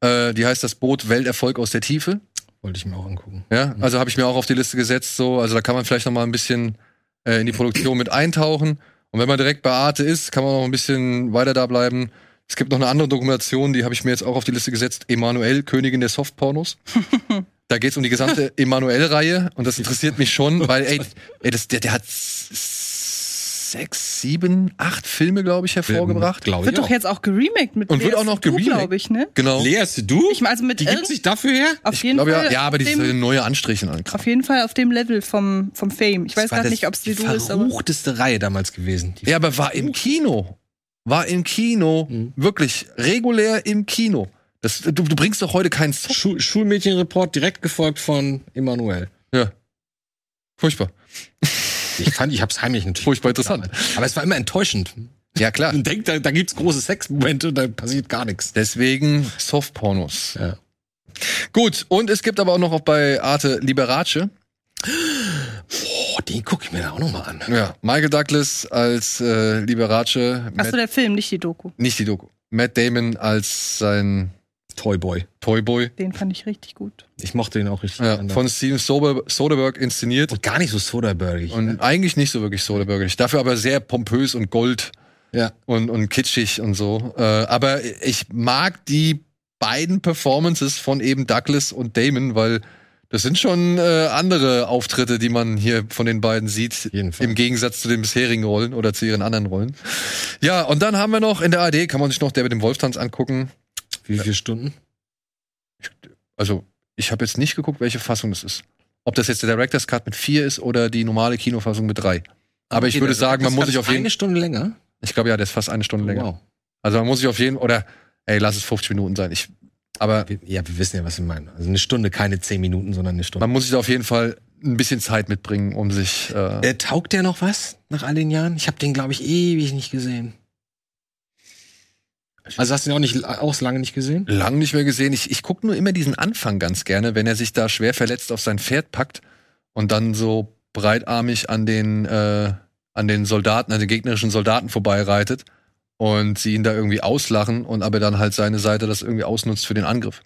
Äh, die heißt das Boot Welterfolg aus der Tiefe. Wollte ich mir auch angucken. Ja, also habe ich mir auch auf die Liste gesetzt. So, also da kann man vielleicht noch mal ein bisschen äh, in die Produktion mit eintauchen. Und wenn man direkt bei Arte ist, kann man noch ein bisschen weiter da bleiben. Es gibt noch eine andere Dokumentation, die habe ich mir jetzt auch auf die Liste gesetzt. Emanuel, Königin der Softpornos. da geht es um die gesamte Emanuel-Reihe und das interessiert mich schon, weil ey, ey das, der, der hat sechs, sieben, acht Filme, glaube ich, hervorgebracht. Glaub ich Wird doch auch. jetzt auch geremaked mit Und wird Lea auch noch Seydoux, geremaked. glaube ich, ne? Genau. Lea du? Ich meine, also mit die gibt sich dafür her? Auf Ich jeden glaube Fall. ja, ja, aber die dem, neue Anstriche an auf jeden Fall auf dem Level vom, vom Fame. Ich weiß gerade das- nicht, ob es die die du ist, aber. verruchteste Reihe damals gewesen. Die Ja, aber war im Kino. War im Kino. Mhm. Wirklich regulär im Kino. Das, du, du bringst doch heute keinen Song. Schul Schulmädchenreport direkt gefolgt von Emanuel. Ja. Furchtbar. Ich fand, ich hab's heimlich natürlich. Furchtbar interessant. Aber es war immer enttäuschend. Ja, klar. Man denkt, da, da gibt's große Sexmomente und da passiert gar nichts. Deswegen Softpornos. Ja. Gut, und es gibt aber auch noch auch bei Arte Liberace. Oh, den guck ich mir da auch noch mal an. Ja, Michael Douglas als äh, Liberace. Achso, der Film, nicht die Doku. nicht die Doku. Matt Damon als sein Toyboy. Toyboy. Den fand ich richtig gut. Ich mochte den auch richtig. Ja, von Steven Soder Soderbergh inszeniert. und gar nicht so sodaburgig. Und ne? eigentlich nicht so wirklich Soderbergh. Dafür aber sehr pompös und gold Ja. und, und kitschig und so. Äh, aber ich mag die beiden Performances von eben Douglas und Damon, weil das sind schon äh, andere Auftritte, die man hier von den beiden sieht. Im Gegensatz zu den bisherigen Rollen oder zu ihren anderen Rollen. Ja, und dann haben wir noch in der AD, kann man sich noch der mit dem Wolftanz angucken. Wie viele Stunden? Also, ich habe jetzt nicht geguckt, welche Fassung das ist. Ob das jetzt der Director's Cut mit vier ist oder die normale Kinofassung mit drei. Aber ich Okay, würde das- sagen, man muss sich auf jeden Eine Stunde länger? Ich glaube ja, der ist fast eine Stunde länger. Wow. Also man muss sich auf jeden oder ey, lass es 50 Minuten sein. Ich, aber Ja, wir wissen ja, was wir meinen. Also eine Stunde, keine zehn Minuten, sondern eine Stunde. man muss sich auf jeden Fall ein bisschen Zeit mitbringen, um sich. Äh, Äh, taugt der noch was nach all den Jahren? Ich habe den, glaube ich, ewig nicht gesehen. Also hast du den auch nicht auch so lange nicht gesehen? lang nicht mehr gesehen. Ich, ich gucke nur immer diesen Anfang ganz gerne, wenn er sich da schwer verletzt auf sein Pferd packt und dann so breitarmig an den, äh, an den Soldaten, an den gegnerischen Soldaten vorbeireitet und sie ihn da irgendwie auslachen und aber dann halt seine Seite das irgendwie ausnutzt für den Angriff.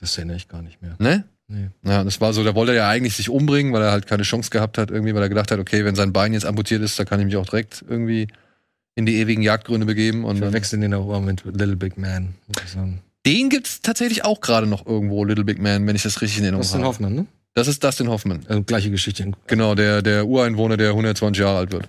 Das erinnere ich gar nicht mehr. Ne? Nee. Ja, das war so, da wollte er ja eigentlich sich umbringen, weil er halt keine Chance gehabt hat, irgendwie, weil er gedacht hat, okay, wenn sein Bein jetzt amputiert ist, da kann ich mich auch direkt irgendwie in die ewigen Jagdgründe begeben. Und Ich dann, verwechsel den auch immer mit Little Big Man, den gibt's tatsächlich auch gerade noch irgendwo, Little Big Man, wenn ich das richtig in Erinnerung Dustin habe. Hoffmann, ne? Das ist Dustin Hoffman. Also gleiche Geschichte. Genau, der, der Ureinwohner, der 120 Jahre alt wird.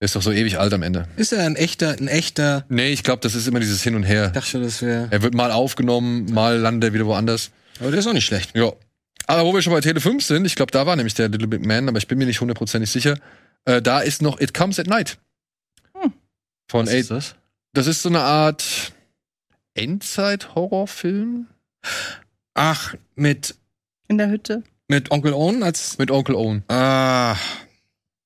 Der ist doch so ewig alt am Ende. Ist er ein echter, ein echter. Nee, ich glaube, das ist immer dieses Hin und Her. Ich dachte, das wäre. Er wird mal aufgenommen, mal landet er wieder woanders. Aber der ist auch nicht schlecht. Ja. Aber wo wir schon bei Tele 5 sind, ich glaube, da war nämlich der Little Big Man, aber ich bin mir nicht hundertprozentig sicher. Äh, da ist noch It Comes at Night. Von Was ist das? Das ist so eine Art Endzeit-Horrorfilm Ach, mit, In der Hütte. mit Onkel Owen als. mit Onkel Owen. Ah.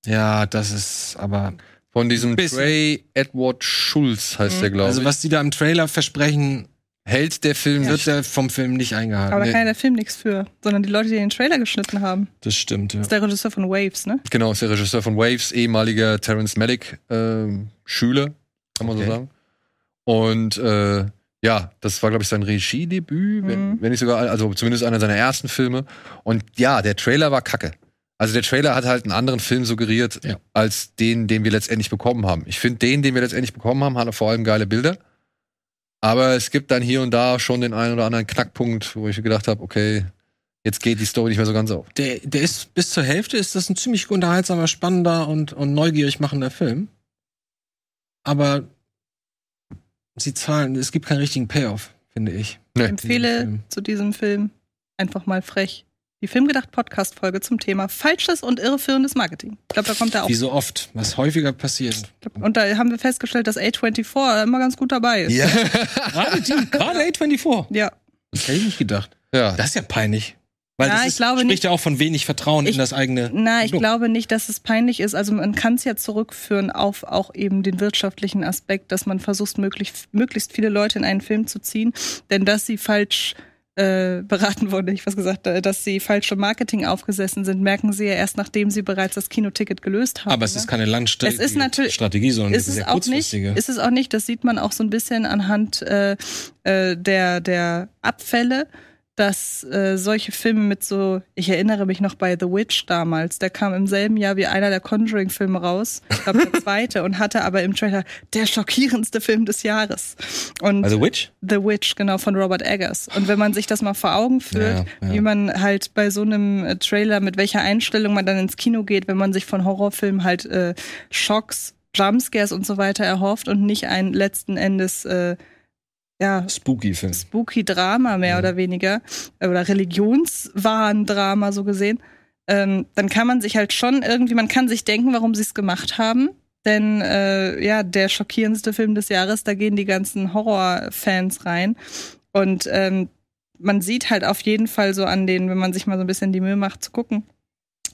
Ja, das ist aber. Von diesem. Trey Edward Schulz heißt der, glaube Also, ich. was die da im Trailer versprechen, hält der Film wird nicht. der vom Film nicht eingehalten. Aber da kann ja der Film nichts für, sondern die Leute, die den Trailer geschnitten haben. Das stimmt, ja. Das ist der Regisseur von Waves, ne? Genau, ist der Regisseur von Waves, ehemaliger Terrence Malick ähm, Schüler, kann man Okay. so sagen. Und äh, ja, das war, glaube ich, sein Regiedebüt, wenn, Mhm. wenn nicht sogar, also zumindest einer seiner ersten Filme. Und ja, der Trailer war kacke. Also der Trailer hat halt einen anderen Film suggeriert, Ja. als den, den wir letztendlich bekommen haben. Ich finde, den, den wir letztendlich bekommen haben, hat vor allem geile Bilder. Aber es gibt dann hier und da schon den einen oder anderen Knackpunkt, wo ich gedacht habe, okay, jetzt geht die Story nicht mehr so ganz auf. Der, der ist bis zur Hälfte ist das ein ziemlich unterhaltsamer, spannender und, und neugierig machender Film. Aber sie zahlen, es gibt keinen richtigen Payoff, finde ich. Nee. Ich empfehle zu diesem Film einfach mal frech die Filmgedacht-Podcast-Folge zum Thema falsches und irreführendes Marketing. Ich glaube, da kommt er auch. Wie so oft, was häufiger passiert. Und da haben wir festgestellt, dass A24 immer ganz gut dabei ist. Ja. Gerade die, gerade A24. Ja. Das hätte ich nicht gedacht. ja. Das ist ja peinlich. Weil Ja, das ich ist, glaube spricht nicht- ja auch von wenig Vertrauen Ich- in das eigene. Na, ich Produkt. glaube nicht, dass es peinlich ist. Also man kann es ja zurückführen auf auch eben den wirtschaftlichen Aspekt, dass man versucht, möglichst, möglichst viele Leute in einen Film zu ziehen. Denn dass sie falsch äh, beraten wurden, ich was gesagt, äh, dass sie falsche Marketing aufgesessen sind, merken sie ja erst, nachdem sie bereits das Kinoticket gelöst haben. Aber es ne? ist keine Es ist natürlich- Strategie, sondern ist eine es sehr auch nicht, kurzfristige. ist es auch nicht, das sieht man auch so ein bisschen anhand äh, äh, der, der Abfälle, dass äh, solche Filme mit so, ich erinnere mich noch bei The Witch damals, der kam im selben Jahr wie einer der Conjuring-Filme raus, ich glaube der zweite, und hatte aber im Trailer der schockierendste Film des Jahres. Und also Witch? The Witch, genau, von Robert Eggers. Und wenn man sich das mal vor Augen führt, ja, ja. wie man halt bei so einem äh, Trailer, mit welcher Einstellung man dann ins Kino geht, wenn man sich von Horrorfilmen halt äh, Schocks, Jumpscares und so weiter erhofft und nicht ein letzten Endes äh, ja, spooky Film. Spooky Drama mehr ja. oder weniger oder Religionswahn-Drama so gesehen, ähm, dann kann man sich halt schon irgendwie, man kann sich denken, warum sie es gemacht haben. Denn äh, ja, der schockierendste Film des Jahres, da gehen die ganzen Horrorfans rein. Und ähm, man sieht halt auf jeden Fall so an den, wenn man sich mal so ein bisschen die Mühe macht zu gucken,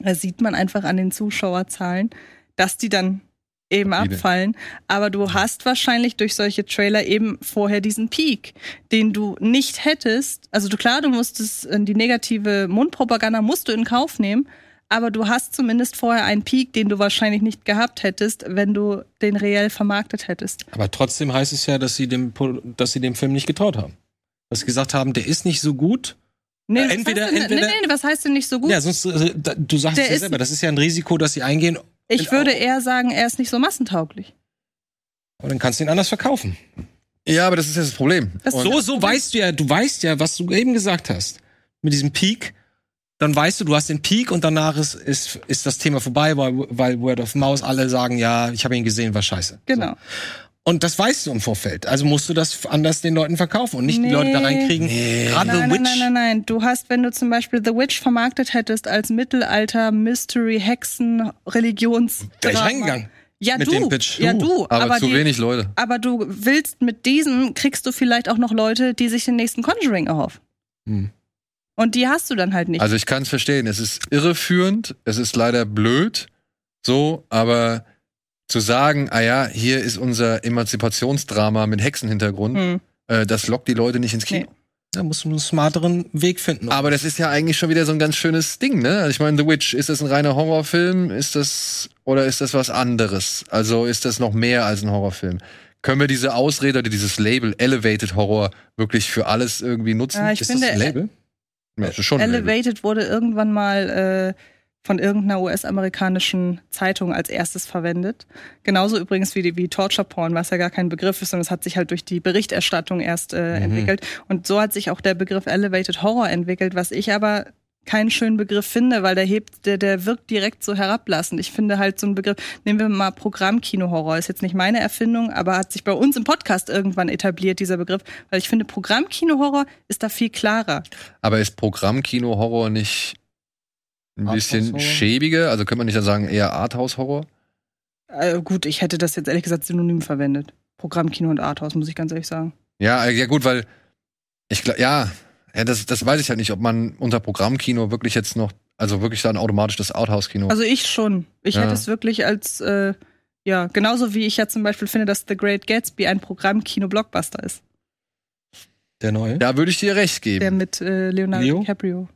da sieht man einfach an den Zuschauerzahlen, dass die dann eben abfallen. Aber du hast wahrscheinlich durch solche Trailer eben vorher diesen Peak, den du nicht hättest. Also du klar, du musstest äh, die negative Mundpropaganda musst du in Kauf nehmen, aber du hast zumindest vorher einen Peak, den du wahrscheinlich nicht gehabt hättest, wenn du den reell vermarktet hättest. Aber trotzdem heißt es ja, dass sie dem, dass sie dem Film nicht getraut haben. Dass sie gesagt haben, der ist nicht so gut. Nee, äh, entweder, denn, entweder, nee, nee, was heißt denn nicht so gut? Ja, sonst, also, du sagst es ja selber, das ist ja ein Risiko, dass sie eingehen, ich würde eher sagen, er ist nicht so massentauglich. Aber dann kannst du ihn anders verkaufen. Ja, aber das ist ja das Problem. Das so, so weißt du ja, du weißt ja, was du eben gesagt hast. Mit diesem Peak, dann weißt du, du hast den Peak und danach ist, ist, ist das Thema vorbei, weil, weil Word of Mouse alle sagen, ja, ich habe ihn gesehen, war scheiße. Genau. So. Und das weißt du im Vorfeld. Also musst du das anders den Leuten verkaufen und nicht nee. die Leute da reinkriegen. Nee. Gerade nein, The Witch. Nein, nein, nein, nein. Du hast, wenn du zum Beispiel The Witch vermarktet hättest als Mittelalter, Mystery, Hexen, Religions. Wäre ich reingegangen. Ja, mit du. Dem Pitch. Ja, du. Aber, aber zu die, wenig Leute. Aber du willst mit diesem, kriegst du vielleicht auch noch Leute, die sich den nächsten Conjuring erhoffen. Hm. Und die hast du dann halt nicht. Also ich kann es verstehen. Es ist irreführend. Es ist leider blöd. So, aber zu sagen, ah ja, hier ist unser Emanzipationsdrama mit Hexenhintergrund, hm. äh, das lockt die Leute nicht ins Kino. Nee. Da musst du einen smarteren Weg finden. Aber das ist ja eigentlich schon wieder so ein ganz schönes Ding, ne? Also ich meine, The Witch, ist das ein reiner Horrorfilm? Ist das, oder ist das was anderes? Also ist das noch mehr als ein Horrorfilm? Können wir diese Ausrede oder dieses Label Elevated Horror wirklich für alles irgendwie nutzen? Ja, ich ist finde, das ein Label? Ja, das ist schon Elevated Label. wurde irgendwann mal äh, von irgendeiner US-amerikanischen Zeitung als erstes verwendet. Genauso übrigens wie, wie Torture Porn, was ja gar kein Begriff ist, sondern es hat sich halt durch die Berichterstattung erst äh, mhm. entwickelt. Und so hat sich auch der Begriff Elevated Horror entwickelt, was ich aber keinen schönen Begriff finde, weil der hebt, der, der wirkt direkt so herablassend. Ich finde halt so ein Begriff, nehmen wir mal Programmkino-Horror, ist jetzt nicht meine Erfindung, aber hat sich bei uns im Podcast irgendwann etabliert, dieser Begriff, weil ich finde, Programmkino-Horror ist da viel klarer. Aber ist Programmkino-Horror nicht ein bisschen schäbige, also könnte man nicht sagen eher Arthouse-Horror? Äh, gut, ich hätte das jetzt ehrlich gesagt synonym verwendet. Programmkino und Arthouse, muss ich ganz ehrlich sagen. Ja, äh, ja gut, weil ich glaube, ja, ja das, das weiß ich halt nicht, ob man unter Programmkino wirklich jetzt noch, also wirklich dann automatisch das Arthouse-Kino. Also ich schon. Ich ja. hätte es wirklich als, äh, ja, genauso wie ich ja zum Beispiel finde, dass The Great Gatsby ein Programmkino-Blockbuster ist. Der neue? Da würde ich dir recht geben. Der mit äh, Leonardo Leo? DiCaprio.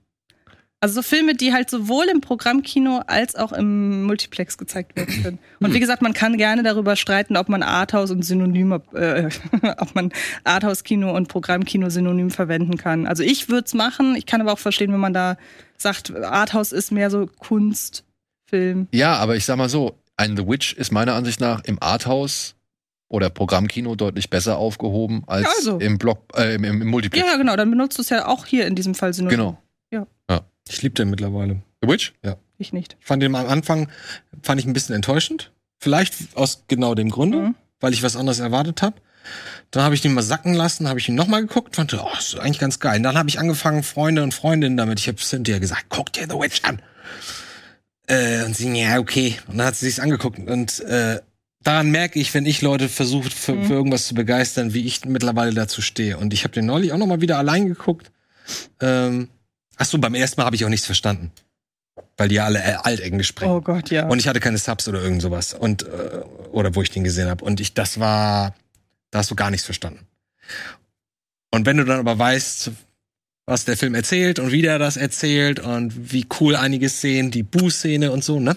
Also so Filme, die halt sowohl im Programmkino als auch im Multiplex gezeigt werden können. Und wie gesagt, man kann gerne darüber streiten, ob man Arthouse und Synonym, äh, ob man Arthouse-Kino und Programmkino synonym verwenden kann. Also ich würde es machen. Ich kann aber auch verstehen, wenn man da sagt, Arthouse ist mehr so Kunstfilm. Ja, aber ich sag mal so, ein The Witch ist meiner Ansicht nach im Arthouse oder Programmkino deutlich besser aufgehoben als also. im Block, äh, im, im Multiplex. Ja, genau. Dann benutzt du es ja auch hier in diesem Fall synonym. Genau. Ja. ja. Ich liebe den mittlerweile. The Witch? Ja. Ich nicht. Ich fand den am Anfang fand ich ein bisschen enttäuschend. Vielleicht aus genau dem Grunde, mhm. weil ich was anderes erwartet habe. Dann habe ich den mal sacken lassen, habe ich ihn nochmal geguckt, fand, oh, ist eigentlich ganz geil. Und dann habe ich angefangen, Freunde und Freundinnen damit. Ich habe Cynthia gesagt, guck dir The Witch an. Äh, und sie, ja, okay. Und dann hat sie sich's angeguckt. Und äh, daran merke ich, wenn ich Leute versuche, für, mhm. für irgendwas zu begeistern, wie ich mittlerweile dazu stehe. Und ich habe den neulich auch nochmal wieder allein geguckt. Ähm, Ach so, beim ersten Mal habe ich auch nichts verstanden. Weil die ja alle äh, Altenglisch sprechen. Oh Gott, ja. Und ich hatte keine Subs oder irgend sowas. Und, äh, oder wo ich den gesehen habe. Und ich, das war, da hast du gar nichts verstanden. Und wenn du dann aber weißt, was der Film erzählt und wie der das erzählt und wie cool einige Szenen, die Boo-Szene und so, ne?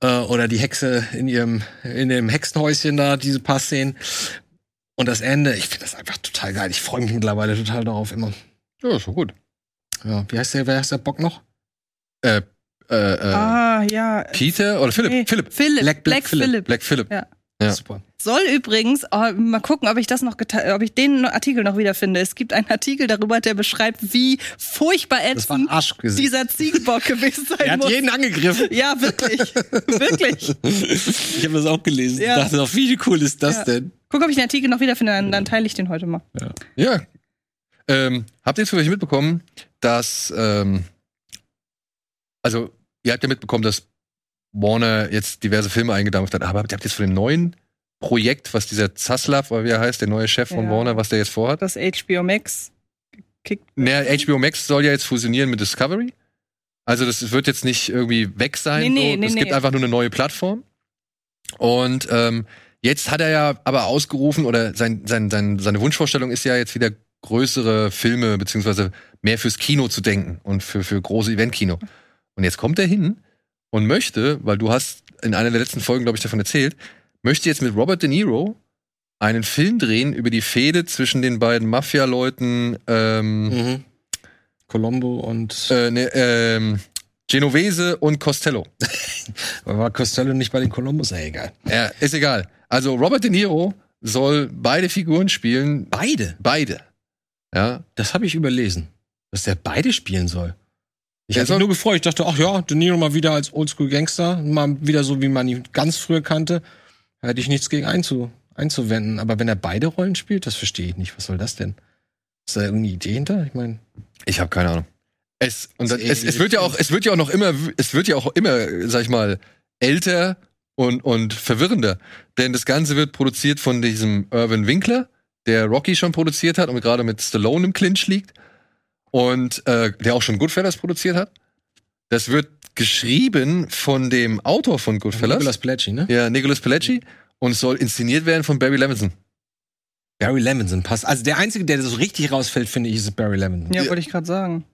Äh, oder die Hexe in ihrem, in dem Hexenhäuschen da, diese paar Szenen. Und das Ende, ich finde das einfach total geil. Ich freue mich mittlerweile total darauf immer. Ja, ist doch gut. Ja, wie heißt der, wer heißt der Bock noch? Äh, äh, äh, Ah, ja. Peter oder Philipp? Nee, Philipp. Philipp. Black- Black, Black Phillip. Philipp. Black Philipp. Ja. Ja. Super. Soll übrigens, oh, mal gucken, ob ich das noch ob ich den Artikel noch wiederfinde. Es gibt einen Artikel darüber, der beschreibt, wie furchtbar ätzend Arschgesicht. dieser Ziegenbock gewesen sein Er hat muss. jeden angegriffen. Ja, wirklich. wirklich. Ich habe das auch gelesen. Ja. Ich dachte auch, wie cool ist das Ja. denn? Guck, ob ich den Artikel noch wiederfinde, dann, dann teile ich den heute mal. Ja. Ähm, habt ihr jetzt vielleicht mitbekommen, dass, ähm, also, ihr habt ja mitbekommen, dass Warner jetzt diverse Filme eingedampft hat, aber habt ihr jetzt von dem neuen Projekt, was dieser Zaslav, oder wie er heißt, der neue Chef von Ja. Warner, was der jetzt vorhat? Das HBO Max kickt. Naja, HBO Max soll ja jetzt fusionieren mit Discovery. Also das wird jetzt nicht irgendwie weg sein. Nee, nee, so. nee, es gibt nee. einfach nur eine neue Plattform. Und ähm, jetzt hat er ja aber ausgerufen, oder sein, sein, sein, seine Wunschvorstellung ist ja jetzt wieder größere Filme, beziehungsweise mehr fürs Kino zu denken und für, für große Eventkino. Und jetzt kommt er hin und möchte, weil du hast in einer der letzten Folgen, glaube ich, davon erzählt, möchte jetzt mit Robert De Niro einen Film drehen über die Fehde zwischen den beiden Mafia-Leuten ähm, Mhm. Colombo und äh, ne, ähm, Genovese und Costello. war Costello nicht bei den Columbus? Ey, egal. Ja, ist egal. Also Robert De Niro soll beide Figuren spielen. Beide. Beide. Ja. Das habe ich überlesen, dass der beide spielen soll. Ich hatte soll- mich nur gefreut. Ich dachte, ach ja, De Niro mal wieder als Oldschool-Gangster, mal wieder so, wie man ihn ganz früher kannte. Da hätte ich nichts gegen einzu, einzuwenden. Aber wenn er beide Rollen spielt, das verstehe ich nicht. Was soll das denn? Ist da irgendeine Idee hinter? Ich meine, Ich habe keine Ahnung. Es, und dann, es, es wird ja auch, es wird ja auch noch immer, es wird ja auch immer, sag ich mal, älter und, und verwirrender. Denn das Ganze wird produziert von diesem Irvin Winkler, der Rocky schon produziert hat und gerade mit Stallone im Clinch liegt. Und äh, der auch schon Goodfellas produziert hat. Das wird geschrieben von dem Autor von Goodfellas. Nicolas Pileggi, ne? Ja, Nicholas Pileggi. Und es soll inszeniert werden von Barry Levinson. Barry Levinson passt. Also der Einzige, der so richtig rausfällt, finde ich, ist Barry Levinson. Ja, wollte ich gerade sagen.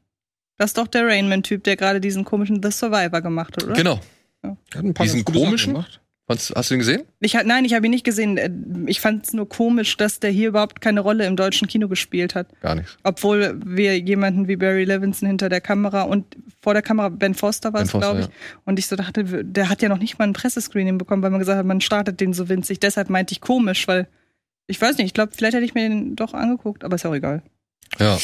Das ist doch der Rainman-Typ, der gerade diesen komischen The Survivor gemacht hat, oder? Genau. Der hat ein paar Diesen komischen? gemacht. Hast, hast du ihn gesehen? Ich, nein, ich habe ihn nicht gesehen. Äh, Ich fand es nur komisch, dass der hier überhaupt keine Rolle im deutschen Kino gespielt hat. Gar nichts. Obwohl wir jemanden wie Barry Levinson hinter der Kamera und vor der Kamera, Ben Foster war es, glaube ich. Und ich so dachte, der hat ja noch nicht mal ein Pressescreening bekommen, weil man gesagt hat, man startet den so winzig. Deshalb meinte ich komisch, weil ich weiß nicht, ich glaube, vielleicht hätte ich mir den doch angeguckt, aber ist ja auch egal. Ja.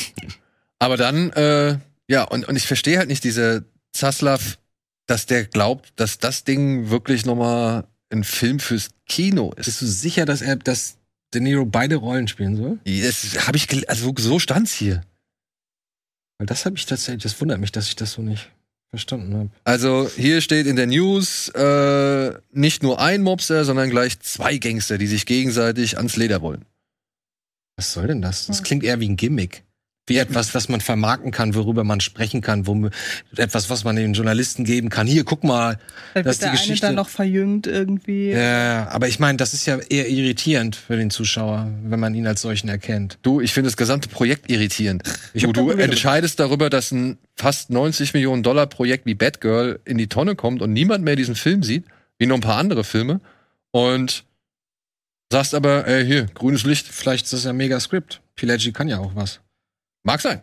Aber dann, äh, ja, und, und ich verstehe halt nicht diese Zaslav, dass der glaubt, dass das Ding wirklich nochmal ein Film fürs Kino ist. Bist du sicher, dass er, dass De Niro beide Rollen spielen soll? Das habe ich, also so stand's hier. Weil das habe ich tatsächlich, das wundert mich, dass ich das so nicht verstanden habe. Also hier steht in der News äh, nicht nur ein Mobster, sondern gleich zwei Gangster, die sich gegenseitig ans Leder wollen. Was soll denn das? Das klingt eher wie ein Gimmick. Wie etwas, was man vermarkten kann, worüber man sprechen kann, wo, etwas, was man den Journalisten geben kann. Hier, guck mal. Vielleicht Das ist wird der die eine Geschichte. dann noch verjüngt irgendwie. Ja, aber ich meine, das ist ja eher irritierend für den Zuschauer, wenn man ihn als solchen erkennt. Du, ich finde das gesamte Projekt irritierend. Ich du entscheidest darüber, dass ein fast 90 Millionen Dollar Projekt wie Batgirl in die Tonne kommt und niemand mehr diesen Film sieht, wie noch ein paar andere Filme. Und sagst aber, ey, hier, grünes Licht. Vielleicht ist das ja mega Skript. Pileggi kann ja auch was. Mag sein.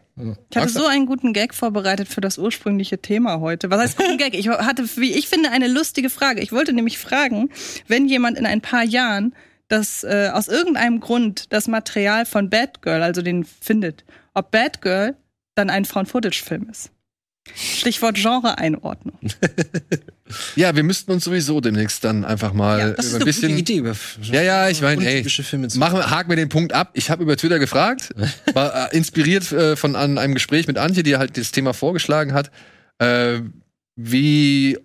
Ich hatte so einen guten Gag vorbereitet für das ursprüngliche Thema heute. Was heißt guten Gag? Ich hatte, wie ich finde, eine lustige Frage. Ich wollte nämlich fragen, wenn jemand in ein paar Jahren das äh, aus irgendeinem Grund das Material von Batgirl, also den findet, ob Batgirl dann ein Found-Footage-Film ist. Stichwort Genre-Einordnung. Ja, wir müssten uns sowieso demnächst dann einfach mal Ja, Das über ein bisschen. gute Idee. Über Ja, ja, ich meine, ey, Machen, haken wir den Punkt ab. Ich habe über Twitter gefragt, war äh, inspiriert äh, von an einem Gespräch mit Antje, die halt das Thema vorgeschlagen hat, äh, wie,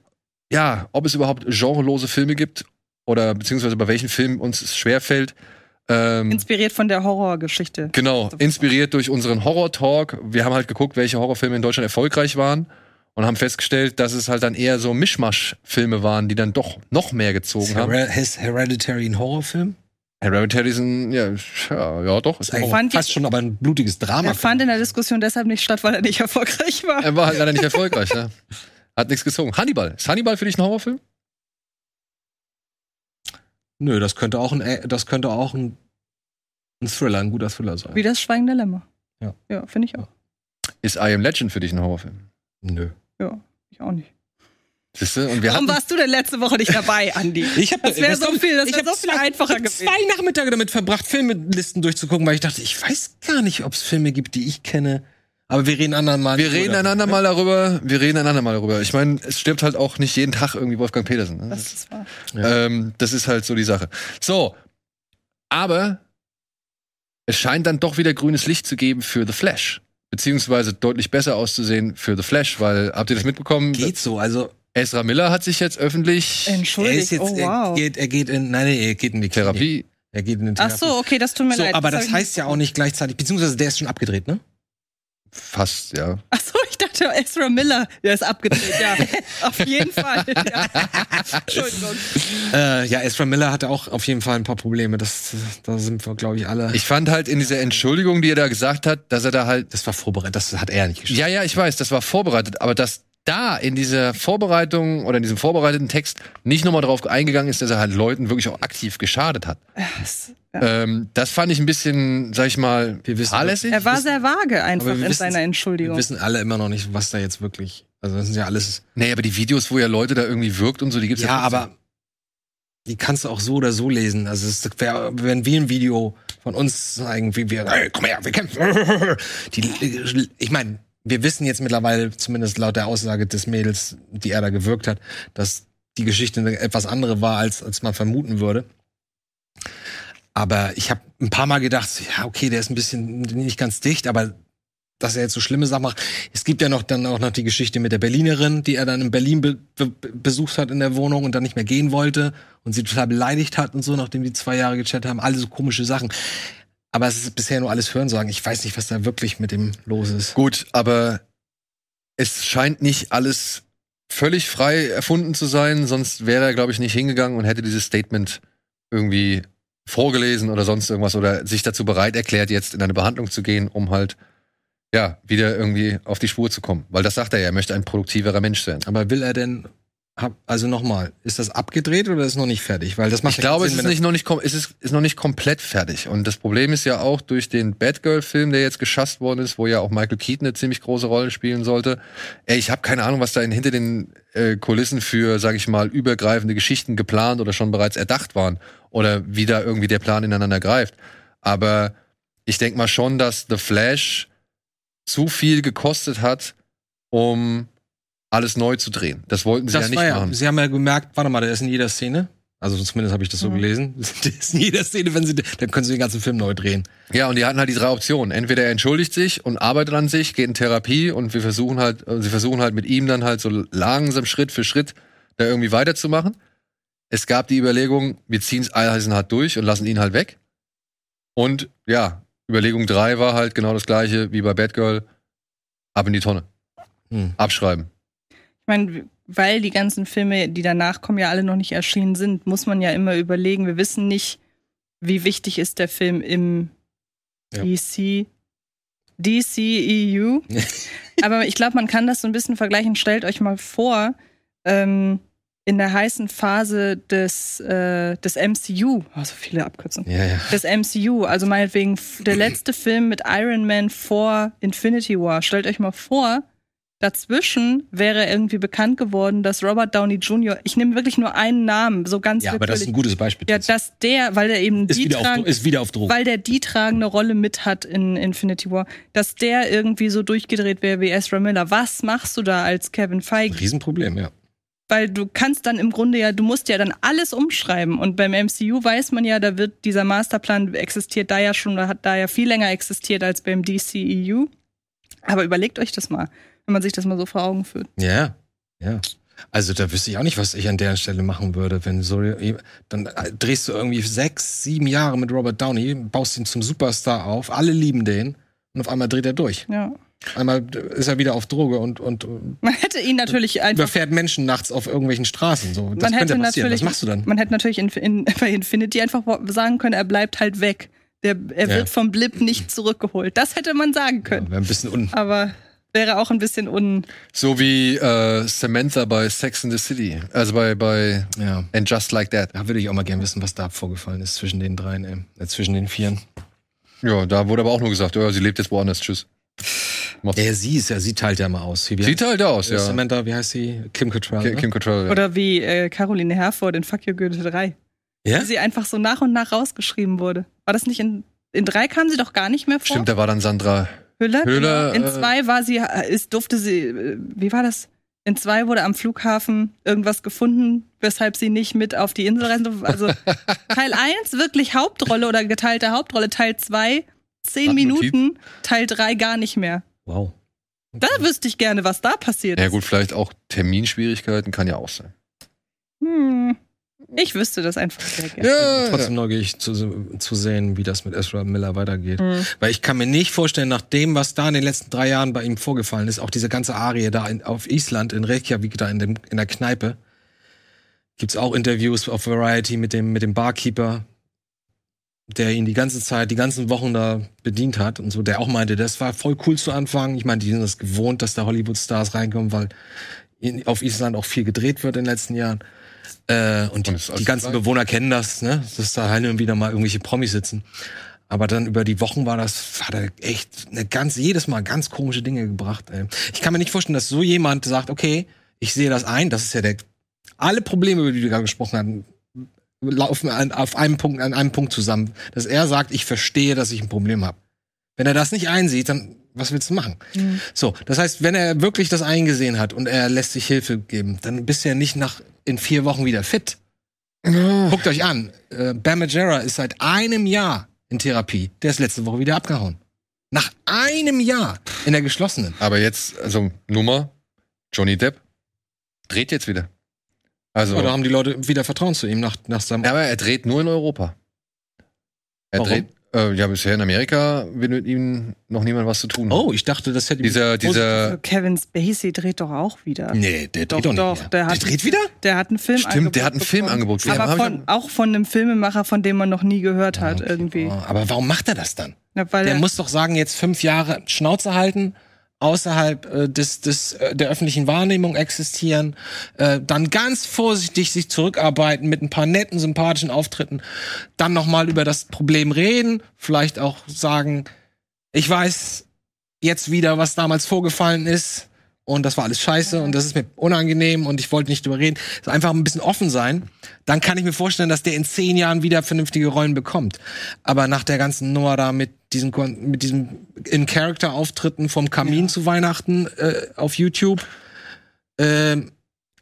ja, ob es überhaupt genrelose Filme gibt oder beziehungsweise bei welchen Filmen uns es schwerfällt. Ähm, Inspiriert von der Horrorgeschichte. genau, inspiriert durch unseren Horror-Talk. Wir haben halt geguckt, welche Horrorfilme in Deutschland erfolgreich waren und haben festgestellt, dass es halt dann eher so Mischmasch-Filme waren, die dann doch noch mehr gezogen haben. Her ist Hereditary ein Horrorfilm? Hereditary ist ein, ja, ja, ja doch. Ist ist ein eigentlich fand fast ich- schon aber ein blutiges Drama. Er fand in der Diskussion deshalb nicht statt, weil er nicht erfolgreich war. Er war halt leider nicht erfolgreich, ne? Hat nichts gezogen. Hannibal. Ist Hannibal für dich ein Horrorfilm? Nö, das könnte auch ein, das könnte auch ein, ein Thriller, ein guter Thriller sein. Wie das Schweigen der Lämmer. Ja. Ja, finde ich auch. Ist I Am Legend für dich ein Horrorfilm? Nö. Ja, ich auch nicht. Siehste? Und wir Warum hatten, warst du denn letzte Woche nicht dabei, Andi? Ich hab, Das wäre so viel, das ich wäre so viel einfacher gewesen. zwei Nachmittage damit verbracht, Filmelisten durchzugucken, weil ich dachte, ich weiß gar nicht, ob es Filme gibt, die ich kenne. Aber wir reden anderen mal. wir reden einander mal darüber. Wir reden einander mal darüber. Ich meine, es stirbt halt auch nicht jeden Tag irgendwie Wolfgang Petersen. Ne? Das ist wahr. Ähm, das ist halt so die Sache. So, aber es scheint dann doch wieder grünes Licht zu geben für The Flash. Beziehungsweise deutlich besser auszusehen für The Flash, weil, habt ihr das mitbekommen? Geht so, also Ezra Miller hat sich jetzt öffentlich er ist Entschuldigt, jetzt, oh er wow. geht, er geht in, nein, nee, er geht in die Klinik. Therapie. Er geht in Ach Therapie. so, okay, das tut mir So, leid. aber das ich heißt ja auch nicht gleichzeitig, beziehungsweise der ist schon abgedreht, ne? Fast, ja. Ach so, ich dachte Ezra Miller, der ist abgedreht, ja. Auf jeden Fall. Ja. Entschuldigung. Äh, ja, Ezra Miller hatte auch auf jeden Fall ein paar Probleme. Das, da sind wir, glaube ich, alle. Ich fand halt in dieser Entschuldigung, die er da gesagt hat, dass er da halt. das war vorbereitet, das hat er nicht geschafft. Ja, ja, ich weiß, das war vorbereitet, aber dass da in dieser Vorbereitung oder in diesem vorbereiteten Text nicht nochmal drauf eingegangen ist, dass er halt Leuten wirklich auch aktiv geschadet hat. Das- Ähm, das fand ich ein bisschen, sag ich mal, Wir wissen- fahrlässig. Er war sehr vage einfach Aber wir in seiner Wir Entschuldigung. wissen alle immer noch nicht, was da jetzt wirklich. Also das sind ja alles. Nee, aber die Videos, wo ja Leute da irgendwie wirkt und so, die gibt's Ja, trotzdem. aber die kannst du auch so oder so lesen. Also es wär, wenn wir ein Video von uns zeigen, wie wir, hey, komm her, wir kämpfen. Die, ich meine, wir wissen jetzt mittlerweile, zumindest laut der Aussage des Mädels, die er da gewirkt hat, dass die Geschichte eine etwas andere war, als, als man vermuten würde. Aber ich habe ein paar Mal gedacht, ja, okay, der ist ein bisschen nicht ganz dicht, aber dass er jetzt so schlimme Sachen macht. Es gibt ja noch dann auch noch die Geschichte mit der Berlinerin, die er dann in Berlin be be besucht hat in der Wohnung und dann nicht mehr gehen wollte und sie total beleidigt hat und so, nachdem die zwei Jahre gechattet haben. Alle so komische Sachen. Aber es ist bisher nur alles Hörensagen. Ich weiß nicht, was da wirklich mit dem los ist. Gut, aber es scheint nicht alles völlig frei erfunden zu sein, sonst wäre er, glaube ich, nicht hingegangen und hätte dieses Statement irgendwie vorgelesen oder sonst irgendwas oder sich dazu bereit erklärt, jetzt in eine Behandlung zu gehen, um halt ja wieder irgendwie auf die Spur zu kommen. Weil das sagt er ja, er möchte ein produktiverer Mensch sein. Aber will er denn, also nochmal, ist das abgedreht oder ist noch nicht fertig? Weil das macht Ich glaube, keinen es Sinn, ist nicht noch nicht, es ist, ist noch nicht komplett fertig. Und das Problem ist ja auch durch den Batgirl-Film, der jetzt geschasst worden ist, wo ja auch Michael Keaton eine ziemlich große Rolle spielen sollte. Ey, ich habe keine Ahnung, was da in, hinter den äh, Kulissen für, sag ich mal, übergreifende Geschichten geplant oder schon bereits erdacht waren. Oder wie da irgendwie der Plan ineinander greift. Aber ich denk mal schon, dass The Flash zu viel gekostet hat, um alles neu zu drehen. Das wollten sie das ja nicht ja, machen. Sie haben ja gemerkt, warte mal, der ist in jeder Szene. Also zumindest habe ich das so Mhm. gelesen. Der ist in jeder Szene, wenn sie, dann können sie den ganzen Film neu drehen. Ja, und die hatten halt die drei Optionen. Entweder er entschuldigt sich und arbeitet an sich, geht in Therapie und wir versuchen halt, sie versuchen halt mit ihm dann halt so langsam Schritt für Schritt da irgendwie weiterzumachen. Es gab die Überlegung, wir ziehen es eisenhart durch und lassen ihn halt weg. Und ja, Überlegung drei war halt genau das gleiche wie bei Batgirl. Ab in die Tonne. Hm. Abschreiben. Ich meine, weil die ganzen Filme, die danach kommen, ja alle noch nicht erschienen sind, muss man ja immer überlegen. Wir wissen nicht, wie wichtig ist der Film im Ja. DC, DCEU. Aber ich glaube, man kann das so ein bisschen vergleichen. Stellt euch mal vor, ähm, in der heißen Phase des, äh, des MCU, oh, so viele Abkürzungen, Ja, ja. des MCU, also meinetwegen der letzte Film mit Iron Man vor Infinity War. Stellt euch mal vor, dazwischen wäre irgendwie bekannt geworden, dass Robert Downey Jr., ich nehme wirklich nur einen Namen, so ganz Ja, aber das ist ein gutes Beispiel. ja, dass der, weil der eben ist, die wieder auf, tragen, ist wieder auf Druck. weil der die tragende Rolle mit hat in Infinity War, dass der irgendwie so durchgedreht wäre wie Ezra Miller. Was machst du da als Kevin Feige? Riesenproblem, ja. Weil du kannst dann im Grunde ja, du musst ja dann alles umschreiben. Und beim MCU weiß man ja, da wird dieser Masterplan existiert da ja schon, oder hat da ja viel länger existiert als beim DCEU. Aber überlegt euch das mal, wenn man sich das mal so vor Augen führt. Ja, ja. Also da wüsste ich auch nicht, was ich an der Stelle machen würde, wenn so dann drehst du irgendwie sechs, sieben Jahre mit Robert Downey, baust ihn zum Superstar auf, alle lieben den und auf einmal dreht er durch. Ja. Einmal ist er wieder auf Droge und, und Man hätte ihn natürlich einfach. überfährt Menschen nachts auf irgendwelchen Straßen. So, das man hätte könnte passieren. natürlich, Was machst du dann? Man hätte natürlich in, in, bei Infinity einfach sagen können, er bleibt halt weg. Der, er Ja. wird vom Blip nicht zurückgeholt. Das hätte man sagen Ja, können. Wäre ein bisschen un Aber wäre auch ein bisschen un. So wie äh, Samantha bei Sex in the City. Also bei, bei ja. And Just Like That. Da würde ich auch mal gerne wissen, was da vorgefallen ist zwischen den dreien, ey. Äh, zwischen den vieren. Ja, da wurde aber auch nur gesagt, ja, sie lebt jetzt woanders. Tschüss. Ja, sie ist ja, sie teilt ja mal aus. Wie sieht halt aus, ja. Samantha, wie heißt sie? Kim Cattrall. Kim, ne? Kim Cattrall, ja. Oder wie äh, Caroline Herford in Fuck Your Goethe 3. Ja? Wie sie einfach so nach und nach rausgeschrieben wurde. War das nicht in, in 3 kam sie doch gar nicht mehr vor? Stimmt, da war dann Sandra. Hüller? Hüller, In äh, 2 war sie, äh, ist, durfte sie, äh, wie war das? In 2 wurde am Flughafen irgendwas gefunden, weshalb sie nicht mit auf die Insel reisen durfte. Also Teil 1 wirklich Hauptrolle oder geteilte Hauptrolle, Teil 2 10 Hat Minuten, Teil 3 gar nicht mehr. Wow. Da wüsste ich gerne, was da passiert Ja ist. gut, vielleicht auch Terminschwierigkeiten, kann ja auch sein. Hm. Ich wüsste das einfach sehr gerne. Ja, Trotzdem neugierig zu, zu sehen, wie das mit Ezra Miller weitergeht. Hm. Weil ich kann mir nicht vorstellen, nach dem, was da in den letzten drei Jahren bei ihm vorgefallen ist, auch diese ganze Arie da in, auf Island, in Reykjavik, da in, dem, in der Kneipe, gibt's auch Interviews auf Variety mit dem, mit dem Barkeeper, der ihn die ganze Zeit, die ganzen Wochen da bedient hat und so, der auch meinte, das war voll cool zu Anfang. Ich meine, die sind das gewohnt, dass da Hollywood-Stars reinkommen, weil in, auf Island auch viel gedreht wird in den letzten Jahren. Äh, und die, Und die ganzen gleich. Bewohner kennen das, ne? Dass da halt wieder mal irgendwelche Promis sitzen. Aber dann über die Wochen war das, hat er echt eine ganz, jedes Mal ganz komische Dinge gebracht. Ey. Ich kann mir nicht vorstellen, dass so jemand sagt, okay, ich sehe das ein, das ist ja der, alle Probleme, über die wir gerade gesprochen haben, laufen an, auf einem Punkt, an einem Punkt zusammen. Dass er sagt, ich verstehe, dass ich ein Problem habe. Wenn er das nicht einsieht, dann, was willst du machen? Hm. So, das heißt, wenn er wirklich das eingesehen hat und er lässt sich Hilfe geben, dann bist du ja nicht nach in vier Wochen wieder fit. Guckt euch an, äh, Bam Margera ist seit einem Jahr in Therapie. Der ist letzte Woche wieder abgehauen. Nach einem Jahr in der geschlossenen. Aber jetzt, also Nummer, Johnny Depp dreht jetzt wieder. Also, Oder haben die Leute wieder Vertrauen zu ihm nach, nach seinem. ja, aber er dreht nur in Europa. Er Warum? dreht, äh, ja, bisher in Amerika will mit ihm noch niemand was zu tun haben. Oh, ich dachte, das hätte Dieser, dieser, Also Kevin Spacey dreht doch auch wieder. Nee, der Doch, dreht doch, doch, nicht mehr. der hat- dreht wieder? Der hat einen Film stimmt, der hat ein bekommen. Filmangebot. Ja, Aber von, auch von einem Filmemacher, von dem man noch nie gehört hat, Okay. irgendwie. Oh, aber warum macht er das dann? Na, weil Der er, muss doch sagen, jetzt fünf Jahre Schnauze halten, außerhalb äh, des, des, äh, der öffentlichen Wahrnehmung existieren, äh, dann ganz vorsichtig sich zurückarbeiten mit ein paar netten, sympathischen Auftritten, dann nochmal über das Problem reden, vielleicht auch sagen, ich weiß jetzt wieder, was damals vorgefallen ist und das war alles scheiße und das ist mir unangenehm und ich wollte nicht drüber reden. Also einfach ein bisschen offen sein, dann kann ich mir vorstellen, dass der in zehn Jahren wieder vernünftige Rollen bekommt. Aber nach der ganzen Nummer da mit diesem, Kon- mit diesem In-Character-Auftritten vom Kamin zu Weihnachten äh, auf YouTube, ähm,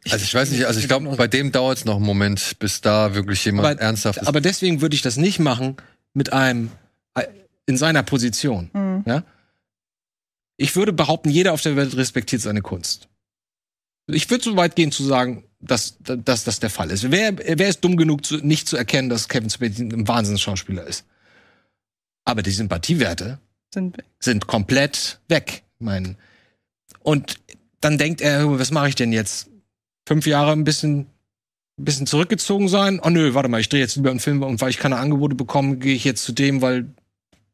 also ich weiß nicht, also ich glaube, bei dem dauert es noch einen Moment, bis da wirklich jemand Aber- ernsthaft ist. Aber deswegen würde ich das nicht machen mit einem äh, in seiner Position. Hm. Ja? Ich würde behaupten, jeder auf der Welt respektiert seine Kunst. Ich würde so weit gehen zu sagen, dass, dass das der Fall ist. Wer, wer ist dumm genug, zu, nicht zu erkennen, dass Kevin Spacey ein Wahnsinnsschauspieler ist? Aber die Sympathiewerte sind, sind komplett weg. Mein, und dann denkt er, was mache ich denn jetzt? Fünf Jahre ein bisschen, ein bisschen zurückgezogen sein? Oh nö, warte mal, ich drehe jetzt lieber einen Film und weil ich keine Angebote bekomme, gehe ich jetzt zu dem, weil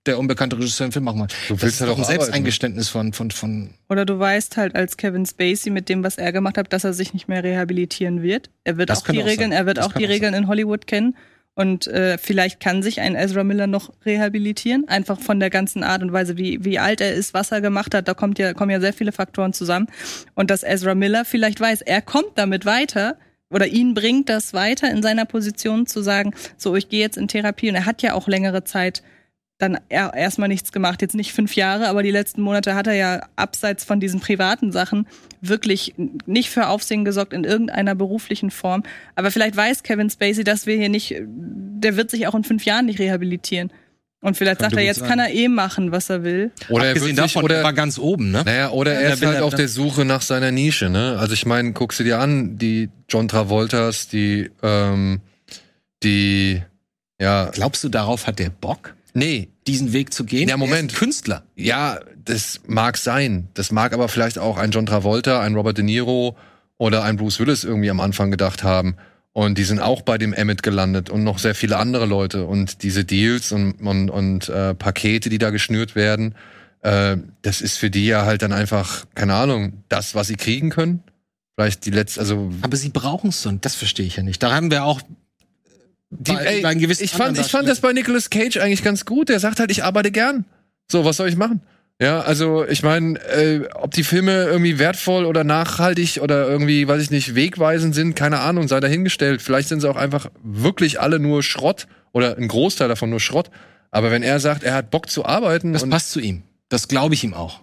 der unbekannte Regisseur einen Film machen will. Du Das willst ist ja doch doch ein arbeiten, ne? Selbsteingeständnis von, von, von. oder du weißt halt als Kevin Spacey mit dem, was er gemacht hat, dass er sich nicht mehr rehabilitieren wird. Er wird Das auch die auch Regeln, sein. er wird Das auch die auch Regeln in Hollywood kennen. Und äh, vielleicht kann sich ein Ezra Miller noch rehabilitieren, einfach von der ganzen Art und Weise, wie, wie alt er ist, was er gemacht hat. Da kommt ja, kommen ja sehr viele Faktoren zusammen. Und dass Ezra Miller vielleicht weiß, er kommt damit weiter oder ihn bringt das weiter in seiner Position zu sagen, so, ich gehe jetzt in Therapie. Und er hat ja auch längere Zeit dann er erstmal nichts gemacht. Jetzt nicht fünf Jahre, aber die letzten Monate hat er ja abseits von diesen privaten Sachen wirklich nicht für Aufsehen gesorgt in irgendeiner beruflichen Form. Aber vielleicht weiß Kevin Spacey, dass wir hier nicht, der wird sich auch in fünf Jahren nicht rehabilitieren. Und vielleicht Könnte sagt er, jetzt sein. kann er eh machen, was er will. oder er Abgesehen wird sich, davon, er war oder, ganz oben, ne? naja, oder Ja, er ist halt er- auf der Suche nach seiner Nische, ne? Also ich meine, guckst du dir an, die John Travoltas, die, ähm, die, ja, Glaubst du, darauf hat der Bock, nee, diesen Weg zu gehen? Ja, ist Moment. Künstler. Ja, das mag sein. Das mag aber vielleicht auch ein John Travolta, ein Robert De Niro oder ein Bruce Willis irgendwie am Anfang gedacht haben. Und die sind auch bei dem Emmett gelandet und noch sehr viele andere Leute. Und diese Deals und, und, und äh, Pakete, die da geschnürt werden, äh, das ist für die ja halt dann einfach, keine Ahnung, das, was sie kriegen können. Vielleicht die letzte, also Aber sie brauchen es und das verstehe ich ja nicht. Da haben wir auch die, bei- ey, bei einem gewissen ich fand, ich fand das bei Nicolas Cage eigentlich ganz gut. Der sagt halt, ich arbeite gern. So, was soll ich machen? Ja, also ich meine, äh, ob die Filme irgendwie wertvoll oder nachhaltig oder irgendwie, weiß ich nicht, wegweisend sind, keine Ahnung, sei dahingestellt. Vielleicht sind sie auch einfach wirklich alle nur Schrott oder ein Großteil davon nur Schrott. Aber wenn er sagt, er hat Bock zu arbeiten. Das passt zu ihm. Das glaube ich ihm auch.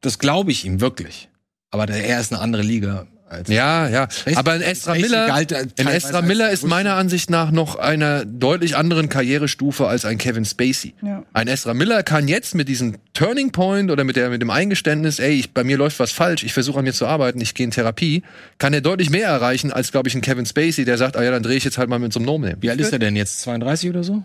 Das glaube ich ihm wirklich. Aber der, er ist eine andere Liga. Ja, ja. Aber in Ezra Miller, in Ezra Miller ist meiner Ansicht nach noch einer deutlich anderen Karrierestufe als ein Kevin Spacey. Ja. Ein Ezra Miller kann jetzt mit diesem Turning Point oder mit, der, mit dem Eingeständnis, ey, ich, bei mir läuft was falsch, ich versuche an mir zu arbeiten, ich gehe in Therapie, kann er deutlich mehr erreichen als, glaube ich, ein Kevin Spacey, der sagt, ah ja, dann drehe ich jetzt halt mal mit so einem No-Name. Wie alt ist er denn jetzt? 32 oder so?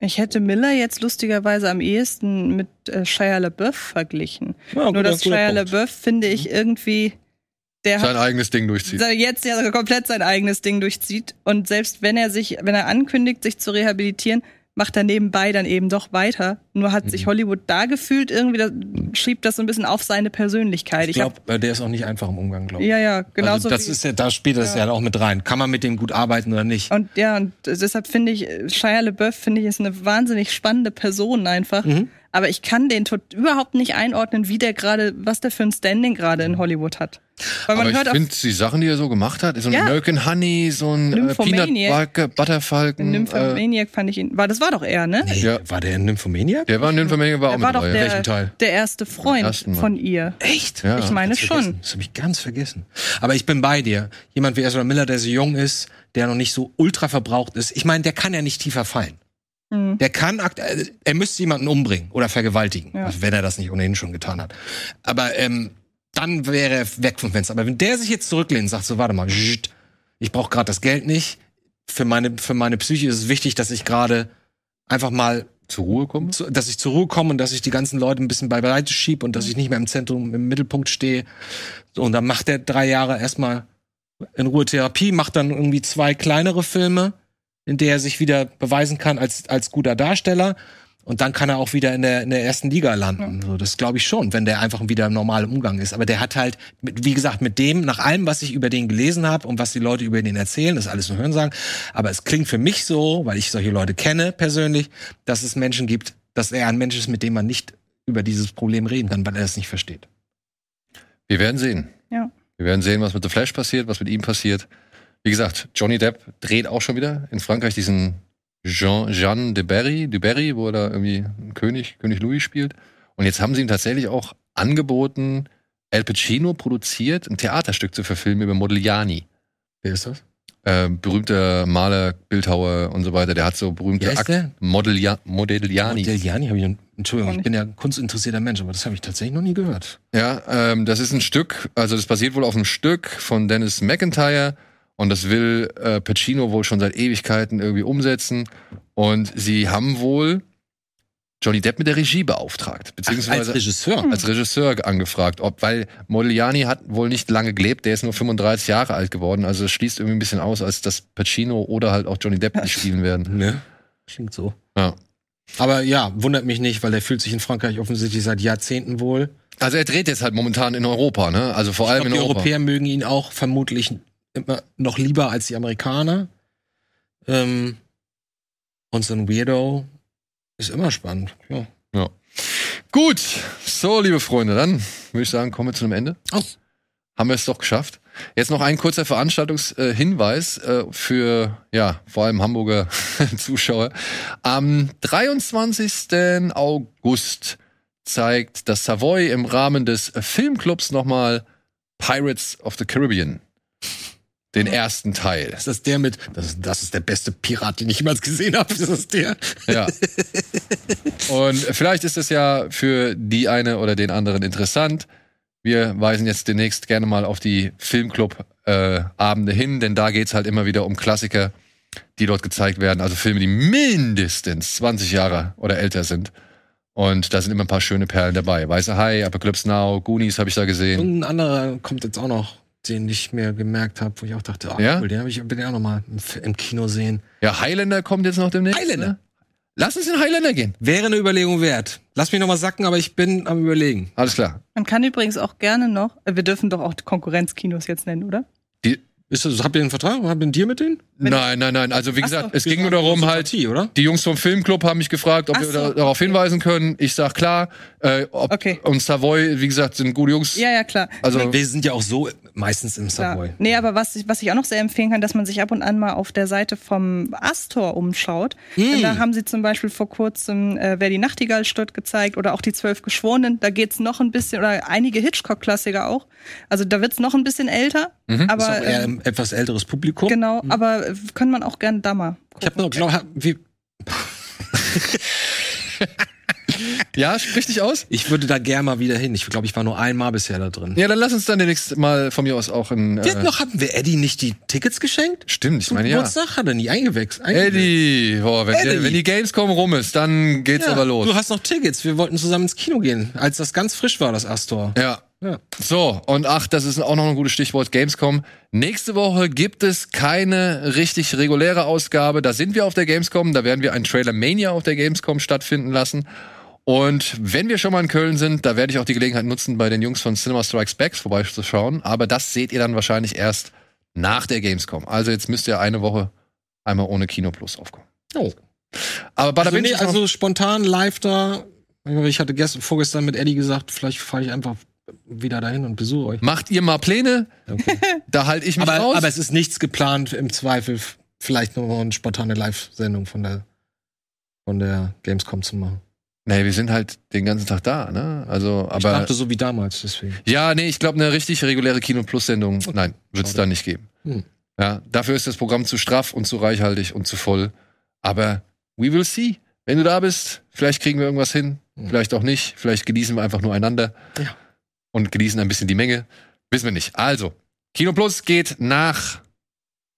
Ich hätte Miller jetzt lustigerweise am ehesten mit äh, Shia LaBeouf verglichen. Ja, Nur dass Shia LaBeouf, finde ich, mhm. irgendwie der sein eigenes Ding durchzieht. Jetzt ja komplett sein eigenes Ding durchzieht. Und selbst wenn er sich, wenn er ankündigt, sich zu rehabilitieren, macht er nebenbei dann eben doch weiter. Nur hat mhm. sich Hollywood da gefühlt irgendwie, da schiebt das so ein bisschen auf seine Persönlichkeit. Ich glaube, äh, der ist auch nicht einfach im Umgang, glaube ich. Ja, ja, genau. Also das ist ja, da spielt das ja. ja auch mit rein. Kann man mit dem gut arbeiten oder nicht? Und ja, und deshalb finde ich, Shia LeBeouf finde ich ist eine wahnsinnig spannende Person einfach. Mhm. Aber ich kann den überhaupt nicht einordnen, wie der gerade, was der für ein Standing gerade in Hollywood hat. Weil man Aber hört ich finde die Sachen, die er so gemacht hat, so ein ja. American Honey, so ein äh, Peanut Butterfalken. Nymphomaniac äh, fand ich ihn. War, das war doch er, ne? Nee, ja. War der ein Nymphomaniac? Der war ein Nymphomaniac, war der auch war mit doch der, Welchen Teil? Der erste Freund von ihr. Echt? Ja. Ich meine schon. Das habe ich ganz vergessen. Aber ich bin bei dir. Jemand wie Ezra Miller, der so jung ist, der noch nicht so ultra verbraucht ist. Ich meine, der kann ja nicht tiefer fallen. Mhm. Der kann, äh, er müsste jemanden umbringen oder vergewaltigen, ja. also wenn er das nicht ohnehin schon getan hat. Aber ähm, dann wäre er weg vom Fenster. Aber wenn der sich jetzt zurücklehnt und sagt, so warte mal, ich brauche gerade das Geld nicht. Für meine, für meine Psyche ist es wichtig, dass ich gerade einfach mal zur Ruhe komme? Zu, dass ich zur Ruhe komme und dass ich die ganzen Leute ein bisschen beiseite schiebe und dass ich nicht mehr im Zentrum, im Mittelpunkt stehe. und dann macht er drei Jahre erstmal in Ruhe Therapie, macht dann irgendwie zwei kleinere Filme, in der er sich wieder beweisen kann als, als guter Darsteller und dann kann er auch wieder in der, in der ersten Liga landen. Ja. So, das glaube ich schon, wenn der einfach wieder im normalen Umgang ist. Aber der hat halt, wie gesagt, mit dem, nach allem, was ich über den gelesen habe und was die Leute über den erzählen, das ist alles nur Hörensagen. Aber es klingt für mich so, weil ich solche Leute kenne persönlich, dass es Menschen gibt, dass er ein Mensch ist, mit dem man nicht über dieses Problem reden kann, weil er es nicht versteht. Wir werden sehen. Ja. Wir werden sehen, was mit The Flash passiert, was mit ihm passiert. Wie gesagt, Johnny Depp dreht auch schon wieder in Frankreich diesen Jean, Jean de Berry, de Berry, wo er da irgendwie König, König Louis spielt. Und jetzt haben sie ihm tatsächlich auch angeboten, Al Pacino produziert, ein Theaterstück zu verfilmen über Modigliani. Wer ist das? Äh, berühmter Maler, Bildhauer und so weiter. Der hat so berühmte Akt. Modellia Modigliani. Modigliani habe ich. Entschuldigung, ich bin ja kunstinteressierter Mensch, aber das habe ich tatsächlich noch nie gehört. Ja, ähm, das ist ein Stück, also das basiert wohl auf einem Stück von Dennis McIntyre und das will äh, Pacino wohl schon seit Ewigkeiten irgendwie umsetzen. Und sie haben wohl Johnny Depp mit der Regie beauftragt, beziehungsweise Ach, als Regisseur, als Regisseur angefragt, ob weil Modigliani hat wohl nicht lange gelebt, der ist nur 35 Jahre alt geworden, also es schließt irgendwie ein bisschen aus, als dass Pacino oder halt auch Johnny Depp nicht spielen werden. Ne? Klingt so. Ja. Aber ja, wundert mich nicht, weil er fühlt sich in Frankreich offensichtlich seit Jahrzehnten wohl. Also er dreht jetzt halt momentan in Europa, ne? Also vor ich allem glaub, in Europa. Die Europäer mögen ihn auch vermutlich immer noch lieber als die Amerikaner. Ähm, und so ein Weirdo ist immer spannend. Ja. ja. Gut, so liebe Freunde, dann würde ich sagen, kommen wir zu einem Ende. Oh. Haben wir es doch geschafft. Jetzt noch ein kurzer Veranstaltungshinweis äh, für ja vor allem Hamburger Zuschauer. Am 23. August zeigt das Savoy im Rahmen des Filmclubs nochmal Pirates of the Caribbean den ersten Teil. Ist das der mit, das, das ist der beste Pirat, den ich jemals gesehen habe, ist das der? Ja. Und vielleicht ist es ja für die eine oder den anderen interessant. Wir weisen jetzt demnächst gerne mal auf die Filmclub-Abende äh, hin, denn da geht's halt immer wieder um Klassiker, die dort gezeigt werden. Also Filme, die mindestens 20 Jahre oder älter sind. Und da sind immer ein paar schöne Perlen dabei. Weiße Hai, Apocalypse Now, Goonies habe ich da gesehen. Und ein anderer kommt jetzt auch noch den ich mir gemerkt habe, wo ich auch dachte, oh, ja? cool, den habe ich bin ja auch noch mal im, Kino sehen. Ja, Highlander kommt jetzt noch demnächst. Highlander. Ne? Lass uns in Highlander gehen. Wäre eine Überlegung wert. Lass mich noch mal sacken, aber ich bin am überlegen. Alles klar. Man kann übrigens auch gerne noch, äh, wir dürfen doch auch Konkurrenzkinos jetzt nennen, oder? Ist das, habt ihr einen Vertrag? Habt ihr einen Deal mit denen? Nein, nein, nein. Also wie Ach gesagt, so. es ging nur darum, halt, Partie, oder? die Jungs vom Filmclub haben mich gefragt, ob Ach wir so, da, darauf okay. hinweisen können. Ich sag klar. Äh, ob, Okay. Und Savoy, wie gesagt, sind gute Jungs. Ja, ja, klar. Also Wir sind ja auch so meistens im Klar. Subway. Nee, aber was ich, was ich auch noch sehr empfehlen kann, dass man sich ab und an mal auf der Seite vom Astor umschaut. Denn da haben sie zum Beispiel vor kurzem äh, Wer die Nachtigall stört gezeigt oder auch die Zwölf Geschworenen. Da geht's noch ein bisschen, oder einige Hitchcock-Klassiker auch. Also da wird's noch ein bisschen älter. ist auch Aber eher ähm, etwas älteres Publikum. genau, aber äh, kann man auch gerne da mal Ich habe nur, glaube wie, ja, sprich dich aus. ich würde da gerne mal wieder hin. Ich glaube, ich war nur einmal bisher da drin. Ja, dann lass uns dann demnächst mal von mir aus auch in. Äh, noch, hatten wir Eddie nicht die Tickets geschenkt? stimmt, ich Zum meine ja. Geburtstag hat er nie eingewechselt. Eddie, boah, wenn, Eddie. Der, wenn die Gamescom rum ist, dann geht's Ja, aber los. Du hast noch Tickets. Wir wollten zusammen ins Kino gehen, als das ganz frisch war, das Astor. Ja. Ja. So, und ach, das ist auch noch ein gutes Stichwort, Gamescom. Nächste Woche gibt es keine richtig reguläre Ausgabe. Da sind wir auf der Gamescom, da werden wir einen Trailer Mania auf der Gamescom stattfinden lassen. Und wenn wir schon mal in Köln sind, da werde ich auch die Gelegenheit nutzen, bei den Jungs von Cinema Strikes Back vorbeizuschauen. Aber das seht ihr dann wahrscheinlich erst nach der Gamescom. Also jetzt müsst ihr eine Woche einmal ohne Kino Plus aufkommen. Oh. Aber bei Also, nee, also spontan live da. Ich hatte gestern, vorgestern mit Eddie gesagt, vielleicht fahre ich einfach wieder dahin und besuche euch. macht ihr mal Pläne, Okay. da halte ich mich aber, raus. aber es ist nichts geplant, im Zweifel vielleicht nur eine spontane Live-Sendung von der, von der Gamescom zu machen. nee, wir sind halt den ganzen Tag da, ne? Also, ich aber dachte so wie damals, deswegen. Ja, nee, ich glaube, eine richtig reguläre Kino Plus Sendung, nein, wird es da nicht geben. Hm. Ja, dafür ist das Programm zu straff und zu reichhaltig und zu voll. Aber we will see. Wenn du da bist, vielleicht kriegen wir irgendwas hin, Hm. vielleicht auch nicht. Vielleicht genießen wir einfach nur einander Ja. Und genießen ein bisschen die Menge. Wissen wir nicht. Also, Kino Plus geht nach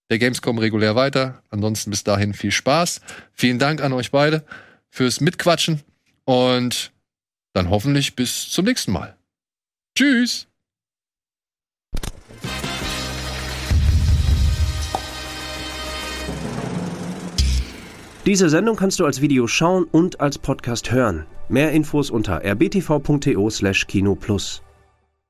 der Gamescom regulär weiter. Ansonsten bis dahin viel Spaß. Vielen Dank an euch beide fürs Mitquatschen und dann hoffentlich bis zum nächsten Mal. Tschüss. Diese Sendung kannst du als Video schauen und als Podcast hören. Mehr Infos unter rbtv.to/kinoplus.